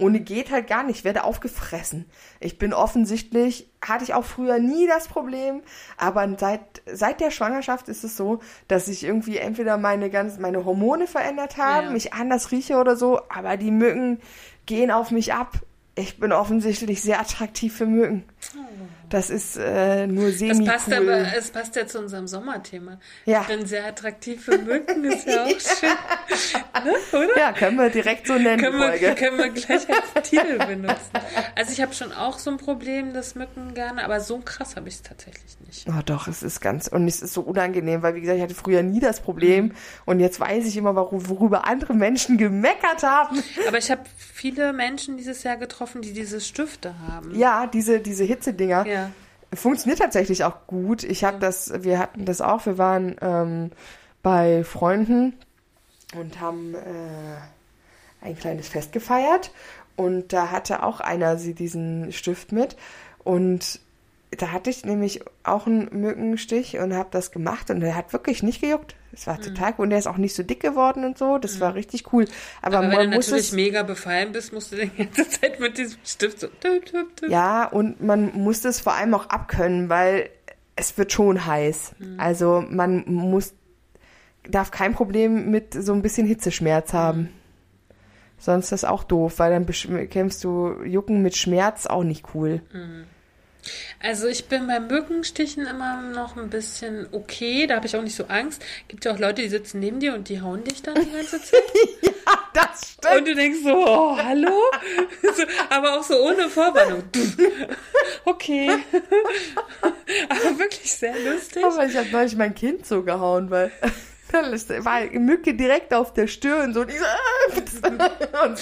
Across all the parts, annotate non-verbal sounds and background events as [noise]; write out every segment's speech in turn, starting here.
Ohne geht halt gar nicht, ich werde aufgefressen. Ich bin offensichtlich, hatte ich auch früher nie das Problem, aber seit, seit der Schwangerschaft ist es so, dass ich irgendwie entweder meine ganz, meine Hormone verändert haben, Ja. mich anders rieche oder so, aber die Mücken gehen auf mich ab. Ich bin offensichtlich sehr attraktiv für Mücken. Das ist äh, nur Das semi passt cool. aber, es passt ja zu unserem Sommerthema. Ja. Ich bin sehr attraktiv für Mücken, ist ja [laughs] auch schön. Ne, oder? Ja, können wir direkt so nennen, Können wir, können wir gleich als [laughs] Titel benutzen. Also ich habe schon auch so ein Problem, das Mücken gerne, aber so krass habe ich es tatsächlich nicht. Oh doch, es ist ganz, und es ist so unangenehm, weil wie gesagt, ich hatte früher nie das Problem und jetzt weiß ich immer, worüber andere Menschen gemeckert haben. Aber ich habe viele Menschen dieses Jahr getroffen, die diese Stifte haben. Ja, diese, diese Hitzedinger. Ja. Funktioniert tatsächlich auch gut. Ich habe das, wir hatten das auch, wir waren ähm, bei Freunden und haben äh, ein kleines Fest gefeiert und da hatte auch einer sie diesen Stift mit und da hatte ich nämlich auch einen Mückenstich und habe das gemacht und der hat wirklich nicht gejuckt. Es war total cool und der ist auch nicht so dick geworden und so. Das war richtig cool. Aber, Aber wenn man du muss natürlich es mega befallen bist, musst du die ganze [laughs] Zeit mit diesem Stift so. Tüp, tüp, tüp. Ja, und man muss das vor allem auch abkönnen, weil es wird schon heiß. Also man muss, darf kein Problem mit so ein bisschen Hitzeschmerz haben. Sonst ist das auch doof, weil dann besch- kämpfst du Jucken mit Schmerz auch nicht cool. Also ich bin bei Mückenstichen immer noch ein bisschen okay, da habe ich auch nicht so Angst. Gibt ja auch Leute, die sitzen neben dir und die hauen dich dann die ganze [laughs] Zeit. Das Und du denkst so, oh, hallo? [laughs] So, aber auch so ohne Vorwarnung. [laughs] Okay. Aber wirklich sehr lustig. Aber ich habe neulich mein Kind so gehauen, weil ist- war Mücke direkt auf der Stirn so. Und ich so, ah, und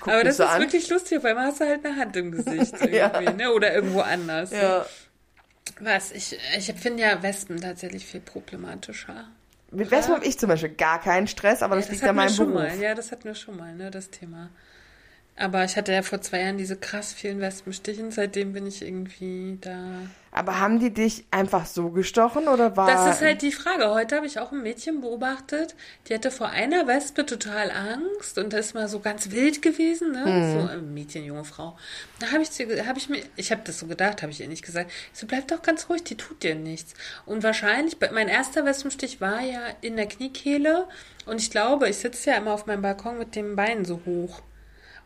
guckt Aber das so ist an. wirklich lustig, auf einmal hast du halt eine Hand im Gesicht [laughs] Ja. ne? Oder irgendwo anders. Ja. Was? Ich, ich finde ja Wespen tatsächlich viel problematischer. Mit Wespen habe ich zum Beispiel gar keinen Stress, aber das, Ja, liegt an meinem Beruf. mal. Ja, das hatten wir schon mal, ne, das Thema. Aber ich hatte ja vor zwei Jahren diese krass vielen Wespenstichen, seitdem bin ich irgendwie da. Aber haben die dich einfach so gestochen oder war Das ist halt die Frage. Heute habe ich auch ein Mädchen beobachtet, die hatte vor einer Wespe total Angst und das ist mal so ganz wild gewesen, ne? Hm. So ein Mädchen, junge Frau. Da habe ich, habe ich mir, ich habe das so gedacht, habe ich ihr nicht gesagt. Ich so, bleib doch ganz ruhig, die tut dir nichts. Und wahrscheinlich, mein erster Wespenstich war ja in der Kniekehle und ich glaube, ich sitze ja immer auf meinem Balkon mit dem Bein so hoch.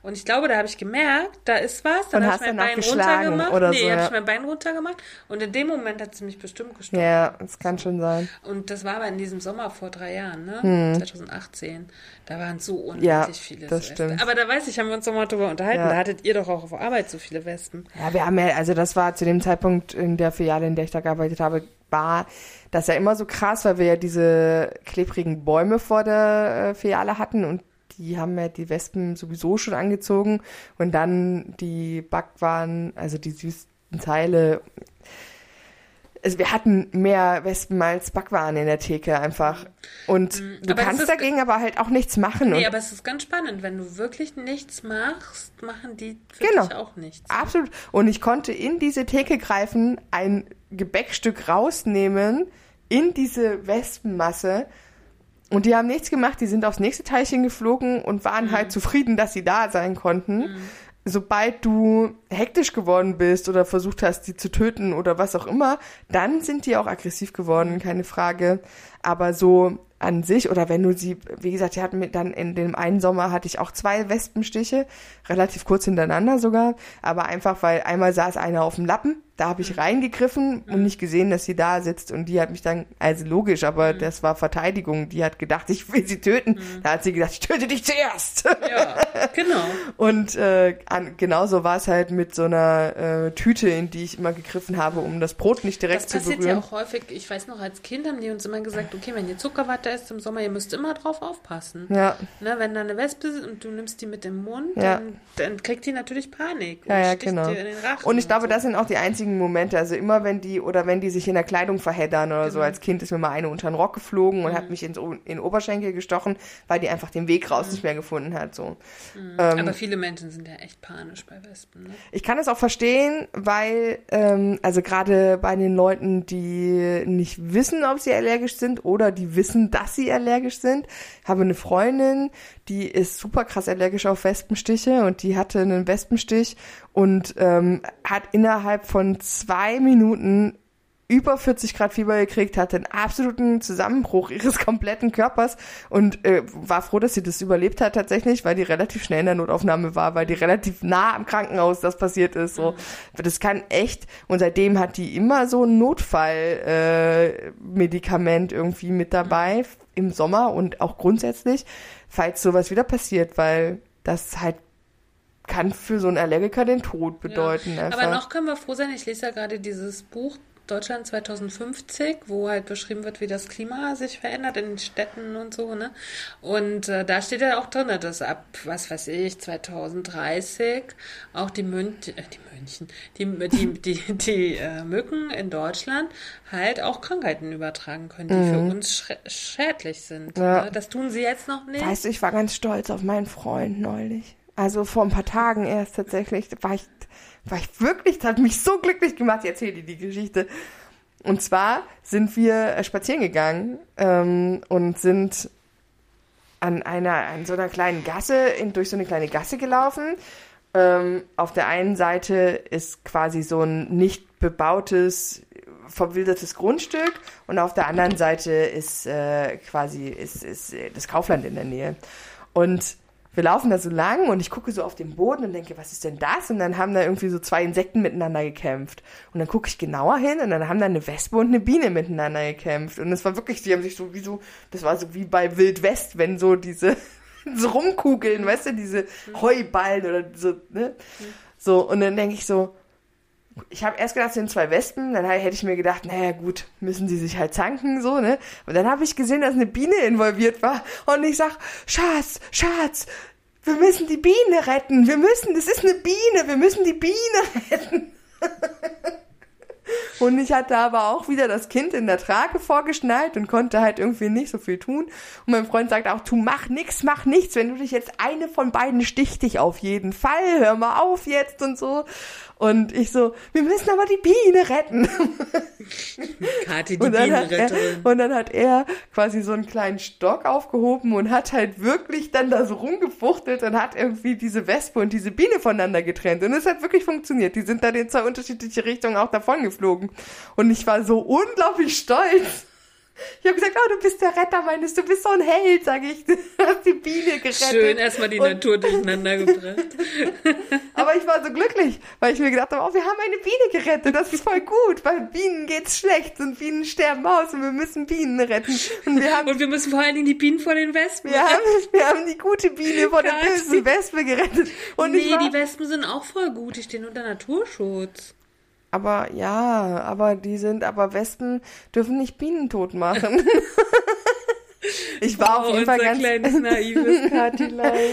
Und ich glaube, da habe ich gemerkt, da ist was. Dann habe hast ich mein Bein runtergemacht. oder nee, so, habe ja. ich mein Bein runtergemacht. Und in dem Moment hat sie mich bestimmt gestochen. Ja, das kann schon sein. Und das war aber in diesem Sommer vor drei Jahren, ne? 2018. Da waren so unendlich Hm. Ja, viele das Wespen. stimmt. Aber da weiß ich, haben wir uns nochmal drüber unterhalten. Ja. Da hattet ihr doch auch auf Arbeit so viele Wespen. Ja, wir haben ja, also das war zu dem Zeitpunkt in der Filiale, in der ich da gearbeitet habe, war das ja immer so krass, weil wir ja diese klebrigen Bäume vor der äh, Filiale hatten und die haben ja die Wespen sowieso schon angezogen und dann die Backwaren, also die süßen Teile. Also wir hatten mehr Wespen als Backwaren in der Theke einfach. Und du aber das kannst dagegen aber halt auch nichts machen. Nee, aber es ist ganz spannend. Wenn du wirklich nichts machst, machen die für Genau. auch nichts. Absolut. Und ich konnte in diese Theke greifen, ein Gebäckstück rausnehmen, in diese Wespenmasse. Und die haben nichts gemacht, die sind aufs nächste Teilchen geflogen und waren halt zufrieden, dass sie da sein konnten. Sobald du hektisch geworden bist oder versucht hast, die zu töten oder was auch immer, dann sind die auch aggressiv geworden, keine Frage. Aber so an sich oder wenn du sie, wie gesagt, die hatten mir dann in dem einen Sommer hatte ich auch zwei Wespenstiche, relativ kurz hintereinander sogar, aber einfach weil einmal saß einer auf dem Lappen, da habe ich reingegriffen und nicht gesehen, dass sie da sitzt und die hat mich dann, also logisch, aber das war Verteidigung, die hat gedacht, ich will sie töten, da hat sie gedacht, ich töte dich zuerst. Ja, genau. [laughs] Und äh, an, genauso war es halt mit so einer äh, Tüte, in die ich immer gegriffen habe, um das Brot nicht direkt Das zu passiert berühren. ja auch häufig. Ich weiß noch, als Kind haben die uns immer gesagt, okay, wenn ihr Zuckerwatte esst im Sommer, ihr müsst immer drauf aufpassen. Ja. Ne, wenn da eine Wespe ist und du nimmst die mit dem Mund, Ja. dann, dann kriegt die natürlich Panik Ja, ja, sticht genau. dir in den Rachen. Und ich glaube, so. das sind auch die einzigen Momente. Also immer wenn die oder wenn die sich in der Kleidung verheddern oder Genau. so. Als Kind ist mir mal eine unter den Rock geflogen und Mhm. hat mich ins, in den Oberschenkel gestochen, weil die einfach den Weg raus nicht mehr gefunden hat. So. Mhm. Ähm, Aber viele Menschen sind ja echt panisch bei Wespen. Ne? Ich kann es auch verstehen, weil, ähm, also gerade bei den Leuten, die nicht wissen, ob sie allergisch sind oder die wissen, dass sie allergisch sind. Ich habe eine Freundin, die ist super krass allergisch auf Wespenstiche und die hatte einen Wespenstich und ähm, hat innerhalb von zwei Minuten über 40 Grad Fieber gekriegt, hatte einen absoluten Zusammenbruch ihres [laughs] kompletten Körpers und äh, war froh, dass sie das überlebt hat tatsächlich, weil die relativ schnell in der Notaufnahme war, weil die relativ nah am Krankenhaus das passiert ist. So, das kann echt. Und seitdem hat die immer so ein Notfallmedikament äh, irgendwie mit dabei im Sommer und auch grundsätzlich, falls sowas wieder passiert, weil das halt kann für so einen Allergiker den Tod bedeuten. Ja. Aber noch können wir froh sein, ich lese ja gerade dieses Buch Deutschland 2050, wo halt beschrieben wird, wie das Klima sich verändert in den Städten und so, ne? Und äh, da steht ja auch drin, dass ab, was weiß ich, 2030 auch die, Münch, äh, die München, die, die, [laughs] die, die äh, Mücken in Deutschland halt auch Krankheiten übertragen können, die für uns schrä- schädlich sind. Mhm. Ja. Ne? Das tun sie jetzt noch nicht. Weißt du, ich war ganz stolz auf meinen Freund neulich. Also vor ein paar Tagen erst tatsächlich. War ich, war ich wirklich, das hat mich so glücklich gemacht. Ich erzähle dir die Geschichte. Und zwar sind wir äh, spazieren gegangen ähm, und sind an einer, an so einer kleinen Gasse, in, durch so eine kleine Gasse gelaufen. Ähm, auf der einen Seite ist quasi so ein nicht bebautes, verwildertes Grundstück und auf der anderen Seite ist äh, quasi ist, ist äh, das Kaufland in der Nähe. Und wir laufen da so lang und ich gucke so auf den Boden und denke, was ist denn das? Und dann haben da irgendwie so zwei Insekten miteinander gekämpft. Und dann gucke ich genauer hin und dann haben da eine Wespe und eine Biene miteinander gekämpft. Und es war wirklich, die haben sich so wie so, das war so wie bei Wild West, wenn so diese [laughs] so rumkugeln, weißt du, diese Heuballen oder so, ne? So, und dann denke ich so, ich habe erst gedacht, es sind zwei Wespen, dann hätte ich mir gedacht, naja gut, müssen sie sich halt zanken, so, ne? Und dann habe ich gesehen, dass eine Biene involviert war und ich sag, Schatz, Schatz, wir müssen die Biene retten, wir müssen, das ist eine Biene, wir müssen die Biene [laughs] retten. Und ich hatte aber auch wieder das Kind in der Trage vorgeschnallt und konnte halt irgendwie nicht so viel tun. Und mein Freund sagt auch, du mach nix, mach nichts. Wenn du dich jetzt eine von beiden sticht dich auf jeden Fall. Hör mal auf jetzt und so. Und ich so, wir müssen aber die Biene retten. Kathi, die Und dann, hat er, Bienenretterin. und dann hat er quasi so einen kleinen Stock aufgehoben und hat halt wirklich dann da so rumgefuchtelt und hat irgendwie diese Wespe und diese Biene voneinander getrennt. Und es hat wirklich funktioniert. Die sind dann in zwei unterschiedliche Richtungen auch davon geflogen. Und ich war so unglaublich stolz. Ich habe gesagt, oh, du bist der Retter meines, du bist so ein Held, sage ich. [laughs] Du hast die Biene gerettet. Schön erstmal die Und- Natur [laughs] durcheinander gebracht. [laughs] Aber ich war so glücklich, weil ich mir gedacht habe, oh, wir haben eine Biene gerettet, das ist voll gut, weil Bienen geht's schlecht und Bienen sterben aus und wir müssen Bienen retten. Und wir haben, Und wir müssen vor allen Dingen die Bienen vor den Wespen wir haben, wir haben die gute Biene vor der bösen Wespe gerettet. Und nee, war, die Wespen sind auch voll gut. Die stehen unter Naturschutz. Aber ja, aber die sind, aber Wespen dürfen nicht Bienen tot machen. [laughs] Ich war auf Oh, jeden Fall ganz, kleines [laughs] naives.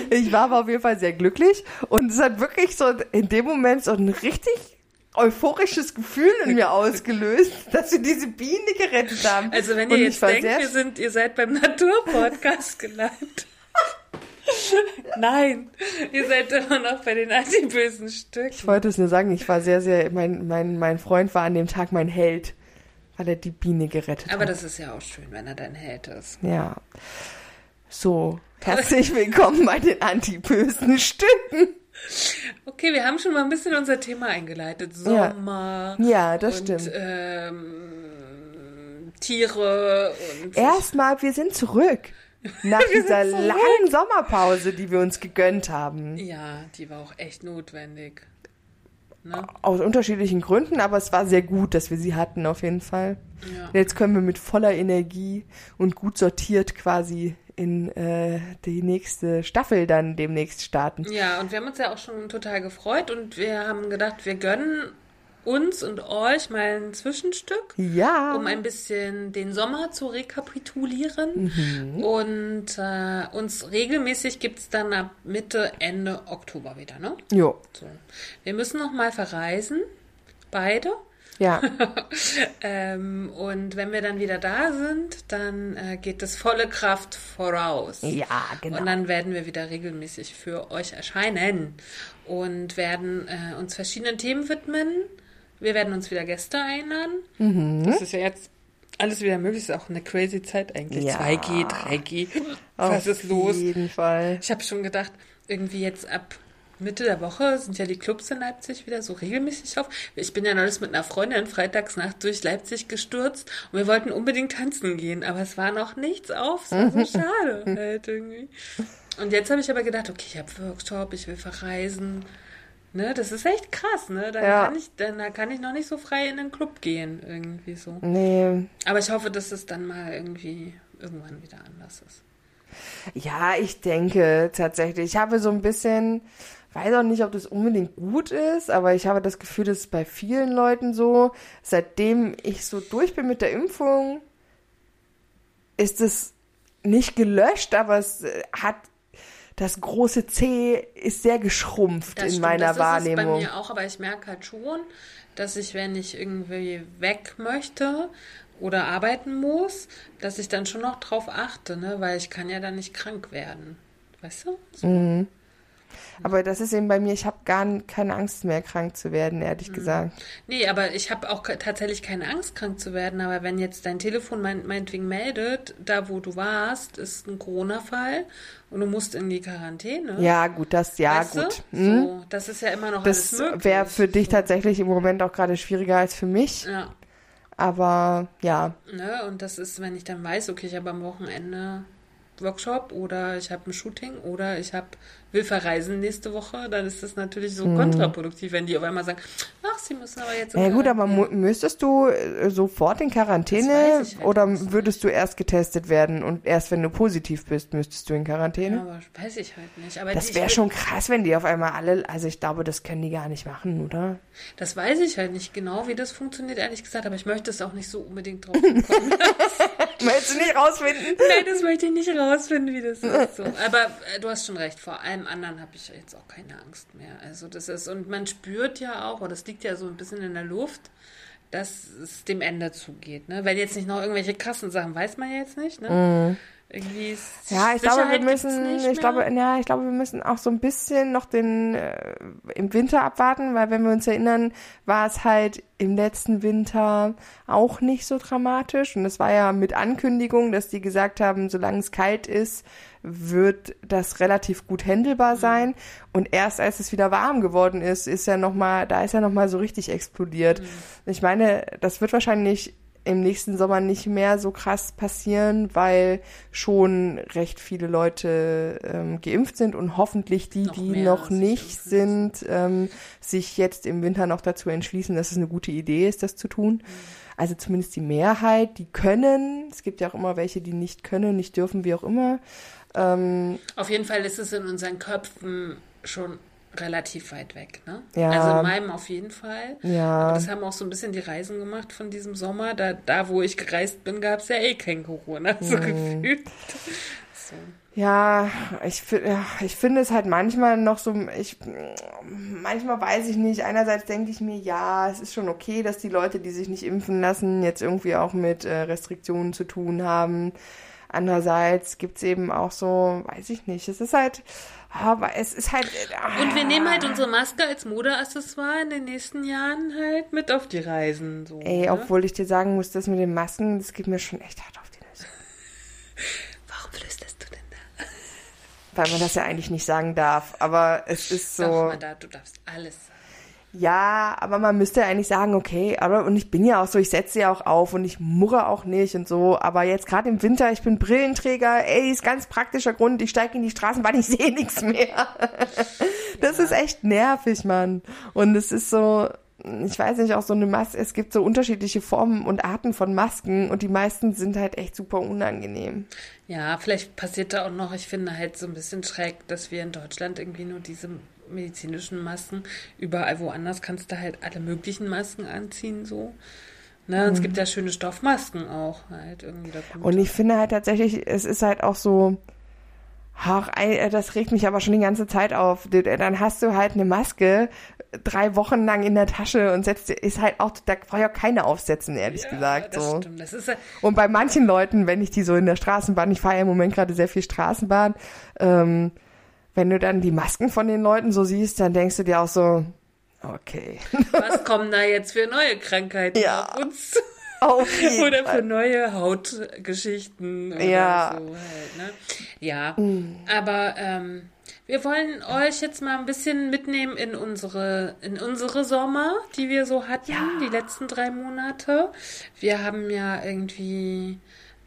Ich war aber auf jeden Fall sehr glücklich und es hat wirklich so in dem Moment so ein richtig euphorisches Gefühl in mir ausgelöst, [laughs] dass wir diese Biene gerettet haben. Also wenn ihr Und jetzt denkt, wir sind, ihr seid beim Naturpodcast gelandet. [laughs] Nein, ihr seid immer noch bei den antibösen Ich Stücken. wollte es nur sagen, ich war sehr, sehr, mein, mein, mein Freund war an dem Tag mein Held, weil er die Biene gerettet Aber hat. das ist ja auch schön, wenn er dein Held ist. Ja. So, herzlich willkommen bei den antibösen [laughs] Stücken. Okay, wir haben schon mal ein bisschen unser Thema eingeleitet. Ja. Sommer. Ja, das und, stimmt. Ähm, Tiere und Erstmal, wir sind zurück. Nach [laughs] dieser zurück. langen Sommerpause, die wir uns gegönnt haben. ja, die war auch echt notwendig. Ne? Aus unterschiedlichen Gründen, aber es war sehr gut, dass wir sie hatten, auf jeden Fall. Ja. Jetzt können wir mit voller Energie und gut sortiert quasi in äh, die nächste Staffel dann demnächst starten. Ja, und wir haben uns ja auch schon total gefreut und wir haben gedacht, wir gönnen uns und euch mal ein Zwischenstück, Ja. um ein bisschen den Sommer zu rekapitulieren. Und äh, uns regelmäßig gibt's dann ab Mitte, Ende Oktober wieder, ne? Jo. So. Wir müssen noch mal verreisen, beide. Ja. [laughs] Ähm, und wenn wir dann wieder da sind, dann äh, geht es volle Kraft voraus. Ja, genau. Und dann werden wir wieder regelmäßig für euch erscheinen und werden äh, uns verschiedenen Themen widmen. Wir werden uns wieder Gäste einladen. Mhm. Das ist ja jetzt alles wieder möglich. Ist auch eine crazy Zeit eigentlich. Ja. 2G, 3G. Was Auf ist los? jeden Fall. Ich habe schon gedacht, irgendwie jetzt ab Mitte der Woche sind ja die Clubs in Leipzig wieder so regelmäßig auf. Ich bin ja neulich mit einer Freundin freitagsnacht durch Leipzig gestürzt und wir wollten unbedingt tanzen gehen, aber es war noch nichts auf. Es war so [laughs] schade halt irgendwie. Und jetzt habe ich aber gedacht, okay, ich habe Workshop, ich will verreisen. Ne, das ist echt krass, ne? Da, Ja. kann ich, dann, da kann ich noch nicht so frei in den Club gehen, irgendwie so. Nee. Aber ich hoffe, dass es dann mal irgendwie irgendwann wieder anders ist. Ja, ich denke tatsächlich. Ich habe so ein bisschen, weiß auch nicht, ob das unbedingt gut ist, aber ich habe das Gefühl, das ist bei vielen Leuten so. Seitdem ich so durch bin mit der Impfung, ist es nicht gelöscht, aber es hat das große C ist sehr geschrumpft Das in stimmt, meiner das Wahrnehmung. Ist es bei mir auch, aber ich merke halt schon, dass ich, wenn ich irgendwie weg möchte oder arbeiten muss, dass ich dann schon noch drauf achte, ne? weil ich kann ja dann nicht krank werden. Weißt du? So. Mhm. Aber das ist eben bei mir, ich habe gar keine Angst mehr, krank zu werden, ehrlich Mhm. gesagt. Nee, aber ich habe auch tatsächlich keine Angst, krank zu werden. Aber wenn jetzt dein Telefon mein, meinetwegen meldet, da wo du warst, ist ein Corona-Fall und du musst in die Quarantäne. Ja, gut, das, ja, weißt gut. Hm. So, das ist ja immer noch Das alles möglich. wäre für dich tatsächlich im Moment auch gerade schwieriger als für mich. Ja. Aber ja, Ne? Und das ist, wenn ich dann weiß, okay, ich habe am Wochenende Workshop oder ich habe ein Shooting oder ich habe will verreisen nächste Woche, dann ist das natürlich so kontraproduktiv, wenn die auf einmal sagen, ach, sie müssen aber jetzt. ja gut, aber müsstest du äh, sofort in Quarantäne halt oder nicht. würdest du erst getestet werden und erst wenn du positiv bist, müsstest du in Ja, Quarantäne? aber weiß ich halt nicht. Aber Das wäre schon krass, wenn die auf einmal alle, also ich glaube, das können die gar nicht machen, oder? Das weiß ich halt nicht genau, wie das funktioniert, ehrlich gesagt, aber ich möchte es auch nicht so unbedingt drauf bekommen. [laughs] Möchtest du nicht rausfinden? Nein, das möchte ich nicht rausfinden, wie das ist. So. Aber äh, du hast schon recht, vor allem anderen habe ich jetzt auch keine Angst mehr. Also das ist, und man spürt ja auch, oder das liegt ja so ein bisschen in der Luft, dass es dem Ende zugeht. Ne? Wenn jetzt nicht noch irgendwelche krassen Sachen, weiß man ja jetzt nicht. Ne? Irgendwie ist. Ja, ich glaube, wir müssen, ich mehr. glaube, ja, ich glaube, wir müssen auch so ein bisschen noch den äh, im Winter abwarten, weil wenn wir uns erinnern, war es halt im letzten Winter auch nicht so dramatisch und es war ja mit Ankündigung, dass die gesagt haben, solange es kalt ist, wird das relativ gut Mhm. händelbar sein und erst als es wieder warm geworden ist, ist ja noch mal, da ist ja noch mal so richtig explodiert. Mhm. Ich meine, das wird wahrscheinlich im nächsten Sommer nicht mehr so krass passieren, weil schon recht viele Leute ähm, geimpft sind und hoffentlich die, Noch die noch nicht sind, ähm, sich jetzt im Winter noch dazu entschließen, dass es eine gute Idee ist, das zu tun. Also zumindest die Mehrheit, die können. Es gibt ja auch immer welche, die nicht können, nicht dürfen, wie auch immer. Ähm, Auf jeden Fall ist es in unseren Köpfen schon relativ weit weg, ne? Ja. Also in meinem auf jeden Fall. Ja. Aber das haben auch so ein bisschen die Reisen gemacht von diesem Sommer. Da, da wo ich gereist bin, gab es ja eh kein Corona, [laughs] so Mhm. gefühlt. So. Ja, ich, ja, ich finde es halt manchmal noch so, ich, manchmal weiß ich nicht, einerseits denke ich mir, ja, es ist schon okay, dass die Leute, die sich nicht impfen lassen, jetzt irgendwie auch mit äh, Restriktionen zu tun haben. Andererseits gibt's eben auch so, weiß ich nicht, es ist halt, aber es ist halt. äh, Und wir nehmen halt unsere Maske als Modeaccessoire in den nächsten Jahren halt mit auf die Reisen. So, Ey, ne? obwohl ich dir sagen muss, das mit den Masken, das geht mir schon echt hart auf die Nüsse. [laughs] Warum flüsterst du denn da? Weil man das ja eigentlich nicht sagen darf. Aber es ist so. Sag mal da, du darfst alles sagen. Ja, aber man müsste ja eigentlich sagen, okay, aber und ich bin ja auch so, ich setze ja auch auf und ich murre auch nicht und so, aber jetzt gerade im Winter, ich bin Brillenträger, ey, ist ganz praktischer Grund, ich steige in die Straßenbahn, ich [laughs] sehe nichts mehr. Das ist echt nervig, Mann. Und es ist so, ich weiß nicht, auch so eine Maske, es gibt so unterschiedliche Formen und Arten von Masken und die meisten sind halt echt super unangenehm. Ja, vielleicht passiert da auch noch, ich finde halt so ein bisschen schräg, dass wir in Deutschland irgendwie nur diese medizinischen Masken. Überall woanders kannst du halt alle möglichen Masken anziehen, so. Ne, mhm. Es gibt ja schöne Stoffmasken auch halt irgendwie Und ich finde halt tatsächlich, es ist halt auch so, ach, das regt mich aber schon die ganze Zeit auf. Dann hast du halt eine Maske drei Wochen lang in der Tasche und setzt ist halt auch, da brauche ich auch keine aufsetzen, ehrlich ja, gesagt. Das so. stimmt. Das ist, und bei manchen Leuten, wenn ich die so in der Straßenbahn, ich fahre ja im Moment gerade sehr viel Straßenbahn, ähm, wenn du dann die Masken von den Leuten so siehst, dann denkst du dir auch so, okay. [laughs] Was kommen da jetzt für neue Krankheiten ja. auf uns? Auf oder für neue Hautgeschichten oder ja. so halt, ne? Ja, mhm. aber ähm, wir wollen euch jetzt mal ein bisschen mitnehmen in unsere, in unsere Sommer, die wir so hatten, ja. die letzten drei Monate. Wir haben ja irgendwie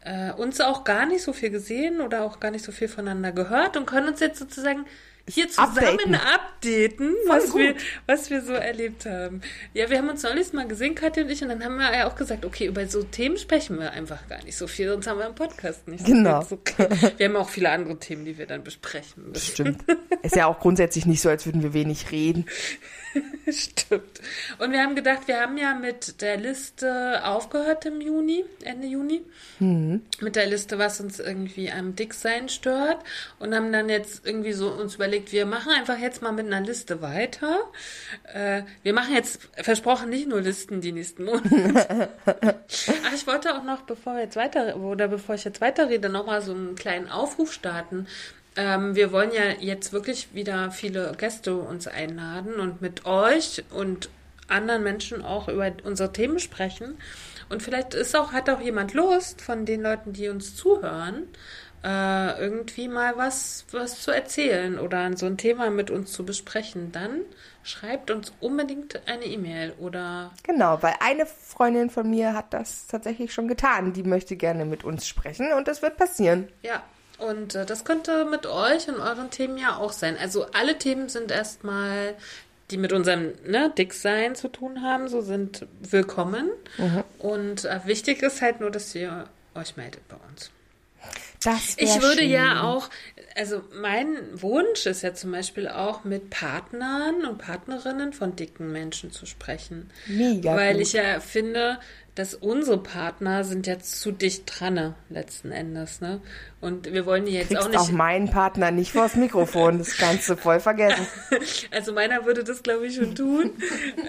äh, uns auch gar nicht so viel gesehen oder auch gar nicht so viel voneinander gehört und können uns jetzt sozusagen hier zusammen updaten, updaten was, wir, was wir so erlebt haben. Ja, wir haben uns neulich mal gesehen, Katja und ich, und dann haben wir ja auch gesagt, okay, über so Themen sprechen wir einfach gar nicht so viel, sonst haben wir im Podcast nicht so Genau. So okay. Wir haben auch viele andere Themen, die wir dann besprechen müssen. Stimmt. Ist ja auch grundsätzlich nicht so, als würden wir wenig reden. [laughs] [laughs] Stimmt. Und wir haben gedacht, wir haben ja mit der Liste aufgehört im Juni, Ende Juni. Mhm. Mit der Liste, was uns irgendwie am Dicksein stört. Und haben dann jetzt irgendwie so uns überlegt, wir machen einfach jetzt mal mit einer Liste weiter. Äh, wir machen jetzt, versprochen, nicht nur Listen die nächsten Monate. [laughs] Ach, ich wollte auch noch, bevor wir jetzt weiter, oder bevor ich jetzt weiterrede, nochmal so einen kleinen Aufruf starten. Ähm, wir wollen ja jetzt wirklich wieder viele Gäste uns einladen und mit euch und anderen Menschen auch über unsere Themen sprechen. Und vielleicht ist auch, hat auch jemand Lust von den Leuten, die uns zuhören, äh, irgendwie mal was, was zu erzählen oder so ein Thema mit uns zu besprechen. Dann schreibt uns unbedingt eine E-Mail oder. Genau, weil eine Freundin von mir hat das tatsächlich schon getan. Die möchte gerne mit uns sprechen und das wird passieren. Ja, und äh, das könnte mit euch und euren Themen ja auch sein. Also alle Themen sind erstmal, die mit unserem ne, Dicksein zu tun haben, so sind willkommen. Mhm. Und äh, wichtig ist halt nur, dass ihr euch meldet bei uns. Das ich würde schön. ja auch, also mein Wunsch ist ja zum Beispiel auch mit Partnern und Partnerinnen von dicken Menschen zu sprechen. Mega. Weil gut. ich ja finde, dass unsere Partner sind jetzt zu dicht dran, ne, letzten Endes, ne? Und wir wollen die jetzt Kriegst auch nicht. auch meinen Partner nicht vors Mikrofon, das kannst du voll vergessen. [laughs] Also meiner würde das, glaube ich, schon tun.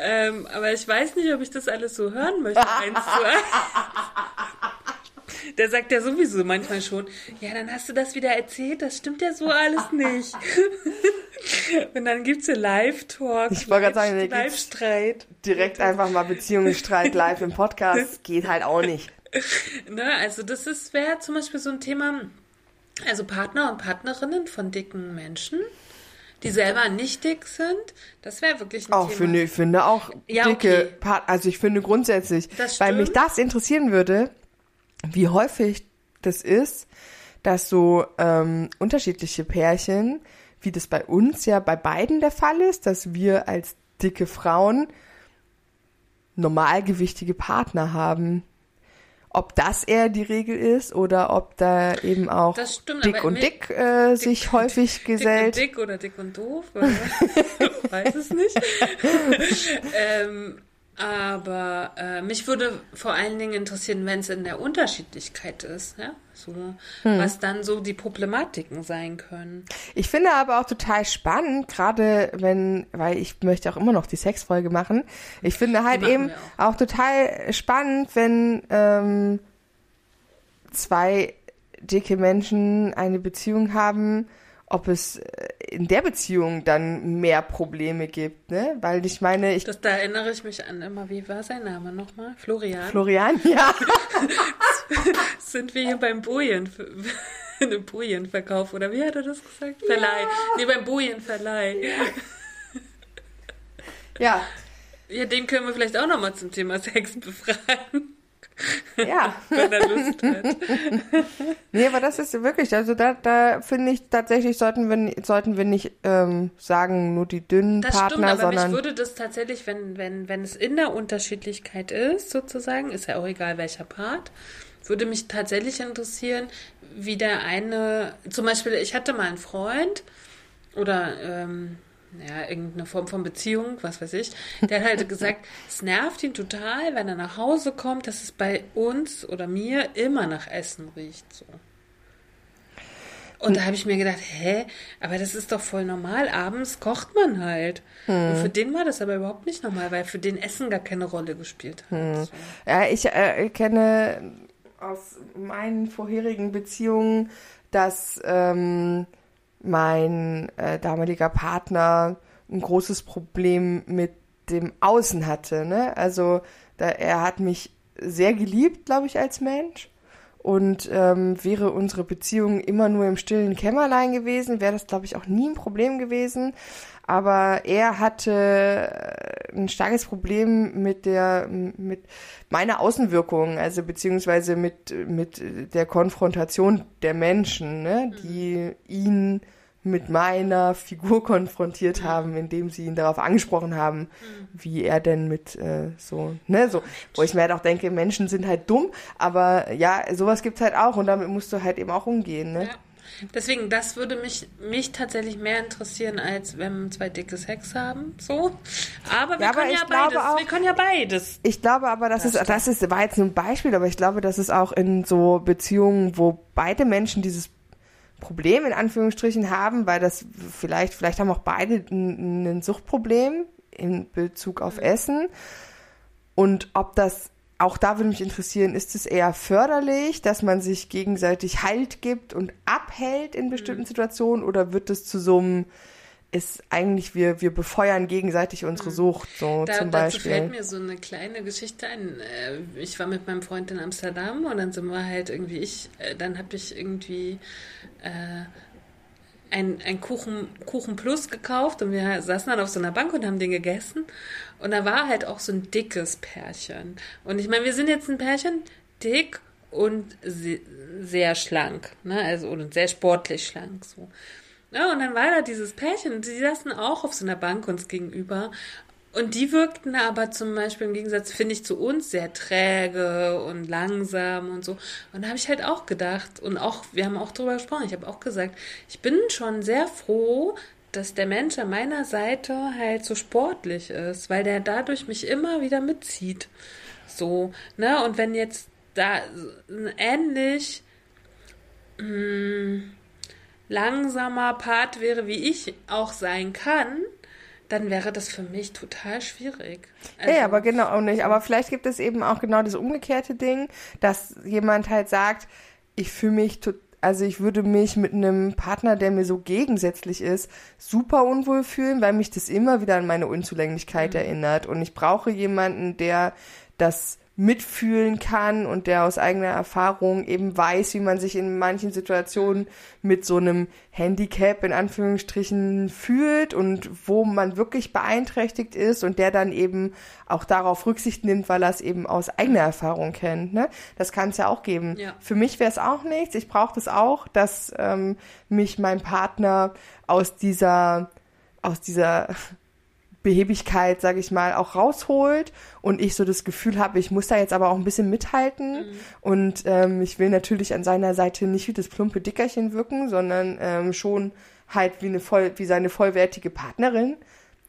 ähm, aber ich weiß nicht, ob ich das alles so hören möchte, eins zu eins. [laughs] Der sagt ja sowieso manchmal schon, ja, dann hast du das wieder erzählt, das stimmt ja so alles nicht. [laughs] Und dann gibt es ja Live-Talk. Ich wollte gerade sagen, Live-Streit. Direkt einfach mal Beziehungsstreit live im Podcast. [laughs] Geht halt auch nicht. Ne, also das wäre zum Beispiel so ein Thema, also Partner und Partnerinnen von dicken Menschen die selber nicht dick sind, das wäre wirklich ein auch Thema. Finde, ich finde auch ja, dicke okay. Partner, also ich finde grundsätzlich, weil mich das interessieren würde, wie häufig das ist, dass so ähm, unterschiedliche Pärchen wie das bei uns ja bei beiden der Fall ist, dass wir als dicke Frauen normalgewichtige Partner haben. Ob das eher die Regel ist oder ob da eben auch stimmt, dick und dick, äh, dick sich häufig gesellt. Dick und dick oder dick und doof, [laughs] weiß es nicht. [laughs] ähm, aber äh, mich würde vor allen Dingen interessieren, wenn es in der Unterschiedlichkeit ist, ja, so, hm. was dann so die Problematiken sein können. Ich finde aber auch total spannend, gerade wenn, weil ich möchte auch immer noch die Sexfolge machen. Ich finde halt eben auch. auch. total spannend, wenn ähm, zwei dicke Menschen eine Beziehung haben, ob es äh, in der Beziehung dann mehr Probleme gibt, ne? Weil ich meine, ich. Das, da erinnere ich mich an immer, wie war sein Name nochmal? Florian. Florian, [laughs] ja. [laughs] Sind wir hier beim Bojen, [laughs] einem Bojenverkauf, oder wie hat er das gesagt? Verleih. Ja. Nee, beim Bojenverleih. Ja. Ja, den können wir vielleicht auch nochmal zum Thema Sex befragen. Ja. [laughs] Wenn er Lust hat. [laughs] nee, aber das ist wirklich, also da, da finde ich tatsächlich sollten wir, sollten wir nicht ähm, sagen, nur die dünnen das Partner, stimmt, aber sondern. Mich würde das tatsächlich, wenn, wenn, wenn es in der Unterschiedlichkeit ist, sozusagen, ist ja auch egal welcher Part, würde mich tatsächlich interessieren, wie der eine, zum Beispiel, ich hatte mal einen Freund oder ähm, ja, irgendeine Form von Beziehung, was weiß ich, der hat halt gesagt, [laughs] es nervt ihn total, wenn er nach Hause kommt, dass es bei uns oder mir immer nach Essen riecht. So. Und da habe ich mir gedacht, hä, aber das ist doch voll normal. Abends kocht man halt. Hm. Und für den war das aber überhaupt nicht normal, weil für den Essen gar keine Rolle gespielt hat. Hm. So. Ja, ich äh, kenne aus meinen vorherigen Beziehungen, dass ähm, mein äh, damaliger Partner ein großes Problem mit dem Außen hatte. Ne? Also da, er hat mich sehr geliebt, glaube ich, als Mensch. Und ähm, wäre unsere Beziehung immer nur im stillen Kämmerlein gewesen, wäre das, glaube ich, auch nie ein Problem gewesen. Aber er hatte äh, ein starkes Problem mit der, mit meiner Außenwirkung, also beziehungsweise mit, mit der Konfrontation der Menschen, ne, die ihn mit meiner Figur konfrontiert haben, indem sie ihn darauf angesprochen haben, wie er denn mit äh, so, ne, so, wo ich mir halt auch denke, Menschen sind halt dumm, aber ja, sowas gibt's halt auch und damit musst du halt eben auch umgehen, ne? Ja. Deswegen, das würde mich, mich tatsächlich mehr interessieren, als wenn zwei dicke Sex haben, so. Aber wir ja, können aber ja beides. Auch, wir können ja beides. Ich glaube aber, das, das ist, das ist, war jetzt nur ein Beispiel, aber ich glaube, das ist auch in so Beziehungen, wo beide Menschen dieses Problem in Anführungsstrichen haben, weil das vielleicht, vielleicht haben auch beide ein, ein Suchtproblem in Bezug auf mhm. Essen. Und ob das, auch da würde mich interessieren, ist es eher förderlich, dass man sich gegenseitig Halt gibt und abhält in bestimmten mhm. Situationen oder wird es zu so einem ist eigentlich, wir, wir befeuern gegenseitig unsere mhm. Sucht, so da, zum Beispiel. Dazu fällt mir so eine kleine Geschichte ein. Äh, ich war mit meinem Freund in Amsterdam und dann sind wir halt irgendwie, ich, äh, dann habe ich irgendwie äh, ein, ein Kuchen, Kuchen Plus gekauft und wir saßen dann auf so einer Bank und haben den gegessen. Und da war halt auch so ein dickes Pärchen. Und ich meine, wir sind jetzt ein Pärchen, dick und sehr schlank, ne? Also und sehr sportlich schlank so. Ja, und dann war da dieses Pärchen die saßen auch auf so einer Bank uns gegenüber. Und die wirkten aber zum Beispiel im Gegensatz, finde ich, zu uns sehr träge und langsam und so. Und da habe ich halt auch gedacht, und auch, wir haben auch drüber gesprochen, ich habe auch gesagt, ich bin schon sehr froh, dass der Mensch an meiner Seite halt so sportlich ist, weil der dadurch mich immer wieder mitzieht. So, ne? Und wenn jetzt da ähnlich, mh, hm, langsamer Part wäre, wie ich auch sein kann, dann wäre das für mich total schwierig. Also, ja, aber genau auch nicht. Aber vielleicht gibt es eben auch genau das umgekehrte Ding, dass jemand halt sagt, ich fühle mich total also ich würde mich mit einem Partner, der mir so gegensätzlich ist, super unwohl fühlen, weil mich das immer wieder an meine Unzulänglichkeit mhm. erinnert. Und ich brauche jemanden, der das mitfühlen kann und der aus eigener Erfahrung eben weiß, wie man sich in manchen Situationen mit so einem Handicap in Anführungsstrichen fühlt und wo man wirklich beeinträchtigt ist und der dann eben auch darauf Rücksicht nimmt, weil er es eben aus eigener Erfahrung kennt. Ne? Das kann es ja auch geben. Ja. Für mich wäre es auch nichts. Ich brauche das auch, dass ähm, mich mein Partner aus dieser aus dieser Behebigkeit, sage ich mal, auch rausholt und ich so das Gefühl habe, ich muss da jetzt aber auch ein bisschen mithalten mhm. und ähm, ich will natürlich an seiner Seite nicht wie das plumpe Dickerchen wirken, sondern ähm, schon halt wie eine voll, wie seine vollwertige Partnerin.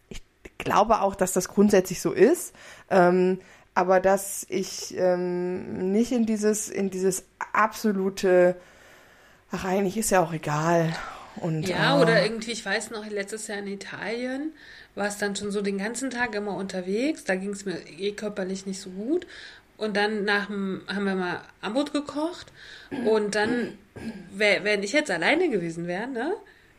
Ich glaube auch, dass das grundsätzlich so ist, ähm, aber dass ich ähm, nicht in dieses in dieses absolute, ach eigentlich ist ja auch egal. Und, ja, äh, oder irgendwie, ich weiß noch, letztes Jahr in Italien, war es dann schon so den ganzen Tag immer unterwegs. Da ging es mir eh körperlich nicht so gut. Und dann nach dem, haben wir mal Armut gekocht. Und dann, wär, wenn ich jetzt alleine gewesen wäre, ne,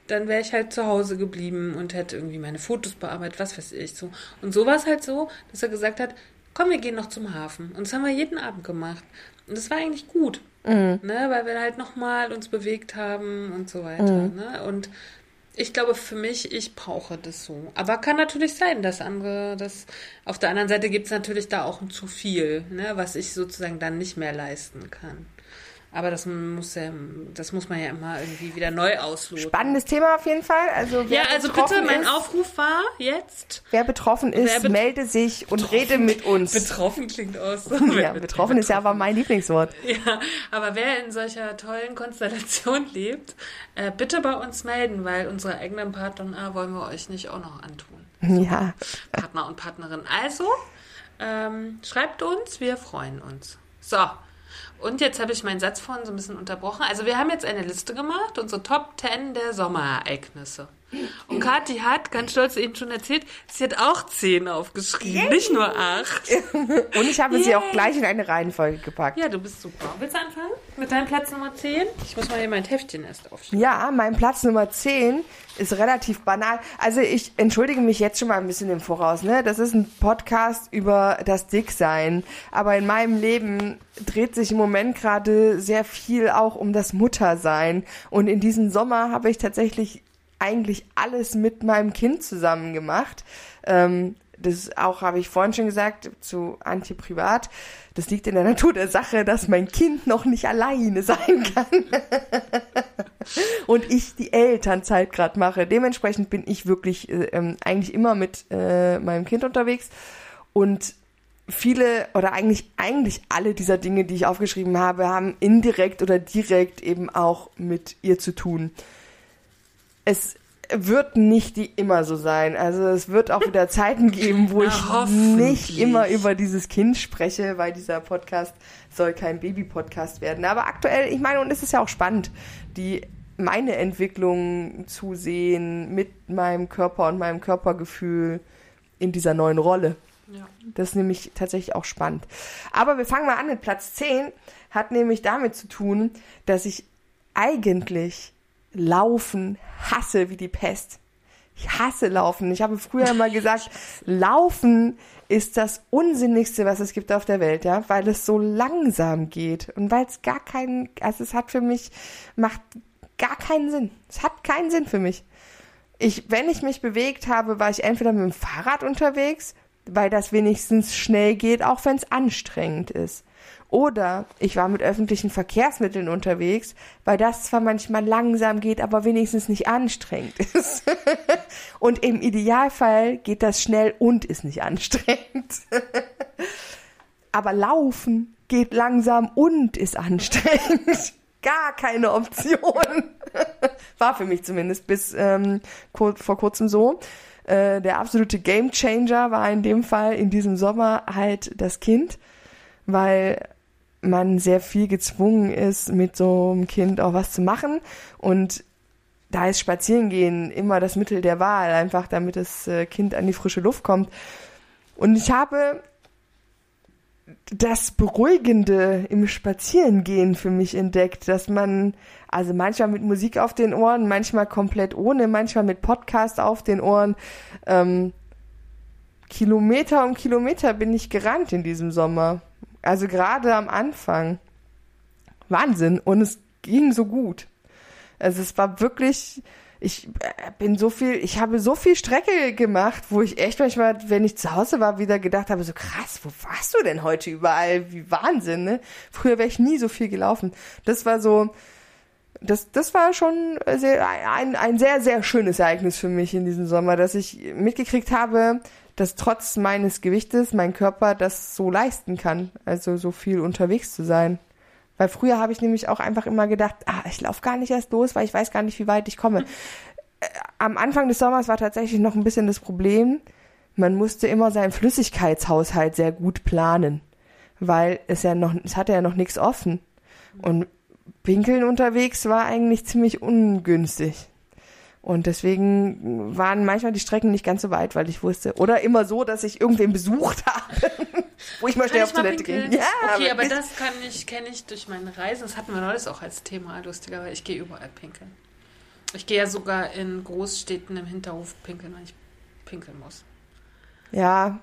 dann wäre ich halt zu Hause geblieben und hätte irgendwie meine Fotos bearbeitet, was weiß ich so. Und so war es halt so, dass er gesagt hat, komm, wir gehen noch zum Hafen. Und das haben wir jeden Abend gemacht. Und das war eigentlich gut, mhm. ne, weil wir halt nochmal uns bewegt haben und so weiter. Mhm. Ne? Und ich glaube, für mich, ich brauche das so. Aber kann natürlich sein, dass andere, das auf der anderen Seite gibt es natürlich da auch ein zu viel, ne, was ich sozusagen dann nicht mehr leisten kann. Aber das muss, ja, das muss man ja immer irgendwie wieder neu ausloten. Spannendes Thema auf jeden Fall. Also wer Ja, also betroffen bitte, mein ist, Aufruf war jetzt. Wer betroffen ist, Wer bet- melde sich und rede mit uns. Betroffen klingt aus. [laughs] ja, betroffen ist ja aber mein Lieblingswort. [laughs] Ja, aber wer in solcher tollen Konstellation [laughs] lebt, äh, bitte bei uns melden, weil unsere eigenen Partner wollen wir euch nicht auch noch antun. Ja, Partner und Partnerin. Also, ähm, schreibt uns, wir freuen uns. So. Und jetzt habe ich meinen Satz vorhin so ein bisschen unterbrochen. Also wir haben jetzt eine Liste gemacht, unsere Top 10 der Sommerereignisse. Und Kathi hat, ganz stolz eben schon erzählt, sie hat auch 10 aufgeschrieben, nicht nur 8. [laughs] und ich habe sie Yay. auch gleich in eine Reihenfolge gepackt. Ja, du bist super. Willst du anfangen mit deinem Platz Nummer 10? Ich muss mal hier mein Heftchen erst aufschreiben. Ja, mein Platz Nummer 10 ist relativ banal. Also ich entschuldige mich jetzt schon mal ein bisschen im Voraus. Ne? Das ist ein Podcast über das Dicksein. Aber in meinem Leben dreht sich im Moment gerade sehr viel auch um das Muttersein. Und in diesem Sommer habe ich tatsächlich eigentlich alles mit meinem Kind zusammen gemacht. Ähm, das auch habe ich vorhin schon gesagt zu Antje privat. Das liegt in der Natur der Sache, dass mein Kind noch nicht alleine sein kann [laughs] und ich die Elternzeit gerade mache. Dementsprechend bin ich wirklich äh, ähm, eigentlich immer mit äh, meinem Kind unterwegs und viele oder eigentlich eigentlich alle dieser Dinge, die ich aufgeschrieben habe, haben indirekt oder direkt eben auch mit ihr zu tun. Es wird nicht die immer so sein. Also es wird auch wieder [laughs] Zeiten geben, wo Na, ich nicht immer über dieses Kind spreche, weil dieser Podcast soll kein Baby-Podcast werden. Aber aktuell, ich meine, und es ist ja auch spannend, die meine Entwicklung zu sehen mit meinem Körper und meinem Körpergefühl in dieser neuen Rolle. Ja. Das ist nämlich tatsächlich auch spannend. Aber wir fangen mal an mit Platz 10. Hat nämlich damit zu tun, dass ich eigentlich Laufen hasse wie die Pest. Ich hasse Laufen. Ich habe früher immer gesagt, Laufen ist das Unsinnigste, was es gibt auf der Welt, ja, weil es so langsam geht und weil es gar keinen, also es hat für mich, macht gar keinen Sinn. Es hat keinen Sinn für mich. Ich, wenn ich mich bewegt habe, war ich entweder mit dem Fahrrad unterwegs, weil das wenigstens schnell geht, auch wenn es anstrengend ist. Oder ich war mit öffentlichen Verkehrsmitteln unterwegs, weil das zwar manchmal langsam geht, aber wenigstens nicht anstrengend [laughs] ist. und im Idealfall geht das schnell und ist nicht anstrengend. [laughs] aber laufen geht langsam und ist anstrengend. [laughs] Gar keine Option. War für mich zumindest bis ähm, vor kurzem so. Äh, der absolute Gamechanger war in dem Fall in diesem Sommer halt das Kind, weil man sehr viel gezwungen ist, mit so einem Kind auch was zu machen. Und da ist Spazierengehen immer das Mittel der Wahl, einfach damit das äh, Kind an die frische Luft kommt. Und ich habe das Beruhigende im Spazierengehen für mich entdeckt, dass man, also manchmal mit Musik auf den Ohren, manchmal komplett ohne, manchmal mit Podcast auf den Ohren, ähm, Kilometer um Kilometer bin ich gerannt in diesem Sommer. Also gerade am Anfang. Wahnsinn. Und es ging so gut. Also es war wirklich, ich äh, bin so viel, ich habe so viel Strecke gemacht, wo ich echt manchmal, wenn ich zu Hause war, wieder gedacht habe, so krass, wo warst du denn heute überall? Wie Wahnsinn, ne? Früher wäre ich nie so viel gelaufen. Das war so, das, das war schon sehr, ein, ein sehr, sehr schönes Ereignis für mich in diesem Sommer, dass ich mitgekriegt habe, dass trotz meines Gewichtes mein Körper das so leisten kann, also so viel unterwegs zu sein. Weil früher habe ich nämlich auch einfach immer gedacht, ah, ich laufe gar nicht erst los, weil ich weiß gar nicht, wie weit ich komme. Äh, Am Anfang des Sommers war tatsächlich noch ein bisschen das Problem, man musste immer seinen Flüssigkeitshaushalt sehr gut planen, weil es ja noch, es hatte ja noch nichts offen. Und Pinkeln unterwegs war eigentlich ziemlich ungünstig. Und deswegen waren manchmal die Strecken nicht ganz so weit, weil ich wusste. Oder immer so, dass ich irgendwen besucht [laughs] habe, wo ich mal schnell auf Toilette gehe. Ja, okay, aber das kann ich, kenne ich durch meine Reisen. Das hatten wir neulich auch als Thema, lustigerweise. Ich gehe überall pinkeln. Ich gehe ja sogar in Großstädten im Hinterhof pinkeln, wenn ich pinkeln muss. Ja,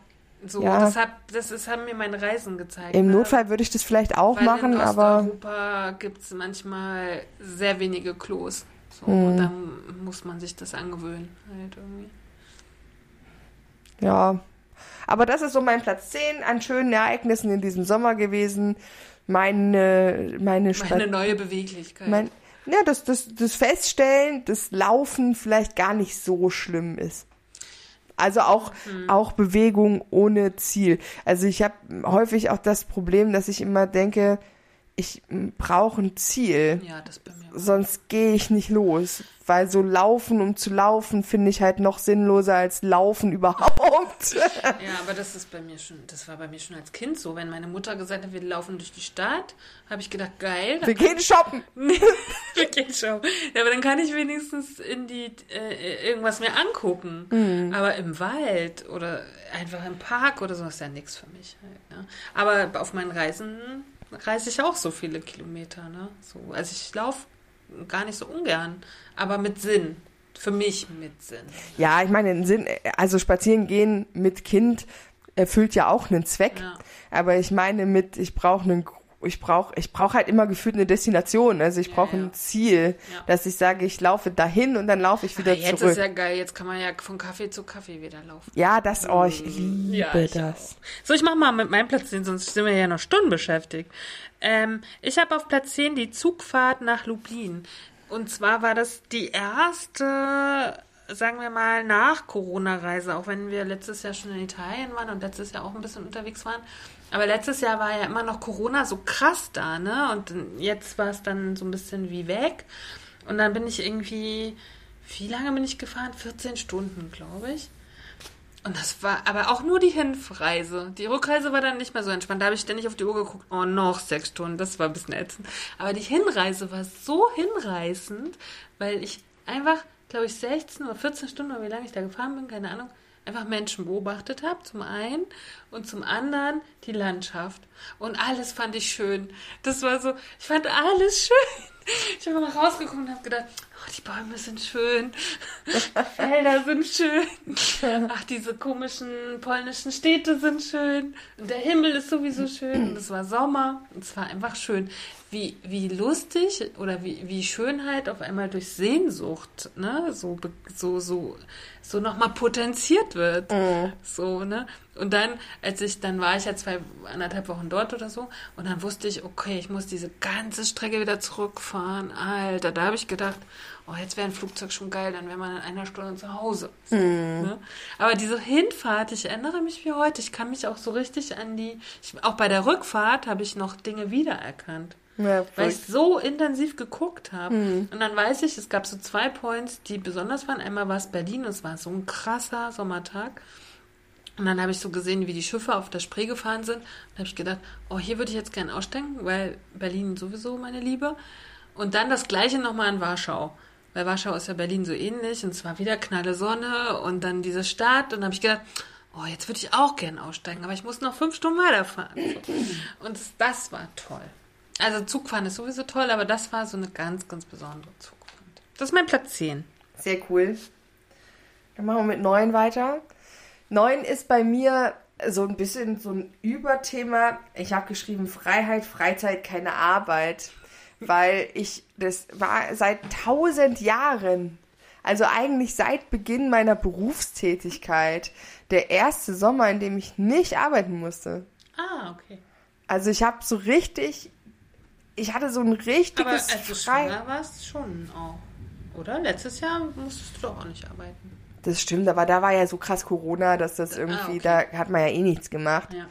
So, Ja. das, hat, das ist, haben mir meine Reisen gezeigt. im ne? Notfall würde ich das vielleicht auch Weil machen, in aber Osteuropa gibt es manchmal sehr wenige Klos. So, Mhm. Und dann muss man sich das angewöhnen. Halt irgendwie. ja. Aber das ist so mein Platz 10 an schönen Ereignissen in diesem Sommer gewesen. Meine, meine, Meine neue Beweglichkeit. mein, ja, das, das, das Feststellen, dass Laufen vielleicht gar nicht so schlimm ist. Also auch, auch Bewegung ohne Ziel. Also ich habe häufig auch das Problem, dass ich immer denke, ich brauche ein Ziel, ja, das bei mir. Sonst gehe ich nicht los. Weil so laufen, um zu laufen, finde ich halt noch sinnloser als laufen [laughs] überhaupt. Ja, aber das ist bei mir schon, das war bei mir schon als Kind so. Wenn meine Mutter gesagt hat, wir laufen durch die Stadt, habe ich gedacht, geil, Wir gehen shoppen. [laughs] Nee, wir gehen schon. Ja, aber dann kann ich wenigstens in die äh, irgendwas mir angucken. Mhm. Aber im Wald oder einfach im Park oder so ist ja nichts für mich. Halt, ne? Aber auf meinen Reisen reise ich auch so viele Kilometer. Ne? So, also ich laufe gar nicht so ungern, aber mit Sinn. Für mich mit Sinn. Ja, ich meine, Sinn, also spazieren gehen mit Kind erfüllt ja auch einen Zweck. Ja. Aber ich meine mit, ich brauche einen, ich brauche, ich brauche halt immer gefühlt eine Destination. Also ich Ja, brauche ja. ein Ziel, Ja. dass ich sage, ich laufe dahin und dann laufe ich wieder Aber jetzt zurück. ist ja geil, jetzt kann man ja von Kaffee zu Kaffee wieder laufen. ja, das, oh, ich liebe Ja, ich das. auch. So, ich mach mal mit meinem Platz 10, sonst sind wir ja noch Stunden beschäftigt. Ähm, ich habe auf Platz 10 die Zugfahrt nach Lublin. Und zwar war das die erste, sagen wir mal, nach Corona-Reise, auch wenn wir letztes Jahr schon in Italien waren und letztes Jahr auch ein bisschen unterwegs waren. Aber letztes Jahr war ja immer noch Corona so krass da, ne? Und jetzt war es dann so ein bisschen wie weg. Und dann bin ich irgendwie, wie lange bin ich gefahren? 14 Stunden, glaube ich. Und das war aber auch nur die Hinreise. Die Rückreise war dann nicht mehr so entspannt. Da habe ich ständig auf die Uhr geguckt. Oh, noch sechs Stunden. Das war ein bisschen ätzend. Aber die Hinreise war so hinreißend, weil ich einfach, glaube ich, 16 oder 14 Stunden, oder wie lange ich da gefahren bin, keine Ahnung, einfach Menschen beobachtet habe, zum einen. Und zum anderen die Landschaft. Und alles fand ich schön. Das war so, ich fand alles [laughs] schön. Ich habe mal rausgeguckt und habe gedacht, oh, die Bäume sind schön, [laughs] Felder sind schön, [laughs] ach, diese komischen polnischen Städte sind schön und der Himmel ist sowieso schön und es war Sommer und es war einfach schön. Wie, wie lustig oder wie, wie Schönheit auf einmal durch Sehnsucht, ne, so, so, so, so nochmal potenziert wird. So, ne? Und dann, als ich, dann war ich ja zwei, anderthalb Wochen dort oder so, und dann wusste ich, okay, ich muss diese ganze Strecke wieder zurückfahren. Alter, da habe ich gedacht, oh, jetzt wäre ein Flugzeug schon geil, dann wäre man in einer Stunde zu Hause. So, ne? Aber diese Hinfahrt, ich erinnere mich wie heute, ich kann mich auch so richtig an die, ich, auch bei der Rückfahrt habe ich noch Dinge wiedererkannt. Ja, Weil ich so intensiv geguckt habe. Und dann weiß ich, es gab so zwei Points, die besonders waren. Einmal war es Berlin, es war so ein krasser Sommertag. Und dann habe ich so gesehen, wie die Schiffe auf der Spree gefahren sind. Da habe ich gedacht, oh, hier würde ich jetzt gerne aussteigen, weil Berlin sowieso meine Liebe. Und dann das gleiche nochmal in Warschau. Weil Warschau ist ja Berlin so ähnlich und es war wieder knalle Sonne und dann diese Stadt. Und dann habe ich gedacht, oh, jetzt würde ich auch gerne aussteigen, aber ich muss noch fünf Stunden weiterfahren. Und das war toll. Also Zugfahren ist sowieso toll, aber das war so eine ganz, ganz besondere Zugfahrt. Das ist mein Platz 10. Sehr cool. Dann machen wir mit neun weiter. Neun ist bei mir so ein bisschen so ein Überthema. Ich habe geschrieben Freiheit, Freizeit, keine Arbeit. Weil ich, das war seit tausend Jahren, also eigentlich seit Beginn meiner Berufstätigkeit, der erste Sommer, in dem ich nicht arbeiten musste. Ah, okay. Also ich habe so richtig, ich hatte so ein Aber richtiges als du schwanger warst, schon auch. Oder? Letztes Jahr musstest du doch auch nicht arbeiten. Das stimmt, aber da war ja so krass Corona, dass das irgendwie, okay. da hat man ja eh nichts gemacht. Ja.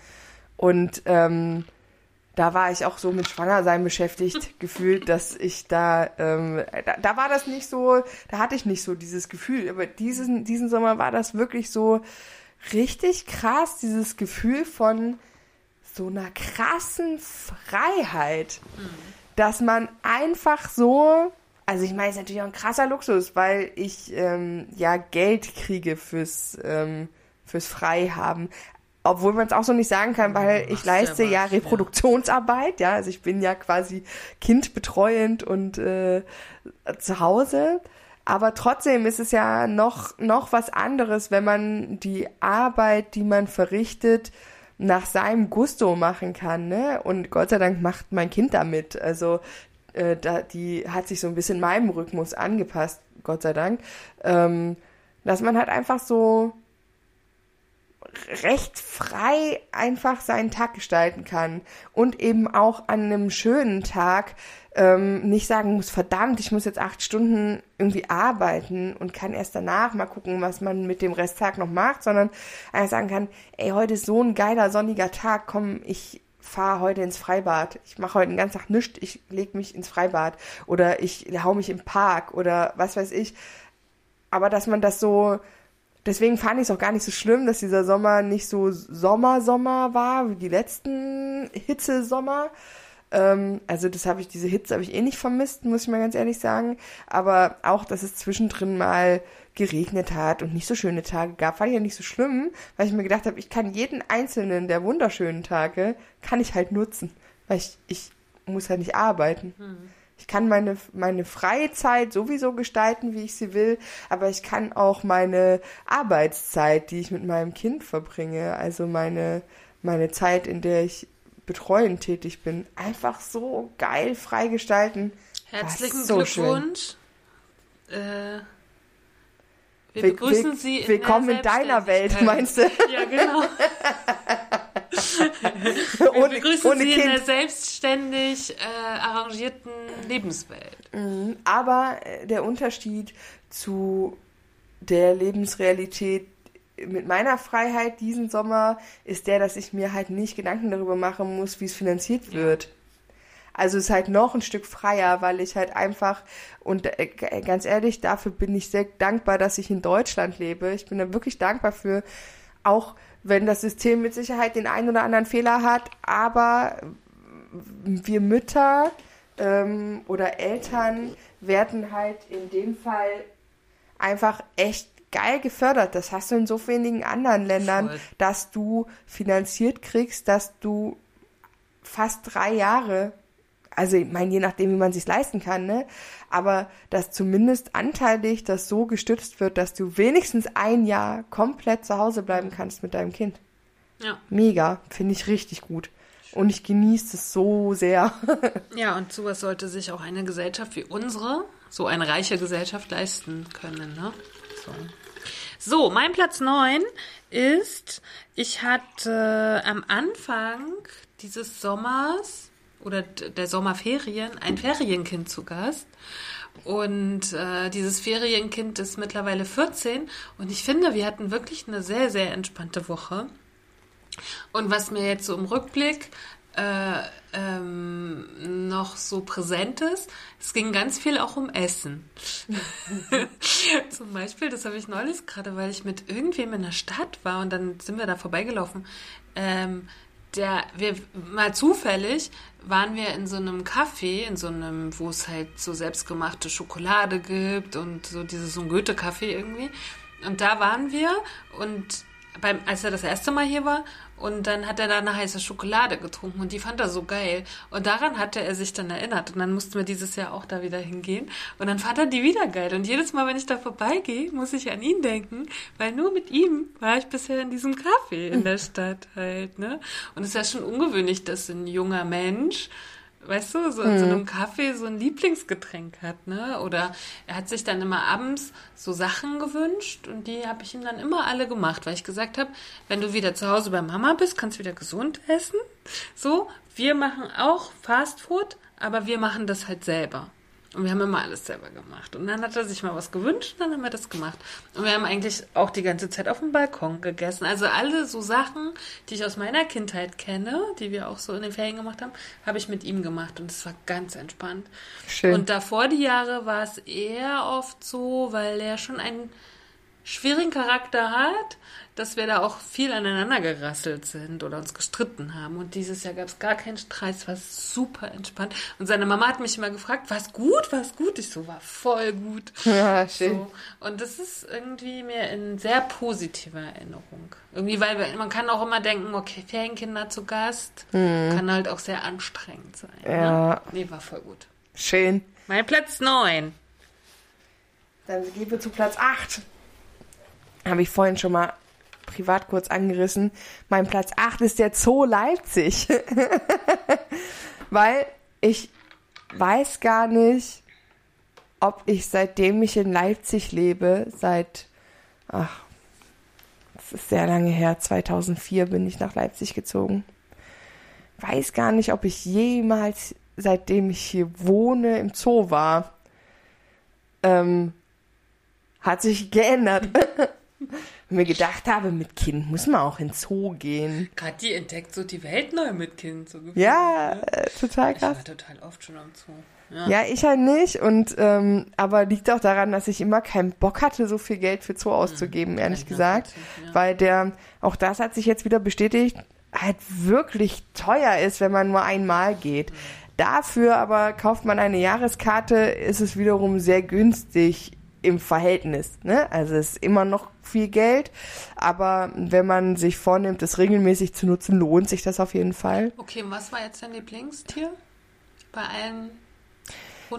Und ähm, da war ich auch so mit Schwangersein beschäftigt, [laughs] gefühlt, dass ich da, ähm, da, da war das nicht so, da hatte ich nicht so dieses Gefühl. Aber diesen, diesen Sommer war das wirklich so richtig krass, dieses Gefühl von so einer krassen Freiheit, dass man einfach so, also ich meine, es ist natürlich auch ein krasser Luxus, weil ich ähm, ja Geld kriege fürs, ähm, fürs Freihaben. Obwohl man es auch so nicht sagen kann, weil ich ja leiste ja, was, ja. Reproduktionsarbeit, ja. Also ich bin ja quasi kindbetreuend und äh, zu Hause. Aber trotzdem ist es ja noch, noch was anderes, wenn man die Arbeit, die man verrichtet, nach seinem Gusto machen kann, ne? Und Gott sei Dank macht mein Kind damit. Also äh, da, die hat sich so ein bisschen meinem Rhythmus angepasst, Gott sei Dank. Ähm, dass man halt einfach so recht frei einfach seinen Tag gestalten kann und eben auch an einem schönen Tag ähm, nicht sagen muss, verdammt, ich muss jetzt acht Stunden irgendwie arbeiten und kann erst danach mal gucken, was man mit dem Resttag noch macht, sondern einfach sagen kann, ey, heute ist so ein geiler sonniger Tag, komm, ich fahre heute ins Freibad. Ich mache heute den ganzen Tag nichts, ich leg mich ins Freibad oder ich hau mich im Park oder was weiß ich. Aber dass man das so deswegen fand ich es auch gar nicht so schlimm, dass dieser Sommer nicht so Sommer-Sommer war wie die letzten Hitzesommer. Ähm, also das habe ich, diese Hitze habe ich eh nicht vermisst, muss ich mal ganz ehrlich sagen. Aber auch, dass es zwischendrin mal geregnet hat und nicht so schöne Tage gab, fand ich ja nicht so schlimm, weil ich mir gedacht habe, ich kann jeden einzelnen der wunderschönen Tage, kann ich halt nutzen. Weil ich, ich muss halt nicht arbeiten. Hm. Ich kann meine, meine freie Zeit sowieso gestalten, wie ich sie will, aber ich kann auch meine Arbeitszeit, die ich mit meinem Kind verbringe, also meine, meine Zeit, in der ich betreuend tätig bin, einfach so geil frei gestalten. Herzlichen so Glückwunsch. Äh, wir begrüßen will, Sie in Willkommen in deiner Welt, meinst du? [laughs] Ja, genau. [laughs] Wir ohne, begrüßen ohne Sie kind. in der selbstständig äh, arrangierten Lebenswelt. Mhm, aber äh, der Unterschied zu der Lebensrealität mit meiner Freiheit diesen Sommer ist der, dass ich mir halt nicht Gedanken darüber machen muss, wie es finanziert wird. Also es ist halt noch ein Stück freier, weil ich halt einfach, und äh, ganz ehrlich, dafür bin ich sehr dankbar, dass ich in Deutschland lebe. Ich bin da wirklich dankbar für, auch wenn das System mit Sicherheit den einen oder anderen Fehler hat, aber wir Mütter ähm, oder Eltern werden halt in dem Fall einfach echt geil gefördert. Das hast du in so wenigen anderen Ländern, Voll. dass du finanziert kriegst, dass du fast drei Jahre also ich meine, je nachdem, wie man sich leisten kann, ne? Aber dass zumindest anteilig das so gestützt wird, dass du wenigstens ein Jahr komplett zu Hause bleiben kannst mit deinem Kind. Ja. Mega, finde ich richtig gut. Und ich genieße es so sehr. [laughs] ja, und sowas sollte sich auch eine Gesellschaft wie unsere, so eine reiche Gesellschaft leisten können, ne? So. So, mein Platz 9 ist, ich hatte am Anfang dieses Sommers oder der Sommerferien ein Ferienkind zu Gast. Und äh, dieses Ferienkind ist mittlerweile 14 und ich finde, wir hatten wirklich eine sehr, sehr entspannte Woche. Und was mir jetzt so im Rückblick äh, ähm, noch so präsent ist, es ging ganz viel auch um Essen. [laughs] Zum Beispiel, das habe ich neulich gerade, weil ich mit irgendwem in der Stadt war und dann sind wir da vorbeigelaufen. Ähm, der, wir mal zufällig waren wir in so einem Café, in so einem, wo es halt so selbstgemachte Schokolade gibt und so dieses so ein Goethe-Café irgendwie. Und da waren wir und beim, als er das erste Mal hier war und dann hat er da eine heiße Schokolade getrunken und die fand er so geil. Und daran hatte er sich dann erinnert. Und dann mussten wir dieses Jahr auch da wieder hingehen. Und dann fand er die wieder geil. Und jedes Mal, wenn ich da vorbeigehe, muss ich an ihn denken, weil nur mit ihm war ich bisher in diesem Café in der [laughs] Stadt halt, ne? Und es ist ja schon ungewöhnlich, dass ein junger Mensch weißt du, so in mhm. so einem Kaffee so ein Lieblingsgetränk hat, ne? Oder er hat sich dann immer abends so Sachen gewünscht und die habe ich ihm dann immer alle gemacht, weil ich gesagt habe, wenn du wieder zu Hause bei Mama bist, kannst du wieder gesund essen. So, wir machen auch Fast Food, aber wir machen das halt selber. Und wir haben immer alles selber gemacht. Und dann hat er sich mal was gewünscht, und dann haben wir das gemacht. Und wir haben eigentlich auch die ganze Zeit auf dem Balkon gegessen. Also alle so Sachen, die ich aus meiner Kindheit kenne, die wir auch so in den Ferien gemacht haben, habe ich mit ihm gemacht. Und es war ganz entspannt. Schön. Und davor die Jahre war es eher oft so, weil er schon einen schwierigen Charakter hat, dass wir da auch viel aneinander gerasselt sind oder uns gestritten haben. Und dieses Jahr gab es gar keinen Streit, es war super entspannt. Und seine Mama hat mich immer gefragt, was gut, was gut? Ich so, war voll gut. [laughs] Ja, schön. So. Und das ist irgendwie mir in sehr positiver Erinnerung. Irgendwie, weil man kann auch immer denken, okay, Ferienkinder zu Gast, hm. kann halt auch sehr anstrengend sein. Ne? Ja. Ne? Nee, war voll gut. Schön. Mein Platz 9. Dann gehen wir zu Platz 8. Habe ich vorhin schon mal privat kurz angerissen. Mein Platz 8 ist der Zoo Leipzig. [laughs] Weil ich weiß gar nicht, ob ich seitdem ich in Leipzig lebe, seit ach, das ist sehr lange her. 2004 bin ich nach Leipzig gezogen. Weiß gar nicht, ob ich jemals, seitdem ich hier wohne, im Zoo war. Ähm, hat sich geändert. [laughs] mir gedacht habe, mit Kind muss man auch ins Zoo gehen. Gerade die entdeckt so die Welt neu mit Kind. So gefühlt, Ja, ne? äh, total Ich war krass. total oft schon am Zoo. Ja. Ja, ich halt nicht. Und ähm, aber liegt auch daran, dass ich immer keinen Bock hatte, so viel Geld für Zoo auszugeben, ehrlich ich gesagt. ja. Weil der, auch das hat sich jetzt wieder bestätigt, halt wirklich teuer ist, wenn man nur einmal geht. Dafür aber kauft man eine Jahreskarte, ist es wiederum sehr günstig im Verhältnis. Ne? Also es ist immer noch viel Geld, aber wenn man sich vornimmt, es regelmäßig zu nutzen, lohnt sich das auf jeden Fall. Okay, und was war jetzt dein Lieblingstier? Bei allen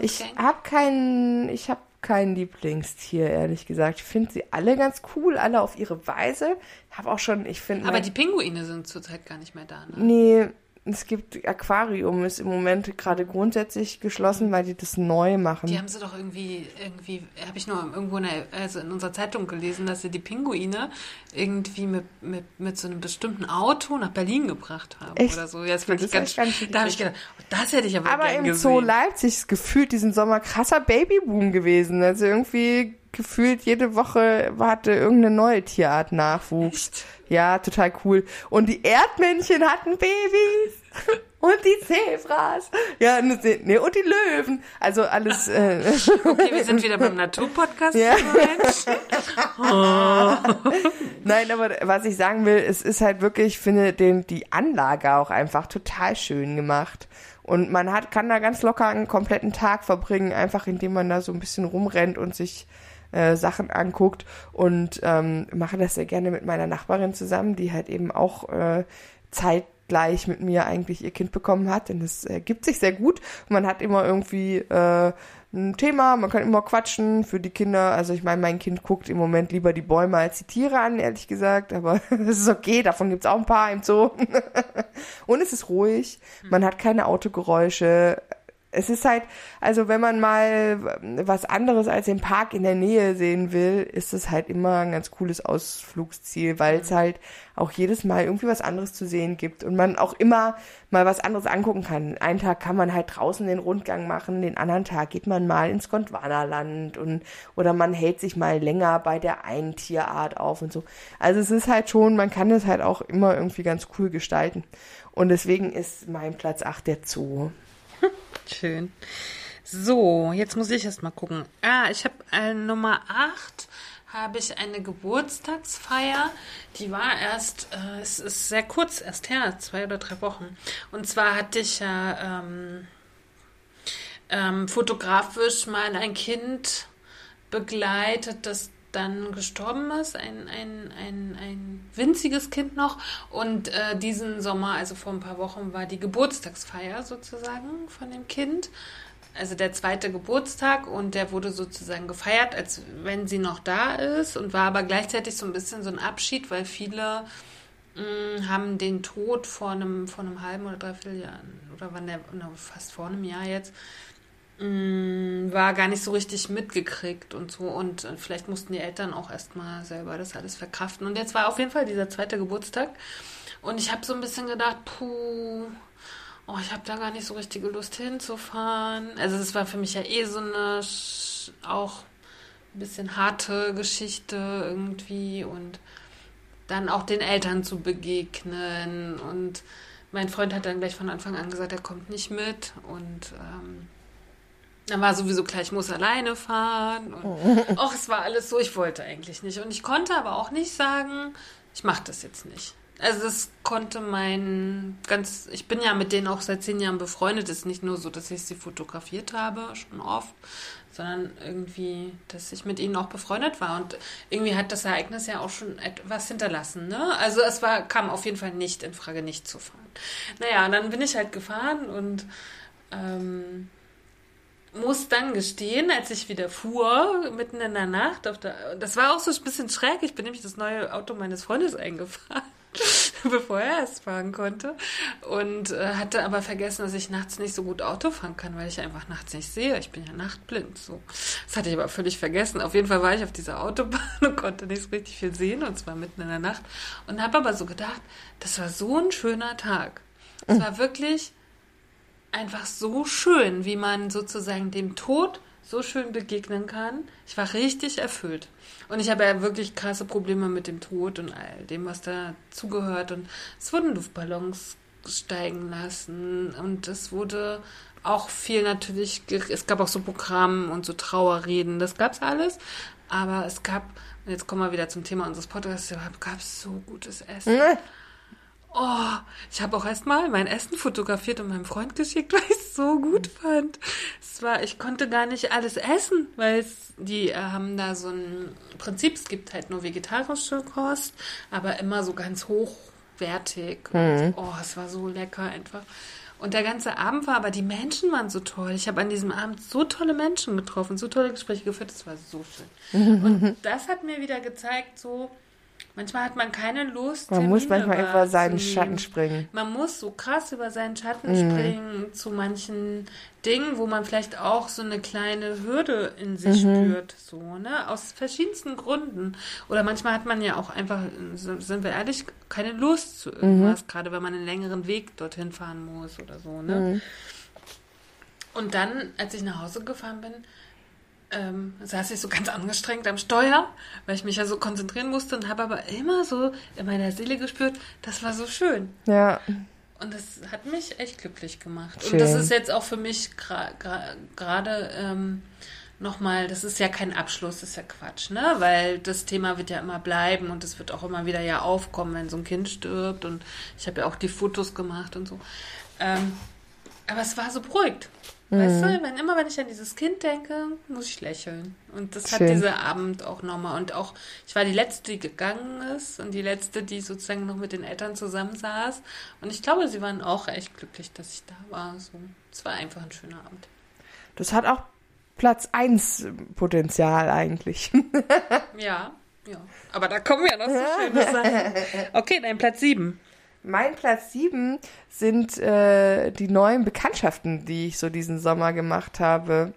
Ich Hundgängen? habe keinen, ich habe kein Lieblingstier, ehrlich gesagt. Ich finde sie alle ganz cool, alle auf ihre Weise. Ich habe auch schon, ich finde. Aber die Pinguine sind zurzeit gar nicht mehr da, ne? Nee, es gibt Aquarium, ist im Moment gerade grundsätzlich geschlossen, weil die das neu machen. Die haben sie doch irgendwie, irgendwie, habe ich nur irgendwo in, der, also in unserer Zeitung gelesen, dass sie die Pinguine irgendwie mit, mit, mit so einem bestimmten Auto nach Berlin gebracht haben Echt? oder so. Das fand ich ganz, nicht da habe ich gedacht, oh, das hätte ich aber, Aber im gesehen. Zoo Leipzig ist gefühlt diesen Sommer krasser Babyboom gewesen. Also irgendwie gefühlt jede Woche hatte irgendeine neue Tierart Nachwuchs. Echt? Ja, total cool. Und die Erdmännchen hatten Babys. [laughs] Und die Zebras. Ja, ne, nee, und die Löwen. Also alles. Äh, [laughs] Okay, wir sind wieder beim Naturpodcast. Ja. Mensch. [laughs] Nein, aber was ich sagen will, es ist halt wirklich, ich finde den, die Anlage auch einfach total schön gemacht. Und man hat, kann da ganz locker einen kompletten Tag verbringen, einfach indem man da so ein bisschen rumrennt und sich äh, Sachen anguckt. Und ähm, mache das sehr gerne mit meiner Nachbarin zusammen, die halt eben auch äh, zeitgleich mit mir eigentlich ihr Kind bekommen hat. Denn das äh, gibt sich sehr gut. Man hat immer irgendwie äh, ein Thema, man kann immer quatschen für die Kinder. Also ich meine, mein Kind guckt im Moment lieber die Bäume als die Tiere an, ehrlich gesagt. Aber [laughs] es ist okay, davon gibt's auch ein paar im Zoo. [laughs] Und es ist ruhig, man hat keine Autogeräusche. Es ist halt, also wenn man mal was anderes als den Park in der Nähe sehen will, ist es halt immer ein ganz cooles Ausflugsziel, weil es halt auch jedes Mal irgendwie was anderes zu sehen gibt und man auch immer mal was anderes angucken kann. Einen Tag kann man halt draußen den Rundgang machen, den anderen Tag geht man mal ins Gondwanaland und oder man hält sich mal länger bei der einen Tierart auf und so. Also es ist halt schon, man kann es halt auch immer irgendwie ganz cool gestalten. Und deswegen ist mein Platz 8 der Zoo. Schön. So, jetzt muss ich erst mal gucken. Ah, ich habe äh, Nummer 8 habe ich eine Geburtstagsfeier. Die war erst, äh, es ist sehr kurz erst her, zwei oder drei Wochen. Und zwar hatte ich ja ähm, ähm, fotografisch mal ein Kind begleitet, das dann gestorben ist, ein, ein, ein, ein winziges Kind noch. Und äh, diesen Sommer, also vor ein paar Wochen, war die Geburtstagsfeier sozusagen von dem Kind. Also der zweite Geburtstag und der wurde sozusagen gefeiert, als wenn sie noch da ist und war aber gleichzeitig so ein bisschen so ein Abschied, weil viele mh, haben den Tod vor einem, vor einem halben oder dreiviertel Jahr oder wann der, na, fast vor einem Jahr jetzt, war gar nicht so richtig mitgekriegt und so. Und äh, vielleicht mussten die Eltern auch erstmal selber das alles verkraften. Und jetzt war auf jeden Fall dieser zweite Geburtstag. Und ich habe so ein bisschen gedacht, puh, oh, ich habe da gar nicht so richtige Lust hinzufahren. Also es war für mich ja eh so eine auch ein bisschen harte Geschichte irgendwie und dann auch den Eltern zu begegnen. Und mein Freund hat dann gleich von Anfang an gesagt, er kommt nicht mit. Und ähm, dann war sowieso klar, ich muss alleine fahren. Und [laughs] auch es war alles so, ich wollte eigentlich nicht. Und ich konnte aber auch nicht sagen, ich mache das jetzt nicht. Also das konnte mein ganz, ich bin ja mit denen auch seit zehn Jahren befreundet. Es ist nicht nur so, dass ich sie fotografiert habe, schon oft, sondern irgendwie, dass ich mit ihnen auch befreundet war. Und irgendwie hat das Ereignis ja auch schon etwas hinterlassen. Ne? Also es war, kam auf jeden Fall nicht in Frage, nicht zu fahren. Naja, und dann bin ich halt gefahren und ähm, muss dann gestehen, als ich wieder fuhr, mitten in der Nacht, auf der, das war auch so ein bisschen schräg, ich bin nämlich das neue Auto meines Freundes eingefahren. [laughs] bevor er erst fahren konnte. Und äh, hatte aber vergessen, dass ich nachts nicht so gut Auto fahren kann, weil ich einfach nachts nicht sehe. Ich bin ja nachtblind. So. Das hatte ich aber völlig vergessen. Auf jeden Fall war ich auf dieser Autobahn [laughs] und konnte nicht so richtig viel sehen, und zwar mitten in der Nacht. Und habe aber so gedacht, das war so ein schöner Tag. Es war wirklich einfach so schön, wie man sozusagen dem Tod so schön begegnen kann. Ich war richtig erfüllt. Und ich habe ja wirklich krasse Probleme mit dem Tod und all dem, was dazugehört. Und es wurden Luftballons steigen lassen und es wurde auch viel natürlich, es gab auch so Programme und so Trauerreden, das gab es alles. Aber es gab, jetzt kommen wir wieder zum Thema unseres Podcasts, es gab so gutes Essen. Oh, ich habe auch erstmal mein Essen fotografiert und meinem Freund geschickt, [laughs] weil ich es so gut fand. Es war, ich konnte gar nicht alles essen, weil es, die äh, haben da so ein Prinzip, es gibt halt nur vegetarische Kost, aber immer so ganz hochwertig. Und, oh, es war so lecker einfach. Und der ganze Abend war, aber die Menschen waren so toll. Ich habe an diesem Abend so tolle Menschen getroffen, so tolle Gespräche geführt. Es war so schön. Und [laughs] das hat mir wieder gezeigt, so, manchmal hat man keine Lust. Man muss Termine manchmal über seinen. Schatten springen. Man muss so krass über seinen Schatten Mhm. springen zu manchen Dingen, wo man vielleicht auch so eine kleine Hürde in sich Mhm. spürt, so, ne? Aus verschiedensten Gründen. Oder manchmal hat man ja auch einfach, sind wir ehrlich, keine Lust zu irgendwas, Mhm. gerade wenn man einen längeren Weg dorthin fahren muss oder so, ne? Und dann, als ich nach Hause gefahren bin, ähm, saß ich so ganz angestrengt am Steuer, weil ich mich ja so konzentrieren musste und habe aber immer so in meiner Seele gespürt, das war so schön. Ja, Und das hat mich echt glücklich gemacht. Schön. Und das ist jetzt auch für mich gra- gra- gerade ähm, nochmal, das ist ja kein Abschluss, das ist ja Quatsch, ne? Weil das Thema wird ja immer bleiben und es wird auch immer wieder ja aufkommen, wenn so ein Kind stirbt. Und ich habe ja auch die Fotos gemacht und so. Ähm, aber es war so beruhigt. Weißt du, wenn immer wenn ich an dieses Kind denke, muss ich lächeln. Und das hat Schön. dieser Abend auch nochmal. Und auch, ich war die Letzte, die gegangen ist und die Letzte, die sozusagen noch mit den Eltern zusammensaß. Und ich glaube, sie waren auch echt glücklich, dass ich da war. So, es war einfach ein schöner Abend. das hat auch Platz 1 Potenzial eigentlich. [laughs] Ja, ja. Aber da kommen ja noch so schöne Sachen. [laughs] Okay, dein Platz sieben. Mein Platz 7 sind äh, die neuen Bekanntschaften, die ich so diesen Sommer gemacht habe.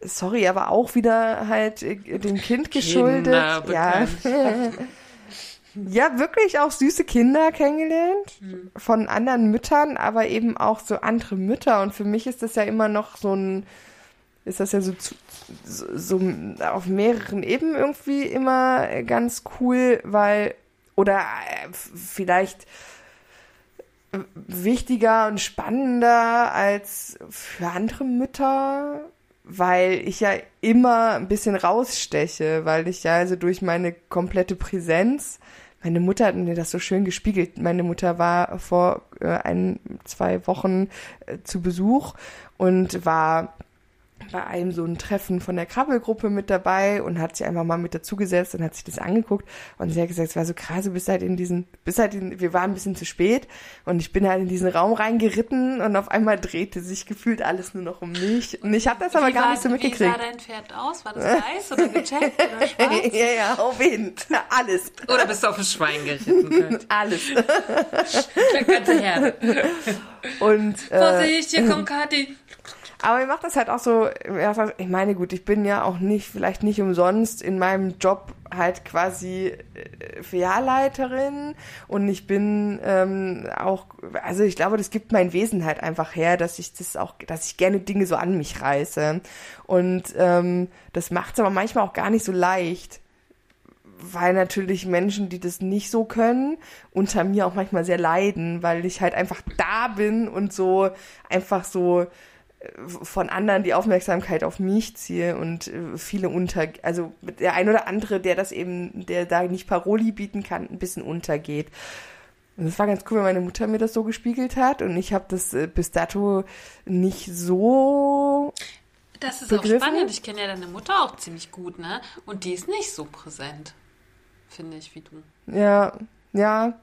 Sorry, aber auch wieder halt äh, dem Kind geschuldet. Ja. [laughs] ja, wirklich auch süße Kinder kennengelernt von anderen Müttern, aber eben auch so andere Mütter. Und für mich ist das ja immer noch so ein, ist das ja so, zu, so, so auf mehreren Ebenen irgendwie immer ganz cool, weil, oder äh, vielleicht äh, wichtiger und spannender als für andere Mütter, weil ich ja immer ein bisschen raussteche, weil ich ja also durch meine komplette Präsenz, meine Mutter hat mir das so schön gespiegelt. Meine Mutter war vor äh, ein, zwei Wochen zu Besuch und war bei einem so ein Treffen von der Krabbelgruppe mit dabei und hat sich einfach mal mit dazugesetzt und hat sich das angeguckt und sie hat gesagt, es war so krass, du bist halt in diesen, bist halt in, wir waren ein bisschen zu spät und ich bin halt in diesen Raum reingeritten und auf einmal drehte sich gefühlt alles nur noch um mich und ich habe das aber Wie gar war- nicht so Wie mitgekriegt. sah dein Pferd aus? War das weiß oder gecheckt oder [laughs] schwarz? ja, ja, auf Wind. Alles. Oder bist du auf ein Schwein geritten? Kurt? [laughs] Alles. Ganze Herde. Und, äh, Vorsicht, hier kommt Kathi. Aber mir macht das halt auch so, ich meine, gut, ich bin ja auch nicht, vielleicht nicht umsonst in meinem Job halt quasi äh, Filialleiterin und ich bin ähm, auch, also ich glaube, das gibt mein Wesen halt einfach her, dass ich das auch, dass ich gerne Dinge so an mich reiße. Und ähm, das macht es aber manchmal auch gar nicht so leicht weil natürlich Menschen, die das nicht so können, unter mir auch manchmal sehr leiden, weil ich halt einfach da bin und so einfach so von anderen die Aufmerksamkeit auf mich ziehe und äh, viele unter, also der ein oder andere, der das eben, der da nicht Paroli bieten kann, ein bisschen untergeht. Und das war ganz cool, weil meine Mutter mir das so gespiegelt hat und ich habe das äh, bis dato nicht so Das ist Begriffen? auch spannend. Ich kenne ja deine Mutter auch ziemlich gut, ne? Und die ist nicht so präsent, finde ich, wie du. Ja, ja.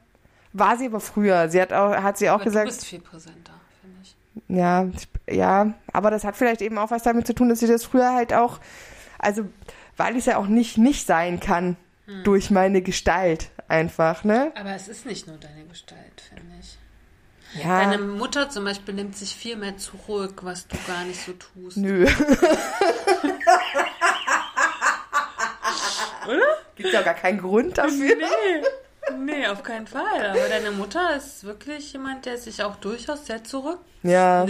War sie aber früher. Sie hat auch, hat sie auch Aber gesagt, du bist viel präsenter. Ja, ich- ja, aber das hat vielleicht eben auch was damit zu tun, dass sie das früher halt auch, also, weil ich es ja auch nicht nicht sein kann durch meine Gestalt einfach, ne? Aber es ist nicht nur deine Gestalt, finde ich. Ja. Deine Mutter zum Beispiel nimmt sich viel mehr zurück, was du gar nicht so tust. Nö. [laughs] Oder? Gibt ja gar keinen Grund dafür. Nee. Nee, auf keinen Fall. Aber deine Mutter ist wirklich jemand, der sich auch durchaus sehr zurücknimmt. Ja,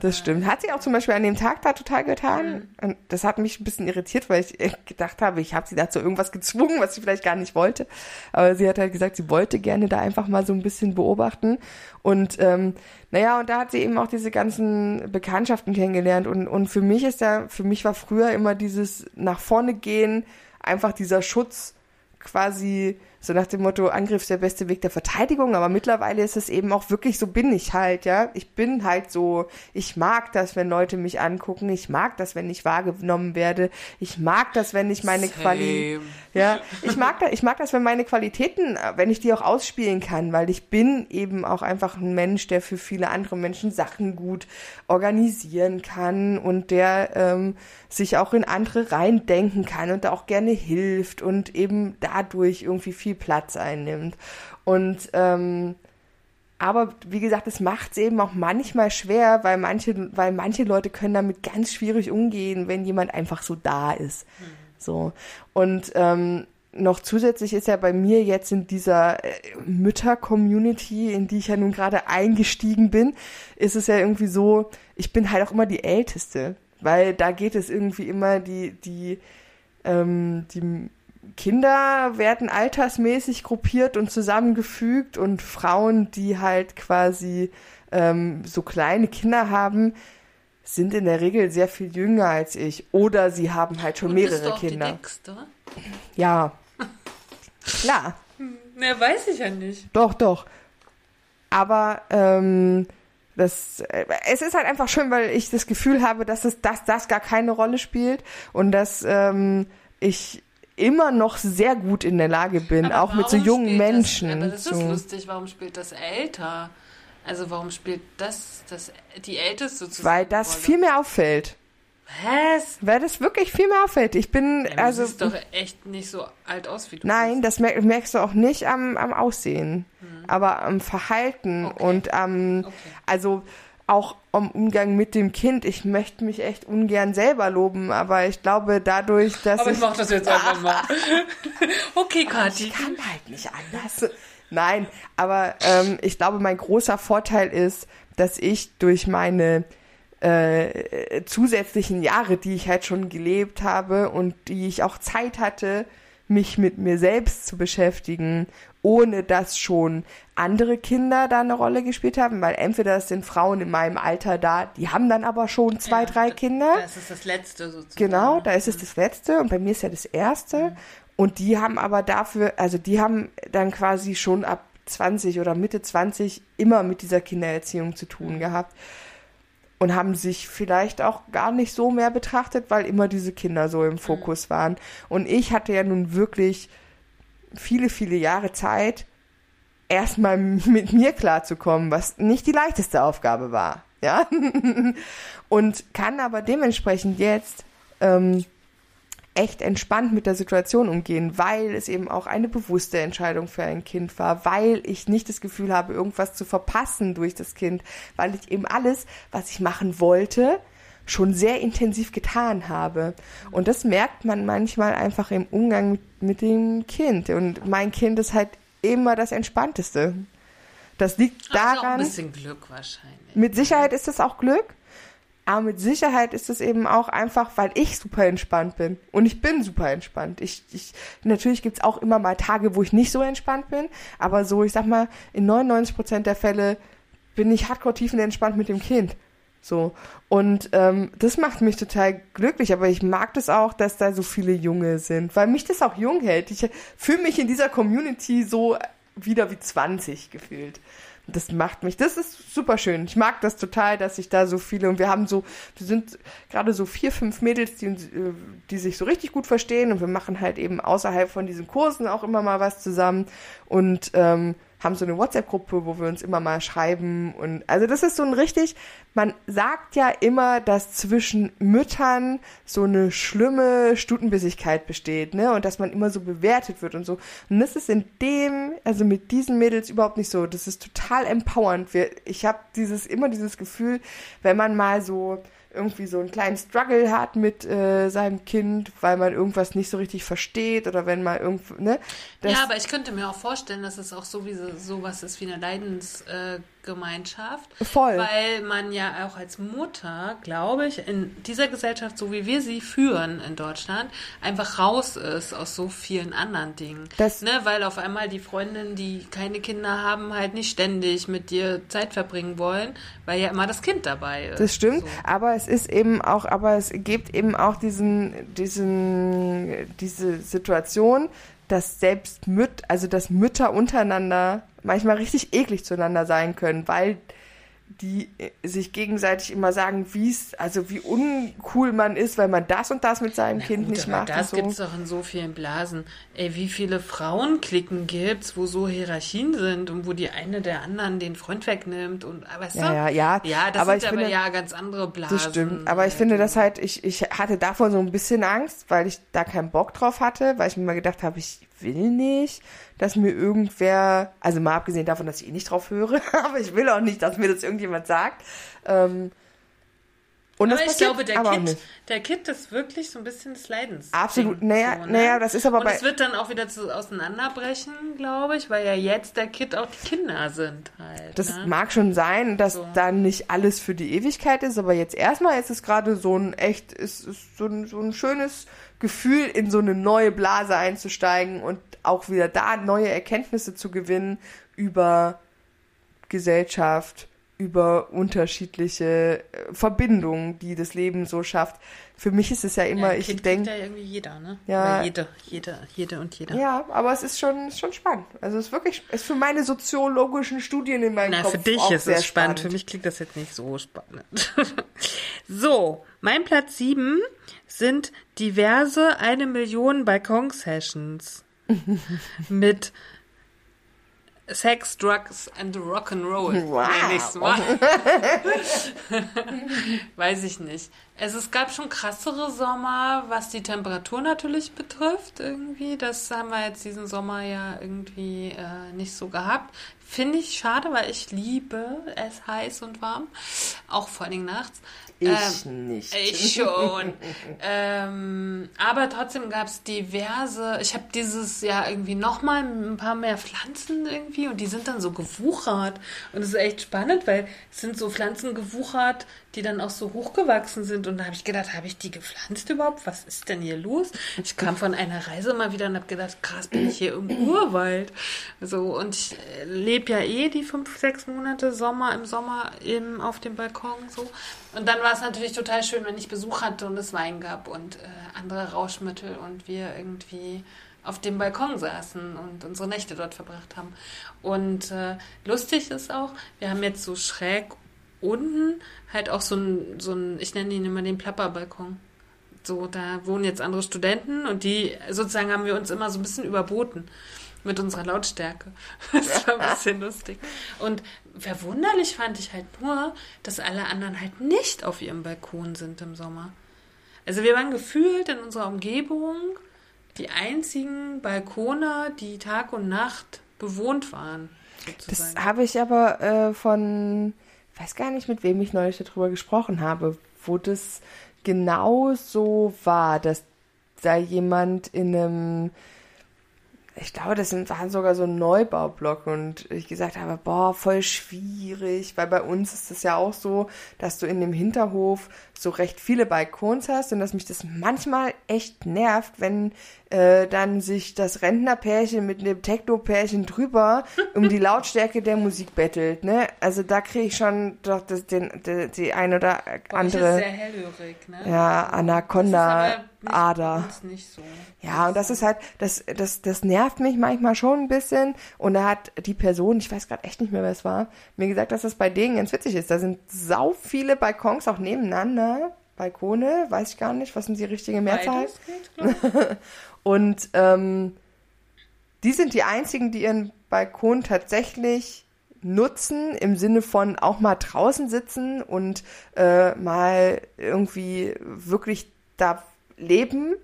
das stimmt. Hat sie auch zum Beispiel an dem Tag da total getan. Mhm. Und das hat mich ein bisschen irritiert, weil ich äh, gedacht habe, ich habe sie dazu irgendwas gezwungen, was sie vielleicht gar nicht wollte. Aber sie hat halt gesagt, sie wollte gerne da einfach mal so ein bisschen beobachten. Und ähm, naja, und da hat sie eben auch diese ganzen Bekanntschaften kennengelernt. Und, und für mich ist da, für mich war früher immer dieses nach vorne gehen, einfach dieser Schutz quasi so nach dem Motto, Angriff ist der beste Weg der Verteidigung, aber mittlerweile ist es eben auch wirklich, so bin ich halt, ja. Ich bin halt so, ich mag das, wenn Leute mich angucken, ich mag das, wenn ich wahrgenommen werde, ich mag das, wenn ich meine Qualität, ja, ich mag das, ich mag das, wenn meine Qualitäten, wenn ich die auch ausspielen kann, weil ich bin eben auch einfach ein Mensch, der für viele andere Menschen Sachen gut organisieren kann und der ähm, sich auch in andere reindenken kann und da auch gerne hilft und eben dadurch irgendwie viel Platz einnimmt. Und ähm, aber wie gesagt, es macht es eben auch manchmal schwer, weil manche, weil manche Leute können damit ganz schwierig umgehen, wenn jemand einfach so da ist. So. Und ähm, noch zusätzlich ist ja bei mir jetzt in dieser äh, Mütter-Community, in die ich ja nun gerade eingestiegen bin, ist es ja irgendwie so, ich bin halt auch immer die Älteste. Weil da geht es irgendwie immer die, die, ähm, die Kinder werden altersmäßig gruppiert und zusammengefügt und Frauen, die halt quasi ähm, so kleine Kinder haben, sind in der Regel sehr viel jünger als ich. Oder sie haben halt schon Und mehrere bist du auch Kinder. Die Dickste? Ja. [laughs] Klar. Ne, weiß ich ja nicht. Doch, doch. Aber ähm, das, äh, es ist halt einfach schön, weil ich das Gefühl habe, dass es, dass das gar keine Rolle spielt und dass ähm, ich immer noch sehr gut in der Lage bin, Aber auch mit so jungen Menschen. Das, aber das ist lustig. Warum spielt das älter? Also warum spielt das, das die Älteste sozusagen? weil das viel mehr auffällt. Was? Weil das wirklich viel mehr auffällt. Ich bin, Ja, also. du siehst doch echt nicht so alt aus wie du Nein, bist. das mer merkst du auch nicht am, am Aussehen, aber am Verhalten Hm. Okay. und am, Okay. also auch am Umgang mit dem Kind. Ich möchte mich echt ungern selber loben, aber ich glaube dadurch, dass Aber ich, ich mach das jetzt einfach mal. [laughs] okay, Kathi. ich kann halt nicht anders. Nein, aber ähm, ich glaube, mein großer Vorteil ist, dass ich durch meine äh, zusätzlichen Jahre, die ich halt schon gelebt habe und die ich auch Zeit hatte, mich mit mir selbst zu beschäftigen, ohne dass schon andere Kinder da eine Rolle gespielt haben, weil entweder es sind Frauen in meinem Alter da, die haben dann aber schon zwei, Ja, drei Kinder. Das ist das Letzte sozusagen. Genau, da ist es das letzte und bei mir ist ja das erste. Und die haben aber dafür, also die haben dann quasi schon ab 20 oder Mitte 20 immer mit dieser Kindererziehung zu tun gehabt. Und haben sich vielleicht auch gar nicht so mehr betrachtet, weil immer diese Kinder so im Fokus waren. Und ich hatte ja nun wirklich viele, viele Jahre Zeit, erstmal [laughs] mit mir klarzukommen, was nicht die leichteste Aufgabe war. Ja. [laughs] Und kann aber dementsprechend jetzt ähm, echt entspannt mit der Situation umgehen, weil es eben auch eine bewusste Entscheidung für ein Kind war, weil ich nicht das Gefühl habe, irgendwas zu verpassen durch das Kind, weil ich eben alles, was ich machen wollte, schon sehr intensiv getan habe. Und das merkt man manchmal einfach im Umgang mit, mit dem Kind. Und mein Kind ist halt immer das Entspannteste. Das liegt Also auch ein daran, bisschen Glück wahrscheinlich. mit Sicherheit ist das auch Glück, aber mit Sicherheit ist es eben auch einfach, weil ich super entspannt bin. Und ich bin super entspannt. Ich, ich, natürlich gibt's auch immer mal Tage, wo ich nicht so entspannt bin, aber so, ich sag mal, in 99 Prozent der Fälle bin ich hardcore tiefenentspannt mit dem Kind. So. Und ähm, das macht mich total glücklich, aber ich mag das auch, dass da so viele Junge sind, weil mich das auch jung hält. Ich fühle mich in dieser Community so wieder wie 20 gefühlt. Das macht mich, das ist super schön. Ich mag das total, dass ich da so viele und wir haben so, wir sind gerade so vier, fünf Mädels, die, äh, die sich so richtig gut verstehen und wir machen halt eben außerhalb von diesen Kursen auch immer mal was zusammen und ähm, haben so eine WhatsApp-Gruppe, wo wir uns immer mal schreiben und also das ist so ein richtig, man sagt ja immer, dass zwischen Müttern so eine schlimme Stutenbissigkeit besteht, ne, und dass man immer so bewertet wird und so. Und das ist in dem, also mit diesen Mädels überhaupt nicht so. Das ist total empowernd. Ich habe dieses immer dieses Gefühl, wenn man mal so irgendwie so einen kleinen Struggle hat mit äh, seinem Kind, weil man irgendwas nicht so richtig versteht oder wenn man irgendwo, ne? Ja, aber ich könnte mir auch vorstellen, dass es auch sowieso sowas ist wie eine Leidensgemeinschaft. Äh, Voll. Weil man ja auch als Mutter, glaube ich, in dieser Gesellschaft, so wie wir sie führen in Deutschland, einfach raus ist aus so vielen anderen Dingen. Das- ne? Weil auf einmal die Freundinnen, die keine Kinder haben, halt nicht ständig mit dir Zeit verbringen wollen, weil ja immer das Kind dabei ist. Das stimmt, So. aber es ist eben auch, aber es gibt eben auch diesen, diesen, diese Situation, dass selbst Müt, also dass Mütter untereinander manchmal richtig eklig zueinander sein können, weil die äh, sich gegenseitig immer sagen, wie es, also wie uncool man ist, weil man das und das mit seinem Na Kind gut, nicht macht. Das und gibt's so. doch in so vielen Blasen. Ey, wie viele Frauenklicken gibt's, wo so Hierarchien sind und wo die eine der anderen den Freund wegnimmt und aber du? Ja, ja, ja. Ja, das Aber sind ich aber finde- ja ganz andere Blasen. Das stimmt. Aber ich finde das halt, ich, ich hatte davon so ein bisschen Angst, weil ich da keinen Bock drauf hatte, weil ich mir mal gedacht habe, ich will nicht, dass mir irgendwer, also mal abgesehen davon, dass ich eh nicht drauf höre, [laughs] aber ich will auch nicht, dass mir das irgendjemand sagt. Ähm, und aber das ich passiert glaube, der Kid, der Kid ist wirklich so ein bisschen des Leidens. Absolut. Naja, so, ne? naja, das ist aber und bei- es wird dann auch wieder zu auseinanderbrechen, glaube ich, weil ja jetzt der Kid auch die Kinder sind halt. Das ne? mag schon sein, dass So. dann nicht alles für die Ewigkeit ist, aber jetzt erstmal ist es gerade so ein echt, ist, ist so, ein, so ein schönes Gefühl, in so eine neue Blase einzusteigen und auch wieder da neue Erkenntnisse zu gewinnen über Gesellschaft, über unterschiedliche äh, Verbindungen, die das Leben so schafft. Für mich ist es ja immer, ja, ich denke, ja irgendwie jeder, ne? Ja. Oder jede, jede, jede und jeder. ja, aber es ist schon, ist schon spannend. Also es ist wirklich, ist für meine soziologischen Studien in meinem Na, Kopf für dich ist es spannend. Für mich klingt das jetzt nicht so spannend. [laughs] so, mein Platz 7 sind diverse eine Million Balkon-Sessions [laughs] mit Sex, Drugs and Rock'n'Roll. Wow. Mal. [laughs] Weiß ich nicht. Also es gab schon krassere Sommer, was die Temperatur natürlich betrifft irgendwie. Das haben wir jetzt diesen Sommer ja irgendwie äh, nicht so gehabt. Finde ich schade, weil ich liebe es heiß und warm. Auch vor allen Dingen nachts. Ich Ähm, nicht. ich schon. [laughs] ähm, aber trotzdem gab es diverse. Ich habe dieses Jahr irgendwie nochmal ein paar mehr Pflanzen irgendwie und die sind dann so gewuchert. Und es ist echt spannend, weil es sind so Pflanzen gewuchert, die dann auch so hochgewachsen sind. Und da habe ich gedacht, habe ich die gepflanzt überhaupt? Was ist denn hier los? Ich kam von einer Reise mal wieder und habe gedacht, krass, bin ich hier im Urwald. So, und ich äh, lebe ja eh die fünf, sechs Monate Sommer im Sommer eben auf dem Balkon so. Und dann war es natürlich total schön, wenn ich Besuch hatte und es Wein gab und äh, andere Rauschmittel und wir irgendwie auf dem Balkon saßen und unsere Nächte dort verbracht haben. Und äh, lustig ist auch, wir haben jetzt so schräg unten halt auch so ein, so ein ich nenne ihn immer den Plapperbalkon. So, da wohnen jetzt andere Studenten und die sozusagen haben wir uns immer so ein bisschen überboten mit unserer Lautstärke. [laughs] Das war ein bisschen lustig. Und verwunderlich fand ich halt nur, dass alle anderen halt nicht auf ihrem Balkon sind im Sommer. Also wir waren gefühlt in unserer Umgebung die einzigen Balkone, die Tag und Nacht bewohnt waren. Das Sozusagen. habe ich aber äh, von, weiß gar nicht, mit wem ich neulich darüber gesprochen habe, wo das genau so war, dass da jemand in einem, ich glaube, das waren sogar so Neubaublock und ich gesagt habe, boah, voll schwierig, weil bei uns ist es ja auch so, dass du in dem Hinterhof so recht viele Balkons hast und dass mich das manchmal echt nervt, wenn äh, dann sich das Rentnerpärchen mit dem Techno-Pärchen drüber um die [laughs] Lautstärke der Musik bettelt, ne? Also da kriege ich schon doch das, den, die, die ein oder Bei euch ist andere sehr hellhörig, ne? ja, Das Anaconda nicht Ader. so. Ja, und das ist halt, das, das, das nervt mich manchmal schon ein bisschen. Und da hat die Person, ich weiß gerade echt nicht mehr, wer es war, mir gesagt, dass das bei denen ganz witzig ist. Da sind sau viele Balkons auch nebeneinander. Balkone, weiß ich gar nicht, was sind die richtige Mehrzahl? Beides geht. [laughs] Und ähm, die sind die einzigen, die ihren Balkon tatsächlich nutzen im Sinne von auch mal draußen sitzen und äh, mal irgendwie wirklich da leben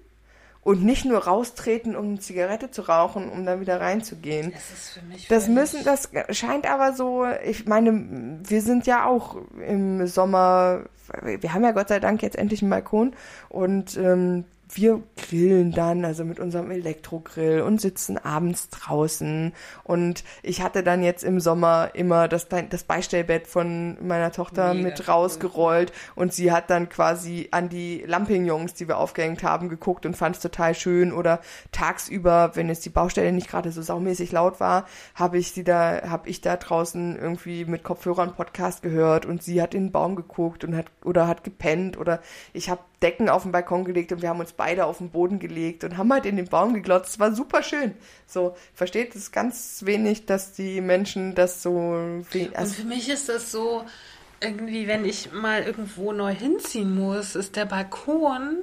und nicht nur raustreten, um eine Zigarette zu rauchen, um dann wieder reinzugehen. Das ist für mich Das müssen, das scheint aber so, ich meine, wir sind ja auch im Sommer, wir haben ja Gott sei Dank jetzt endlich einen Balkon und ähm, wir grillen dann, also mit unserem Elektrogrill und sitzen abends draußen. Und ich hatte dann jetzt im Sommer immer das, das Beistellbett von meiner Tochter Mega mit cool. rausgerollt und sie hat dann quasi an die Lampignons, die wir aufgehängt haben, geguckt und fand es total schön. Oder tagsüber, wenn jetzt die Baustelle nicht gerade so saumäßig laut war, habe ich sie da, habe ich da draußen irgendwie mit Kopfhörern Podcast gehört und sie hat in den Baum geguckt und hat oder hat gepennt oder ich habe Decken auf den Balkon gelegt und wir haben uns beide auf den Boden gelegt und haben halt in den Baum geglotzt. Es war super schön. So, versteht es ganz wenig, dass die Menschen das so Und also, für mich ist das so, irgendwie, wenn ich mal irgendwo neu hinziehen muss, ist der Balkon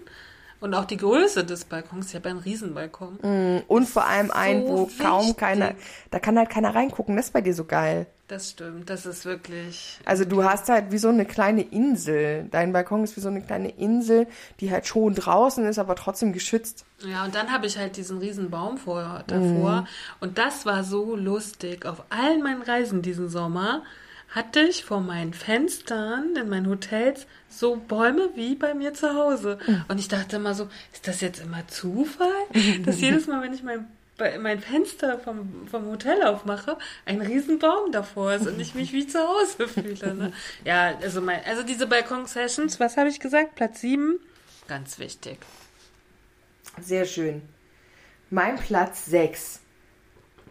und auch die Größe des Balkons, ich habe einen Riesenbalkon. und vor allem ein, so wo kaum wichtig. keiner, da kann halt keiner reingucken. Das ist bei dir so geil. Das stimmt, das ist wirklich. Also du hast halt wie so eine kleine Insel. Dein Balkon ist wie so eine kleine Insel, die halt schon draußen ist, aber trotzdem geschützt. Ja, und dann habe ich halt diesen riesen Baum vor, davor. Mhm. Und das war so lustig. Auf allen meinen Reisen diesen Sommer hatte ich vor meinen Fenstern in meinen Hotels so Bäume wie bei mir zu Hause. Mhm. Und ich dachte immer so, ist das jetzt immer Zufall? Dass jedes Mal, wenn ich mein, bei- mein Fenster vom, vom Hotel aufmache, ein riesen Baum davor ist und ich mich wie zu Hause [laughs] fühle. Ne? Ja, also, mein, also diese Balkon-Sessions, was habe ich gesagt? Platz 7? Ganz wichtig. Sehr schön. Mein Platz 6.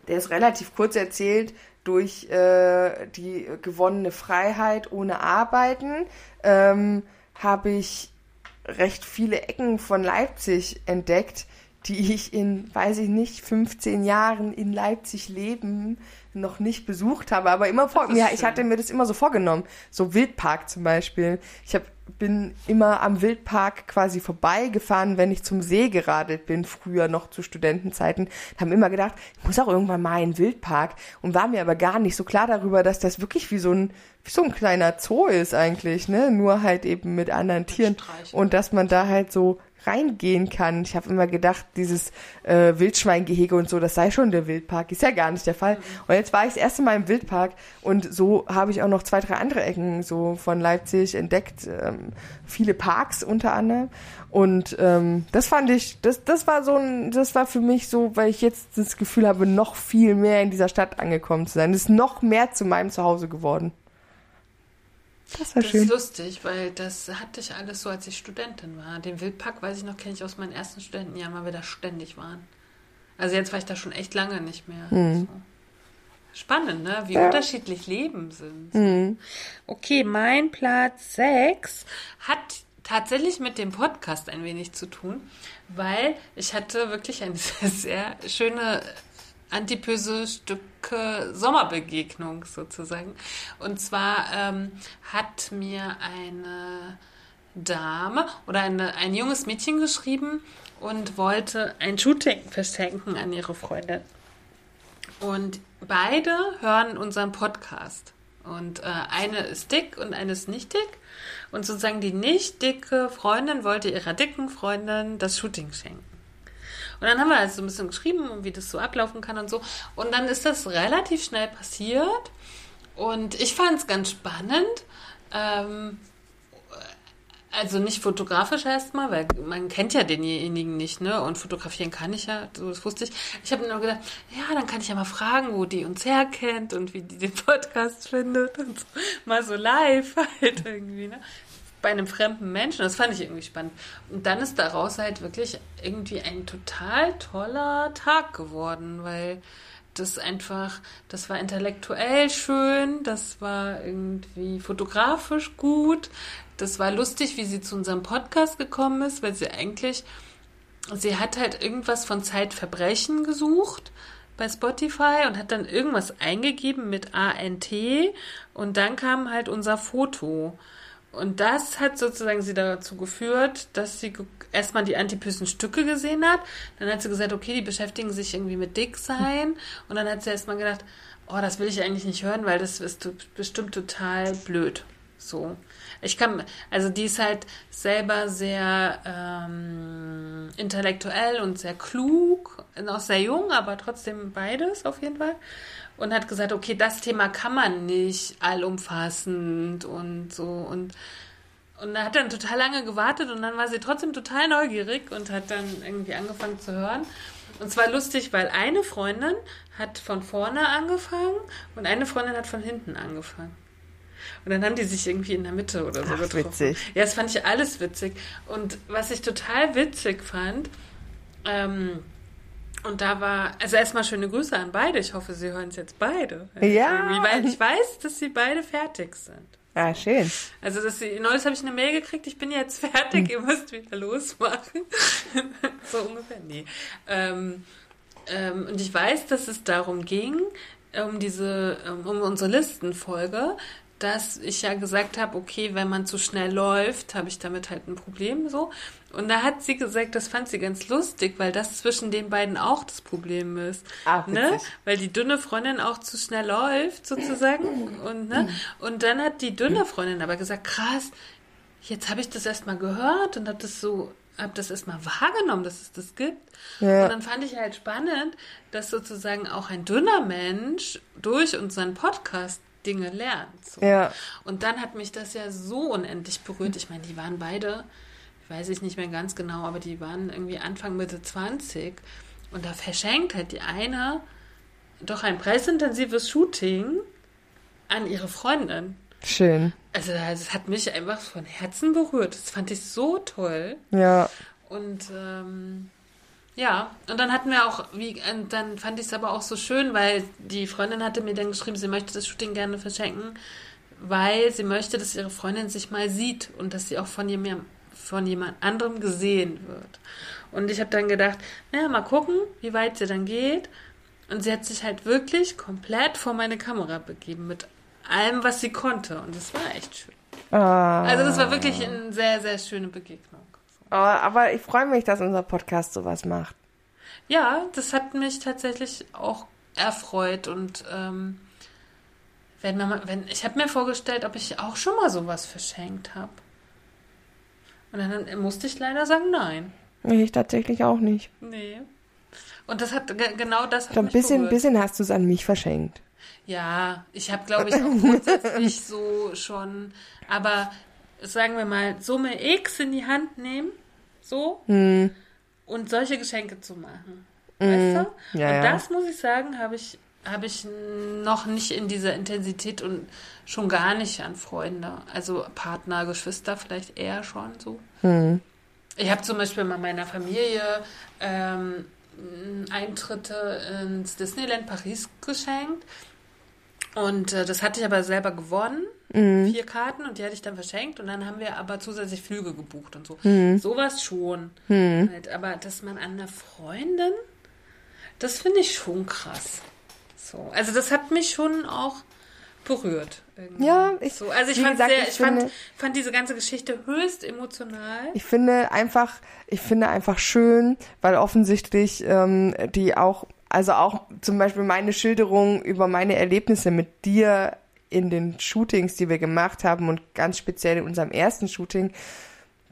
Der ist relativ kurz erzählt durch äh, die gewonnene Freiheit ohne Arbeiten. Ähm, habe ich recht viele Ecken von Leipzig entdeckt, die ich in, weiß ich nicht, 15 Jahren in Leipzig leben noch nicht besucht habe, aber immer vor, ja, ich hatte mir das immer so vorgenommen. So Wildpark zum Beispiel. Ich hab, bin immer am Wildpark quasi vorbeigefahren, wenn ich zum See geradelt bin, früher noch zu Studentenzeiten. Haben immer gedacht, ich muss auch irgendwann mal in den Wildpark und war mir aber gar nicht so klar darüber, dass das wirklich wie so ein, wie so ein kleiner Zoo ist eigentlich, ne? Nur halt eben mit anderen Tieren. Und dass man da halt so reingehen kann. Ich habe immer gedacht, dieses äh, Wildschweingehege und so, das sei schon der Wildpark. Ist ja gar nicht der Fall. Und jetzt war ich das erste Mal im Wildpark und so habe ich auch noch zwei, drei andere Ecken so von Leipzig entdeckt. Ähm, viele Parks unter anderem. Und ähm, das fand ich, das, das war so ein, das war für mich so, weil ich jetzt das Gefühl habe, noch viel mehr in dieser Stadt angekommen zu sein. Das ist noch mehr zu meinem Zuhause geworden. Das war Das schön. ist lustig, weil das hatte ich alles so, als ich Studentin war. Den Wildpark, weiß ich noch, kenne ich aus meinen ersten Studentenjahren, weil wir da ständig waren. Also jetzt war ich da schon echt lange nicht mehr. So. Spannend, ne? Wie unterschiedlich Leben sind. Okay, mein Platz 6 hat tatsächlich mit dem Podcast ein wenig zu tun, weil ich hatte wirklich eine sehr, [laughs] sehr schöne antipöse Stücke Sommerbegegnung sozusagen. Und zwar ähm, hat mir eine Dame oder eine, ein junges Mädchen geschrieben und wollte ein Shooting verschenken an ihre Freundin. Und beide hören unseren Podcast. Und äh, eine ist dick und eine ist nicht dick. Und sozusagen die nicht dicke Freundin wollte ihrer dicken Freundin das Shooting schenken. Und dann haben wir also so ein bisschen geschrieben, wie das so ablaufen kann und so. Und dann ist das relativ schnell passiert. Und ich fand es ganz spannend. Ähm, also nicht fotografisch erstmal, weil man kennt ja denjenigen nicht, ne? Und fotografieren kann ich ja, so das wusste ich. Ich habe nur gedacht, ja, dann kann ich ja mal fragen, wo die uns herkennt und wie die den Podcast findet und so. mal so live [laughs] halt irgendwie, ne? Bei einem fremden Menschen. Das fand ich irgendwie spannend. Und dann ist daraus halt wirklich irgendwie ein total toller Tag geworden, weil das einfach, das war intellektuell schön, das war irgendwie fotografisch gut, das war lustig, wie sie zu unserem Podcast gekommen ist, weil sie eigentlich, sie hat halt irgendwas von Zeitverbrechen gesucht bei Spotify und hat dann irgendwas eingegeben mit ANT und dann kam halt unser Foto. Und das hat sozusagen sie dazu geführt, dass sie erstmal die antipysen Stücke gesehen hat. Dann hat sie gesagt, okay, die beschäftigen sich irgendwie mit Dicksein. Und dann hat sie erstmal gedacht, oh, das will ich eigentlich nicht hören, weil das ist bestimmt total blöd. So. Ich kann, also die ist halt selber sehr ähm, intellektuell und sehr klug, noch sehr jung, aber trotzdem beides auf jeden Fall. Und hat gesagt, okay, das Thema kann man nicht allumfassend und so und und er hat dann total lange gewartet und dann war sie trotzdem total neugierig und hat dann irgendwie angefangen zu hören. Und zwar lustig, weil eine Freundin hat von vorne angefangen und eine Freundin hat von hinten angefangen. Und dann haben die sich irgendwie in der Mitte oder so Ach, getroffen. witzig. Ja, das fand ich alles witzig. Und was ich total witzig fand, ähm, und da war, also erstmal schöne Grüße an beide. Ich hoffe, sie hören es jetzt beide. Ja. Weil ich weiß, dass sie beide fertig sind. Ah, schön. Also, dass sie, neulich habe ich eine Mail gekriegt, ich bin jetzt fertig, ihr müsst wieder losmachen. [laughs] so ungefähr, nee. Ähm, ähm, und ich weiß, dass es darum ging, um diese, um unsere Listenfolge, dass ich ja gesagt habe, okay, wenn man zu schnell läuft, habe ich damit halt ein Problem so. Und da hat sie gesagt, das fand sie ganz lustig, weil das zwischen den beiden auch das Problem ist. Ach, ne? Weil die dünne Freundin auch zu schnell läuft, sozusagen. Und, ne? und dann hat die dünne Freundin aber gesagt, krass, jetzt habe ich das erstmal gehört und habe das so, habe das erstmal wahrgenommen, dass es das gibt. Ja. Und dann fand ich halt spannend, dass sozusagen auch ein dünner Mensch durch unseren Podcast Dinge lernt. So. Ja. Und dann hat mich das ja so unendlich berührt. Ich meine, die waren beide, weiß ich nicht mehr ganz genau, aber die waren irgendwie Anfang Mitte 20. Und da verschenkt halt die eine doch ein preisintensives Shooting an ihre Freundin. Schön. Also das hat mich einfach von Herzen berührt. Das fand ich so toll. Ja. Und ähm, ja, und dann hatten wir auch, wie, und dann fand ich es aber auch so schön, weil die Freundin hatte mir dann geschrieben, sie möchte das Shooting gerne verschenken, weil sie möchte, dass ihre Freundin sich mal sieht und dass sie auch von jemand, von jemand anderem gesehen wird. Und ich habe dann gedacht, naja, mal gucken, wie weit sie dann geht. Und sie hat sich halt wirklich komplett vor meine Kamera begeben mit allem, was sie konnte. Und das war echt schön. Ah. Also das war wirklich eine sehr, sehr schöne Begegnung. Aber ich freue mich, dass unser Podcast sowas macht. Ja, das hat mich tatsächlich auch erfreut und ähm, wenn man, wenn ich habe mir vorgestellt, ob ich auch schon mal sowas verschenkt habe. Und dann musste ich leider sagen, nein. Ich tatsächlich auch nicht. Nee. Und das hat ge- genau das hat ein bisschen, berührt. bisschen hast du es an mich verschenkt. Ja, ich habe, glaube ich, auch grundsätzlich [laughs] so schon, aber sagen wir mal, Summe X in die Hand nehmen, so, Hm. und solche Geschenke zu machen. Weißt du? Ja, und das muss ich sagen, habe ich, habe ich noch nicht in dieser Intensität und schon gar nicht an Freunde. Also Partner, Geschwister vielleicht eher schon so. Hm. Ich habe zum Beispiel mal meiner Familie ähm, Eintritte ins Disneyland Paris geschenkt. Und äh, das hatte ich aber selber gewonnen. Mhm. Vier Karten und die hatte ich dann verschenkt. Und dann haben wir aber zusätzlich Flüge gebucht und so. Mhm. Sowas schon. Halt, aber dass man an eine Freundin, das finde ich schon krass. So. Also das hat mich schon auch berührt. irgendwie. Ja, ich- so. Also ich fand gesagt, sehr, ich ich fand, finde- fand diese ganze Geschichte höchst emotional. Ich finde einfach, ich finde einfach schön, weil offensichtlich ähm, die auch, also auch zum Beispiel meine Schilderung über meine Erlebnisse mit dir in den Shootings, die wir gemacht haben und ganz speziell in unserem ersten Shooting,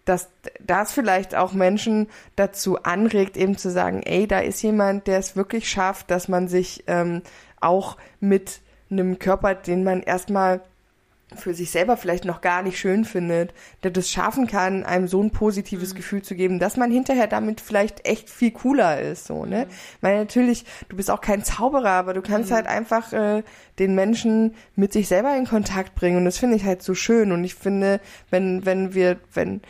dass das vielleicht auch Menschen dazu anregt, eben zu sagen, ey, da ist jemand, der es wirklich schafft, dass man sich ähm, auch mit einem Körper, den man erstmal für sich selber vielleicht noch gar nicht schön findet, der das schaffen kann, einem so ein positives Gefühl zu geben, dass man hinterher damit vielleicht echt viel cooler ist, so, ne? Weil natürlich, du bist auch kein Zauberer, aber du kannst halt einfach äh, den Menschen mit sich selber in Kontakt bringen und das finde ich halt so schön. Und ich finde, wenn, wenn wir, wenn,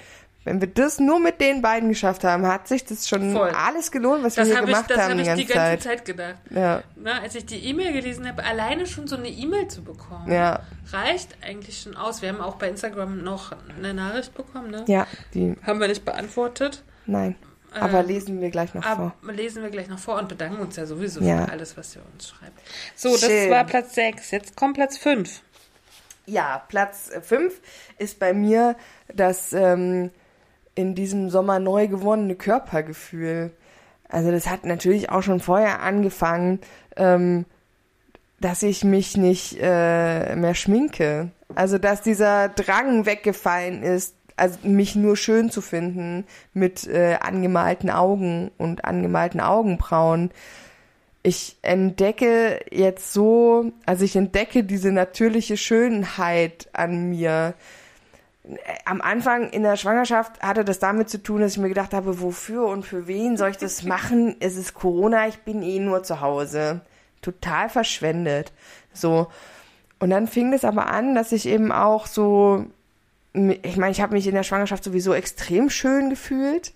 wenn wir das nur mit den beiden geschafft haben, hat sich das schon Voll. alles gelohnt, was Das wir hier habe ich, gemacht das haben hab die ich die ganze Zeit. Zeit, gedacht. Ja, Na, als ich die E-Mail gelesen habe, alleine schon so eine E-Mail zu bekommen, ja, reicht eigentlich schon aus. Wir haben auch bei Instagram noch eine Nachricht bekommen, ne? ja, die, Haben wir nicht beantwortet. nein. Aber Ähm, lesen wir gleich noch vor. Aber lesen wir gleich noch vor und bedanken uns ja sowieso Ja. für alles, was ihr uns schreibt. So, das Schön. war Platz 6. Jetzt kommt Platz 5. Ja, Platz 5 ist bei mir das ähm, in diesem Sommer neu gewonnene Körpergefühl. Also das hat natürlich auch schon vorher angefangen, ähm, dass ich mich nicht äh, mehr schminke. Also dass dieser Drang weggefallen ist, also mich nur schön zu finden mit äh, angemalten Augen und angemalten Augenbrauen. Ich entdecke jetzt so, also ich entdecke diese natürliche Schönheit an mir. Am Anfang in der Schwangerschaft hatte das damit zu tun, dass ich mir gedacht habe, wofür und für wen soll ich das [laughs] machen? Es ist Corona, ich bin eh nur zu Hause. Total verschwendet. So. Und dann fing es aber an, dass ich eben auch so ich meine, ich habe mich in der Schwangerschaft sowieso extrem schön gefühlt,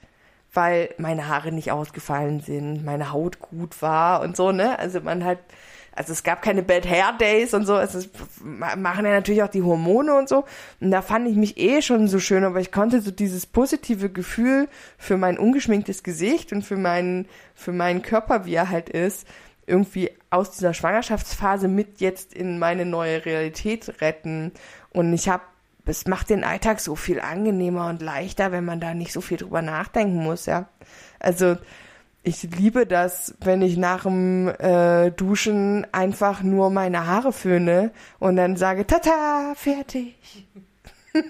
weil meine Haare nicht ausgefallen sind, meine Haut gut war und so, ne? Also man hat, also es gab keine Bad Hair Days und so, es ist, machen ja natürlich auch die Hormone und so. Und da fand ich mich eh schon so schön, aber ich konnte so dieses positive Gefühl für mein ungeschminktes Gesicht und für meinen, für meinen Körper, wie er halt ist, irgendwie aus dieser Schwangerschaftsphase mit jetzt in meine neue Realität retten. Und ich habe es macht den Alltag so viel angenehmer und leichter, wenn man da nicht so viel drüber nachdenken muss, ja. Also ich liebe das, wenn ich nach dem äh, Duschen einfach nur meine Haare föhne und dann sage, tata, fertig. [laughs]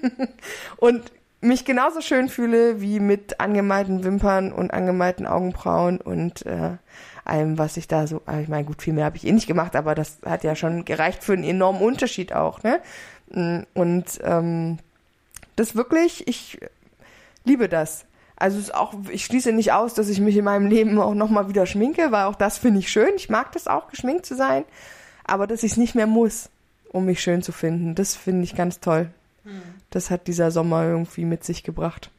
und mich genauso schön fühle wie mit angemalten Wimpern und angemalten Augenbrauen und äh, allem, was ich da so, ich meine, gut, viel mehr habe ich eh nicht gemacht, aber das hat ja schon gereicht für einen enormen Unterschied auch, ne? Mm, und ähm, das wirklich, ich liebe das. Also ist auch, ich schließe nicht aus, dass ich mich in meinem Leben auch nochmal wieder schminke, weil auch das finde ich schön. Ich mag das auch, geschminkt zu sein. Aber dass ich es nicht mehr muss, um mich schön zu finden, das finde ich ganz toll. Hm. Das hat dieser Sommer irgendwie mit sich gebracht.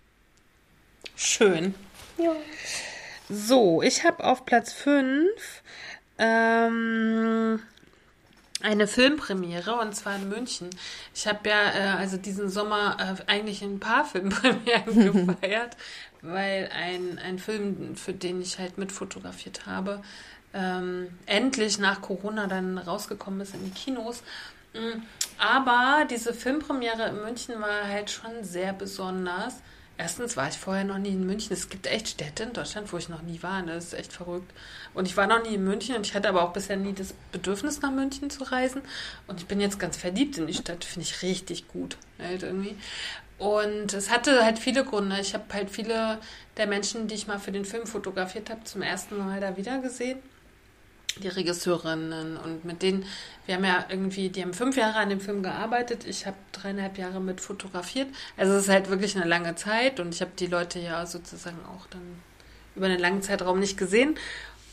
Schön. Ja. So, ich habe auf Platz 5 ähm, eine Filmpremiere und zwar in München. Ich habe ja äh, also diesen Sommer äh, eigentlich ein paar [laughs] Filmpremieren [laughs] gefeiert, weil ein, ein Film, für den ich halt mitfotografiert habe, ähm, endlich nach Corona dann rausgekommen ist in die Kinos. Mm, aber diese Filmpremiere in München war halt schon sehr besonders Erstens war ich vorher noch nie in München. Es gibt echt Städte in Deutschland, wo ich noch nie war. Das ist echt verrückt. Und ich war noch nie in München und ich hatte aber auch bisher nie das Bedürfnis, nach München zu reisen. Und ich bin jetzt ganz verliebt in die Stadt. Finde ich richtig gut. Halt irgendwie. Und es hatte halt viele Gründe. Ich habe halt viele der Menschen, die ich mal für den Film fotografiert habe, zum ersten Mal da wieder gesehen die Regisseurinnen und mit denen, wir haben ja irgendwie, die haben fünf Jahre an dem Film gearbeitet, ich habe dreieinhalb Jahre mit fotografiert. Also es ist halt wirklich eine lange Zeit und ich habe die Leute ja sozusagen auch dann über einen langen Zeitraum nicht gesehen.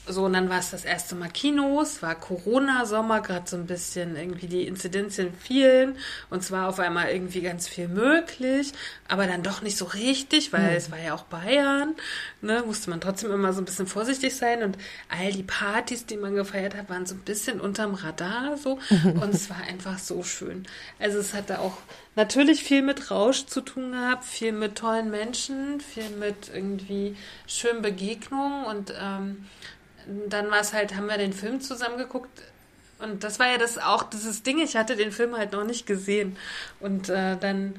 So, und dann war es das erste Mal Kinos, war Corona-Sommer, gerade so ein bisschen irgendwie die Inzidenzien fielen und zwar auf einmal irgendwie ganz viel möglich, aber dann doch nicht so richtig, weil mhm. es war ja auch Bayern, ne, musste man trotzdem immer so ein bisschen vorsichtig sein und all die Partys, die man gefeiert hat, waren so ein bisschen unterm Radar so [laughs] und es war einfach so schön. Also es hatte auch natürlich viel mit Rausch zu tun gehabt, viel mit tollen Menschen, viel mit irgendwie schönen Begegnungen und ähm, dann war es halt, haben wir den Film zusammen geguckt. Und das war ja das auch dieses Ding, ich hatte den Film halt noch nicht gesehen. Und äh, dann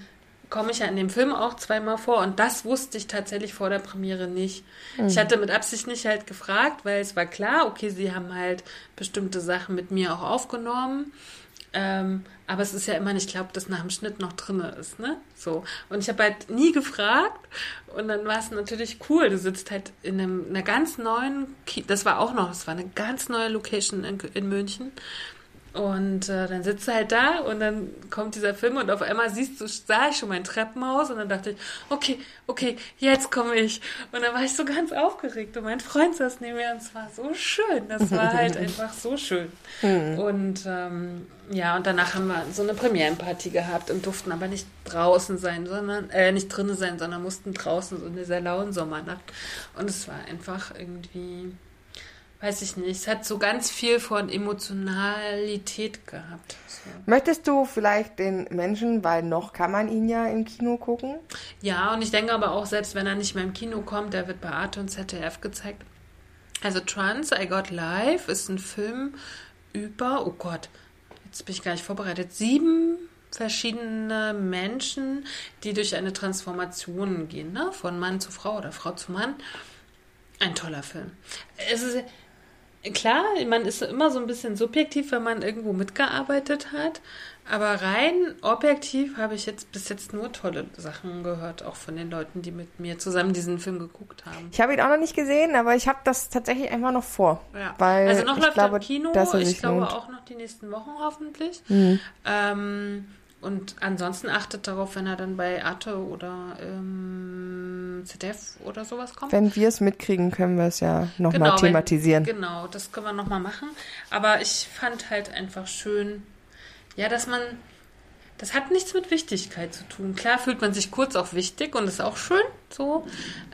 komme ich ja in dem Film auch zweimal vor und das wusste ich tatsächlich vor der Premiere nicht. Mhm. Ich hatte mit Absicht nicht halt gefragt, weil es war klar, okay, sie haben halt bestimmte Sachen mit mir auch aufgenommen. Ähm, aber es ist ja immer nicht, ich glaube, dass nach dem Schnitt noch drin ist, ne? So. Und ich habe halt nie gefragt. Und dann war es natürlich cool. Du sitzt halt in einem, einer ganz neuen, Ki das war auch noch, es war eine ganz neue Location in, in München. Und äh, dann sitzt du halt da und dann kommt dieser Film und auf einmal siehst du, sah ich schon mein Treppenhaus und dann dachte ich, okay, okay, jetzt komme ich. Und dann war ich so ganz aufgeregt und mein Freund saß neben mir und es war so schön. Das war halt [laughs] einfach so schön. Mhm. Und ähm, ja, und danach haben wir so eine Premierenparty gehabt und durften aber nicht draußen sein, sondern, äh, nicht drinnen sein, sondern mussten draußen so in dieser lauen Sommernacht. Und es war einfach irgendwie weiß ich nicht, es hat so ganz viel von Emotionalität gehabt. So. Möchtest du vielleicht den Menschen, weil noch kann man ihn ja im Kino gucken? Ja, und ich denke aber auch, selbst wenn er nicht mehr im Kino kommt, der wird bei Arte und ZDF gezeigt. Also Trans, I Got Live ist ein Film über, oh Gott, jetzt bin ich gar nicht vorbereitet, sieben verschiedene Menschen, die durch eine Transformation gehen, ne? von Mann zu Frau oder Frau zu Mann. Ein toller Film. Es ist klar, man ist immer so ein bisschen subjektiv, wenn man irgendwo mitgearbeitet hat. Aber rein objektiv habe ich jetzt bis jetzt nur tolle Sachen gehört, auch von den Leuten, die mit mir zusammen diesen Film geguckt haben. Ich habe ihn auch noch nicht gesehen, aber ich habe das tatsächlich einfach noch vor. Ja. Weil also noch ich läuft glaube, im Kino, ich glaube lohnt. auch noch die nächsten Wochen hoffentlich. Mhm. Ähm, und ansonsten achtet darauf, wenn er dann bei Arte oder ähm, ZDF oder sowas kommt. Wenn wir es mitkriegen, können wir es ja nochmal Genau, wenn- thematisieren. Genau, das können wir nochmal machen. Aber ich fand halt einfach schön, ja, dass man, das hat nichts mit Wichtigkeit zu tun. Klar fühlt man sich kurz auch wichtig und ist auch schön so.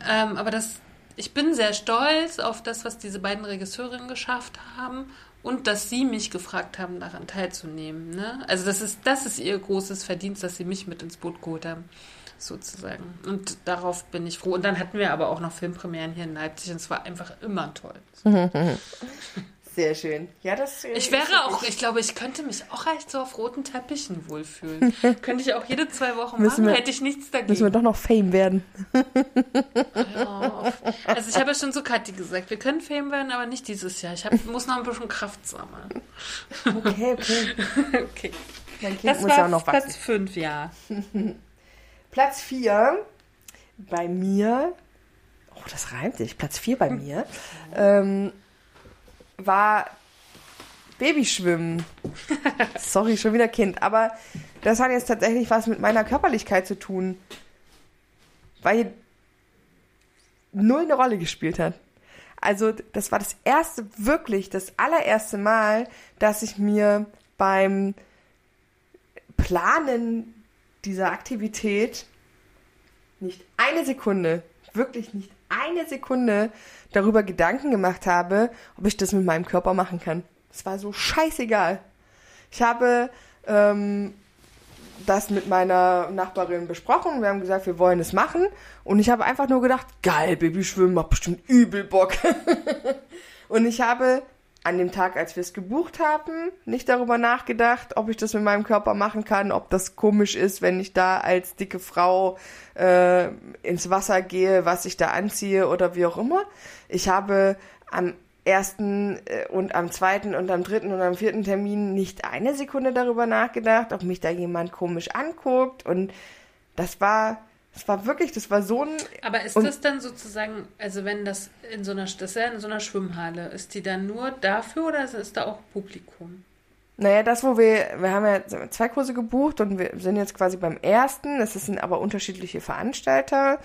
Ähm, aber das, ich bin sehr stolz auf das, was diese beiden Regisseurinnen geschafft haben und dass sie mich gefragt haben, daran teilzunehmen. Ne? Also das ist, das ist ihr großes Verdienst, dass sie mich mit ins Boot geholt haben. Sozusagen. Und darauf bin ich froh. Und dann hatten wir aber auch noch Filmpremieren hier in Leipzig und es war einfach immer toll. [laughs] Sehr schön. Ja, das. äh, Ich ist wäre auch, ich glaube, ich könnte mich auch echt so auf roten Teppichen wohlfühlen. [laughs] könnte ich auch jede zwei Wochen Müssen machen, wir- hätte ich nichts Müssen wir dagegen. doch noch Fame werden. Ja, also ich habe ja schon zu Kathi gesagt, wir können Fame werden, aber nicht dieses Jahr. Ich hab, muss noch ein bisschen Kraft sammeln. Okay, okay. [laughs] Okay. Mein Kind Das muss ja war auch noch Platz wachsen. 5, ja. [laughs] Platz 4 bei mir. Oh, das reimt sich. Platz 4 bei mir. Ähm, war Babyschwimmen. Sorry, schon wieder Kind. Aber das hat jetzt tatsächlich was mit meiner Körperlichkeit zu tun. Weil null eine Rolle gespielt hat. Also, das war das erste, wirklich das allererste Mal, dass ich mir beim Planen dieser Aktivität nicht eine Sekunde, wirklich nicht eine Sekunde darüber Gedanken gemacht habe, ob ich das mit meinem Körper machen kann. Es war so scheißegal. Ich habe ähm, das mit meiner Nachbarin besprochen. Wir haben gesagt, wir wollen es machen. Und ich habe einfach nur gedacht, geil, Babyschwimmen macht bestimmt übel Bock. [laughs] Und ich habe an dem Tag, als wir es gebucht haben, nicht darüber nachgedacht, ob ich das mit meinem Körper machen kann, ob das komisch ist, wenn ich da als dicke Frau äh, ins Wasser gehe, was ich da anziehe oder wie auch immer. Ich habe am ersten äh, und am zweiten und am dritten und am vierten Termin nicht eine Sekunde darüber nachgedacht, ob mich da jemand komisch anguckt. Und das war, das war wirklich, das war so ein Aber ist das dann sozusagen, also wenn das in so einer, das ist ja in so einer Schwimmhalle, ist die dann nur dafür oder ist da auch Publikum? Naja, das, wo wir, wir haben ja zwei Kurse gebucht und wir sind jetzt quasi beim ersten. Es sind aber unterschiedliche Veranstalter.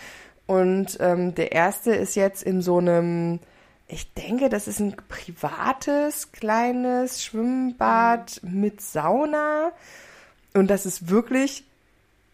Und ähm, der erste ist jetzt in so einem, ich denke, das ist ein privates, kleines Schwimmbad mit Sauna. Und das ist wirklich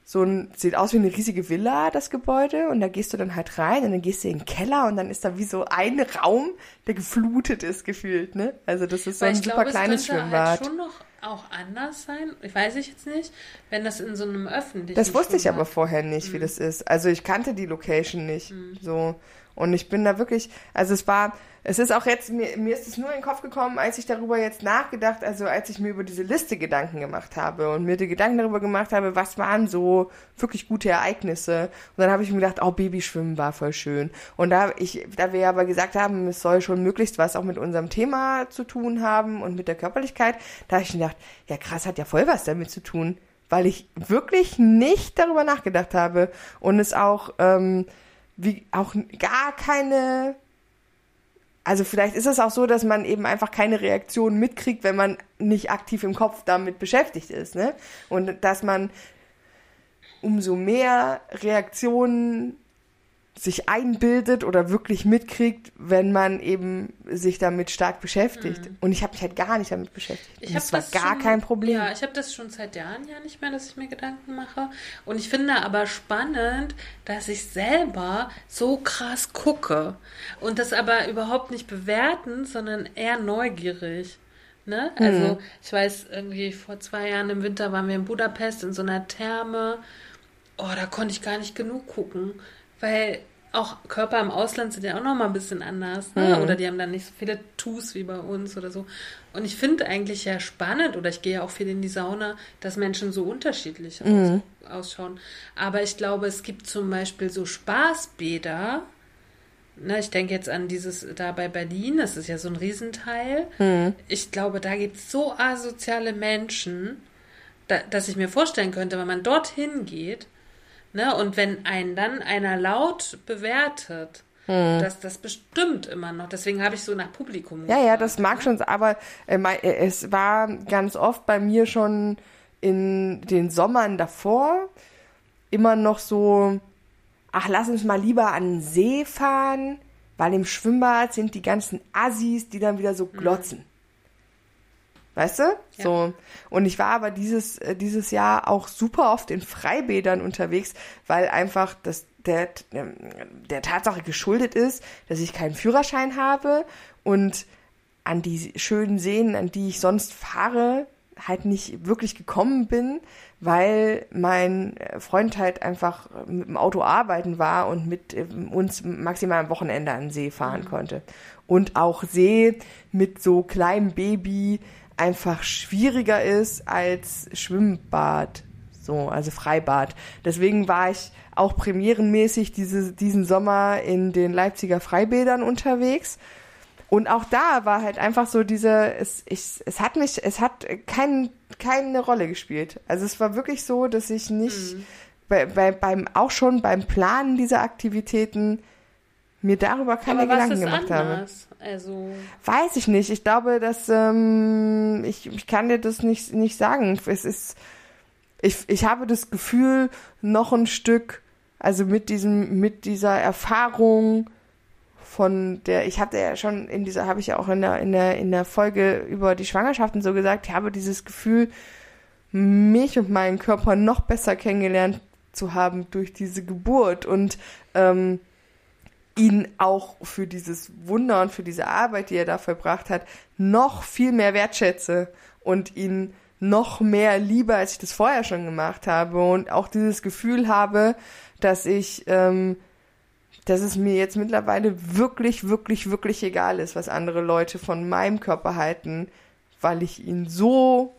so ein, sieht aus wie eine riesige Villa, das Gebäude. Und da gehst du dann halt rein und dann gehst du in den Keller und dann ist da wie so ein Raum, der geflutet ist, gefühlt, ne? Also das ist so ein super glaube, es kleines könnte Schwimmbad. halt schon noch auch anders sein. Ich weiß ich jetzt nicht, wenn das in so einem öffentlichen Das wusste ich aber Schwimmbad- vorher nicht, Mhm. wie das ist. Also ich kannte die Location nicht. So. Und ich bin da wirklich, also es war, es ist auch jetzt, mir, mir ist es nur in den Kopf gekommen, als ich darüber jetzt nachgedacht, also als ich mir über diese Liste Gedanken gemacht habe und mir die Gedanken darüber gemacht habe, was waren so wirklich gute Ereignisse. Und dann habe ich mir gedacht, oh, Babyschwimmen war voll schön. Und da ich, da wir aber gesagt haben, es soll schon möglichst was auch mit unserem Thema zu tun haben und mit der Körperlichkeit, da habe ich mir gedacht, ja krass, hat ja voll was damit zu tun weil ich wirklich nicht darüber nachgedacht habe und es auch ähm, wie auch gar keine also vielleicht ist es auch so, dass man eben einfach keine Reaktion mitkriegt, wenn man nicht aktiv im Kopf damit beschäftigt ist, ne? Und dass man umso mehr Reaktionen sich einbildet oder wirklich mitkriegt, wenn man eben sich damit stark beschäftigt. Und ich habe mich halt gar nicht damit beschäftigt. Ich das war das gar schon, kein Problem. Ja, ich habe das schon seit Jahren ja nicht mehr, dass ich mir Gedanken mache. Und ich finde aber spannend, dass ich selber so krass gucke und das aber überhaupt nicht bewerten, sondern eher neugierig. Ne? Mhm. Also ich weiß irgendwie vor zwei Jahren im Winter waren wir in Budapest in so einer Therme. Oh, da konnte ich gar nicht genug gucken, weil auch Körper im Ausland sind ja auch noch mal ein bisschen anders. Ne? Mhm. Oder die haben dann nicht so viele Tus wie bei uns oder so. Und ich finde eigentlich ja spannend, oder ich gehe ja auch viel in die Sauna, dass Menschen so unterschiedlich Mhm. aus, ausschauen. Aber ich glaube, es gibt zum Beispiel so Spaßbäder. Ne, ich denke jetzt an dieses da bei Berlin, das ist ja so ein Riesenteil. Mhm. Ich glaube, da gibt es so asoziale Menschen, da, dass ich mir vorstellen könnte, wenn man dorthin geht, ne, und wenn einen dann einer laut bewertet, dass das bestimmt immer noch. Deswegen habe ich so nach Publikum Ja, ja, das mag ne? schon, aber äh, äh, es war ganz oft bei mir schon in den Sommern davor immer noch so, ach, lass uns mal lieber an den See fahren, weil im Schwimmbad sind die ganzen Assis, die dann wieder so glotzen. Weißt du? Ja. So. Und ich war aber dieses, äh, dieses Jahr auch super oft in Freibädern unterwegs, weil einfach das der, ähm, der Tatsache geschuldet ist, dass ich keinen Führerschein habe und an die schönen Seen, an die ich sonst fahre, halt nicht wirklich gekommen bin, weil mein äh, Freund halt einfach mit dem Auto arbeiten war und mit ähm, uns maximal am Wochenende an den See fahren konnte. Und auch See mit so kleinem Baby einfach schwieriger ist als Schwimmbad. So, also Freibad. Deswegen war ich auch premierenmäßig diese, diesen Sommer in den Leipziger Freibädern unterwegs. Und auch da war halt einfach so diese, es, ich, es hat mich, es hat kein, keine Rolle gespielt. Also es war wirklich so, dass ich nicht bei, bei, beim, auch schon beim Planen dieser Aktivitäten mir darüber keine Aber Gedanken gemacht habe. Also, Weiß ich nicht. Ich glaube, dass ähm, ich, ich kann dir das nicht, nicht sagen. Es ist, ich, ich habe das Gefühl, noch ein Stück, also mit diesem, mit dieser Erfahrung von der, ich hatte ja schon in dieser, habe ich ja auch in der, in der, in der Folge über die Schwangerschaften so gesagt, ich habe dieses Gefühl, mich und meinen Körper noch besser kennengelernt zu haben durch diese Geburt und ähm, ihn auch für dieses Wunder und für diese Arbeit, die er da verbracht hat, noch viel mehr wertschätze und ihn noch mehr liebe, als ich das vorher schon gemacht habe und auch dieses Gefühl habe, dass ich, ähm, dass es mir jetzt mittlerweile wirklich, wirklich, wirklich egal ist, was andere Leute von meinem Körper halten, weil ich ihn so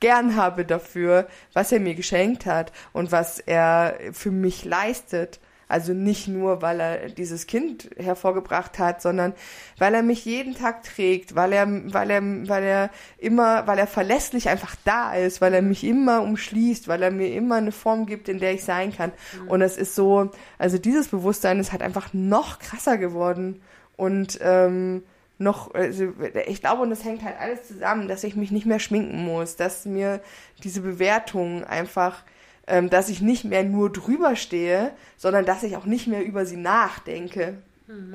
gern habe dafür, was er mir geschenkt hat und was er für mich leistet. Also nicht nur, weil er dieses Kind hervorgebracht hat, sondern weil er mich jeden Tag trägt, weil er, weil er, weil er immer, weil er verlässlich einfach da ist, weil er mich immer umschließt, weil er mir immer eine Form gibt, in der ich sein kann. Und es ist so, also dieses Bewusstsein ist halt einfach noch krasser geworden und ähm, noch, also ich glaube, und das hängt halt alles zusammen, dass ich mich nicht mehr schminken muss, dass mir diese Bewertung einfach, ähm, dass ich nicht mehr nur drüber stehe, sondern dass ich auch nicht mehr über sie nachdenke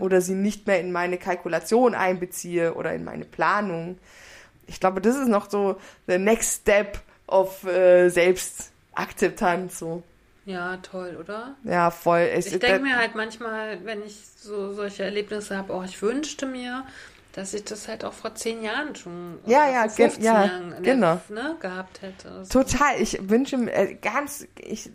oder sie nicht mehr in meine Kalkulation einbeziehe oder in meine Planung. Ich glaube, das ist noch so the next step of äh, Selbstakzeptanz. So. ja, toll, oder? Ja, voll. Es, Ich denke mir halt manchmal, wenn ich so solche Erlebnisse habe, oh, ich wünschte mir, dass ich das halt auch vor zehn Jahren schon Ja, ja, vor ge- 15 ja, Jahren genau. ne, gehabt hätte. So. Total, ich wünsche mir äh, ganz, ich,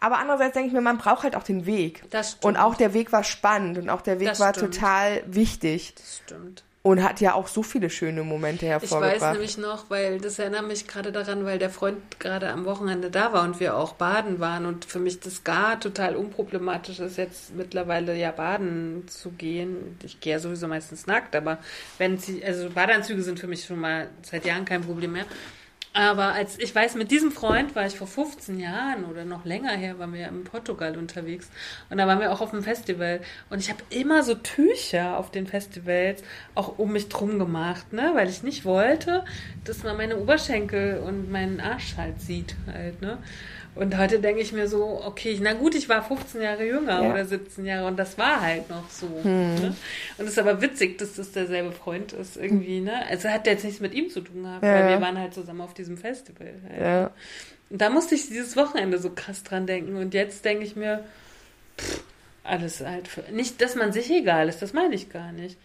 aber andererseits denke ich mir, man braucht halt auch den Weg. Das stimmt. Und auch der Weg war spannend und auch der Weg Das war stimmt. total wichtig Das stimmt. Und hat ja auch so viele schöne Momente Ich hervorgebracht. weiß nämlich noch, weil das erinnert mich gerade daran, weil der Freund gerade am Wochenende da war und wir auch baden waren und für mich das gar total unproblematisch ist, jetzt mittlerweile ja baden zu gehen. Ich gehe ja sowieso meistens nackt, aber wenn sie, also Badeanzüge sind für mich schon mal seit Jahren kein Problem mehr. Aber als ich weiß, mit diesem Freund war ich vor 15 Jahren oder noch länger her, waren wir ja in Portugal unterwegs. Und da waren wir auch auf einem Festival. Und ich habe immer so Tücher auf den Festivals auch um mich drum gemacht, ne? Weil ich nicht wollte, dass man meine Oberschenkel und meinen Arsch halt sieht halt, ne? Und heute denke ich mir so, okay, na gut, ich war 15 Jahre jünger Ja. oder 17 Jahre und das war halt noch so. Ne? Und es ist aber witzig, dass das derselbe Freund ist irgendwie, ne? Also hat der jetzt nichts mit ihm zu tun gehabt, Ja, weil wir waren halt zusammen auf diesem Festival. Halt. ja. Und da musste ich dieses Wochenende so krass dran denken. Und jetzt denke ich mir, pff, alles halt für. Nicht, dass man sich egal ist, das meine ich gar nicht.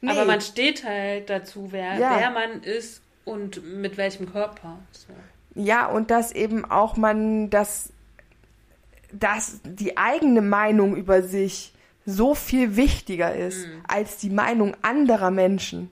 Nee. Aber man steht halt dazu, wer, Ja. wer man ist und mit welchem Körper. So. Ja, und dass eben auch man das, dass die eigene Meinung über sich so viel wichtiger ist als die Meinung anderer Menschen.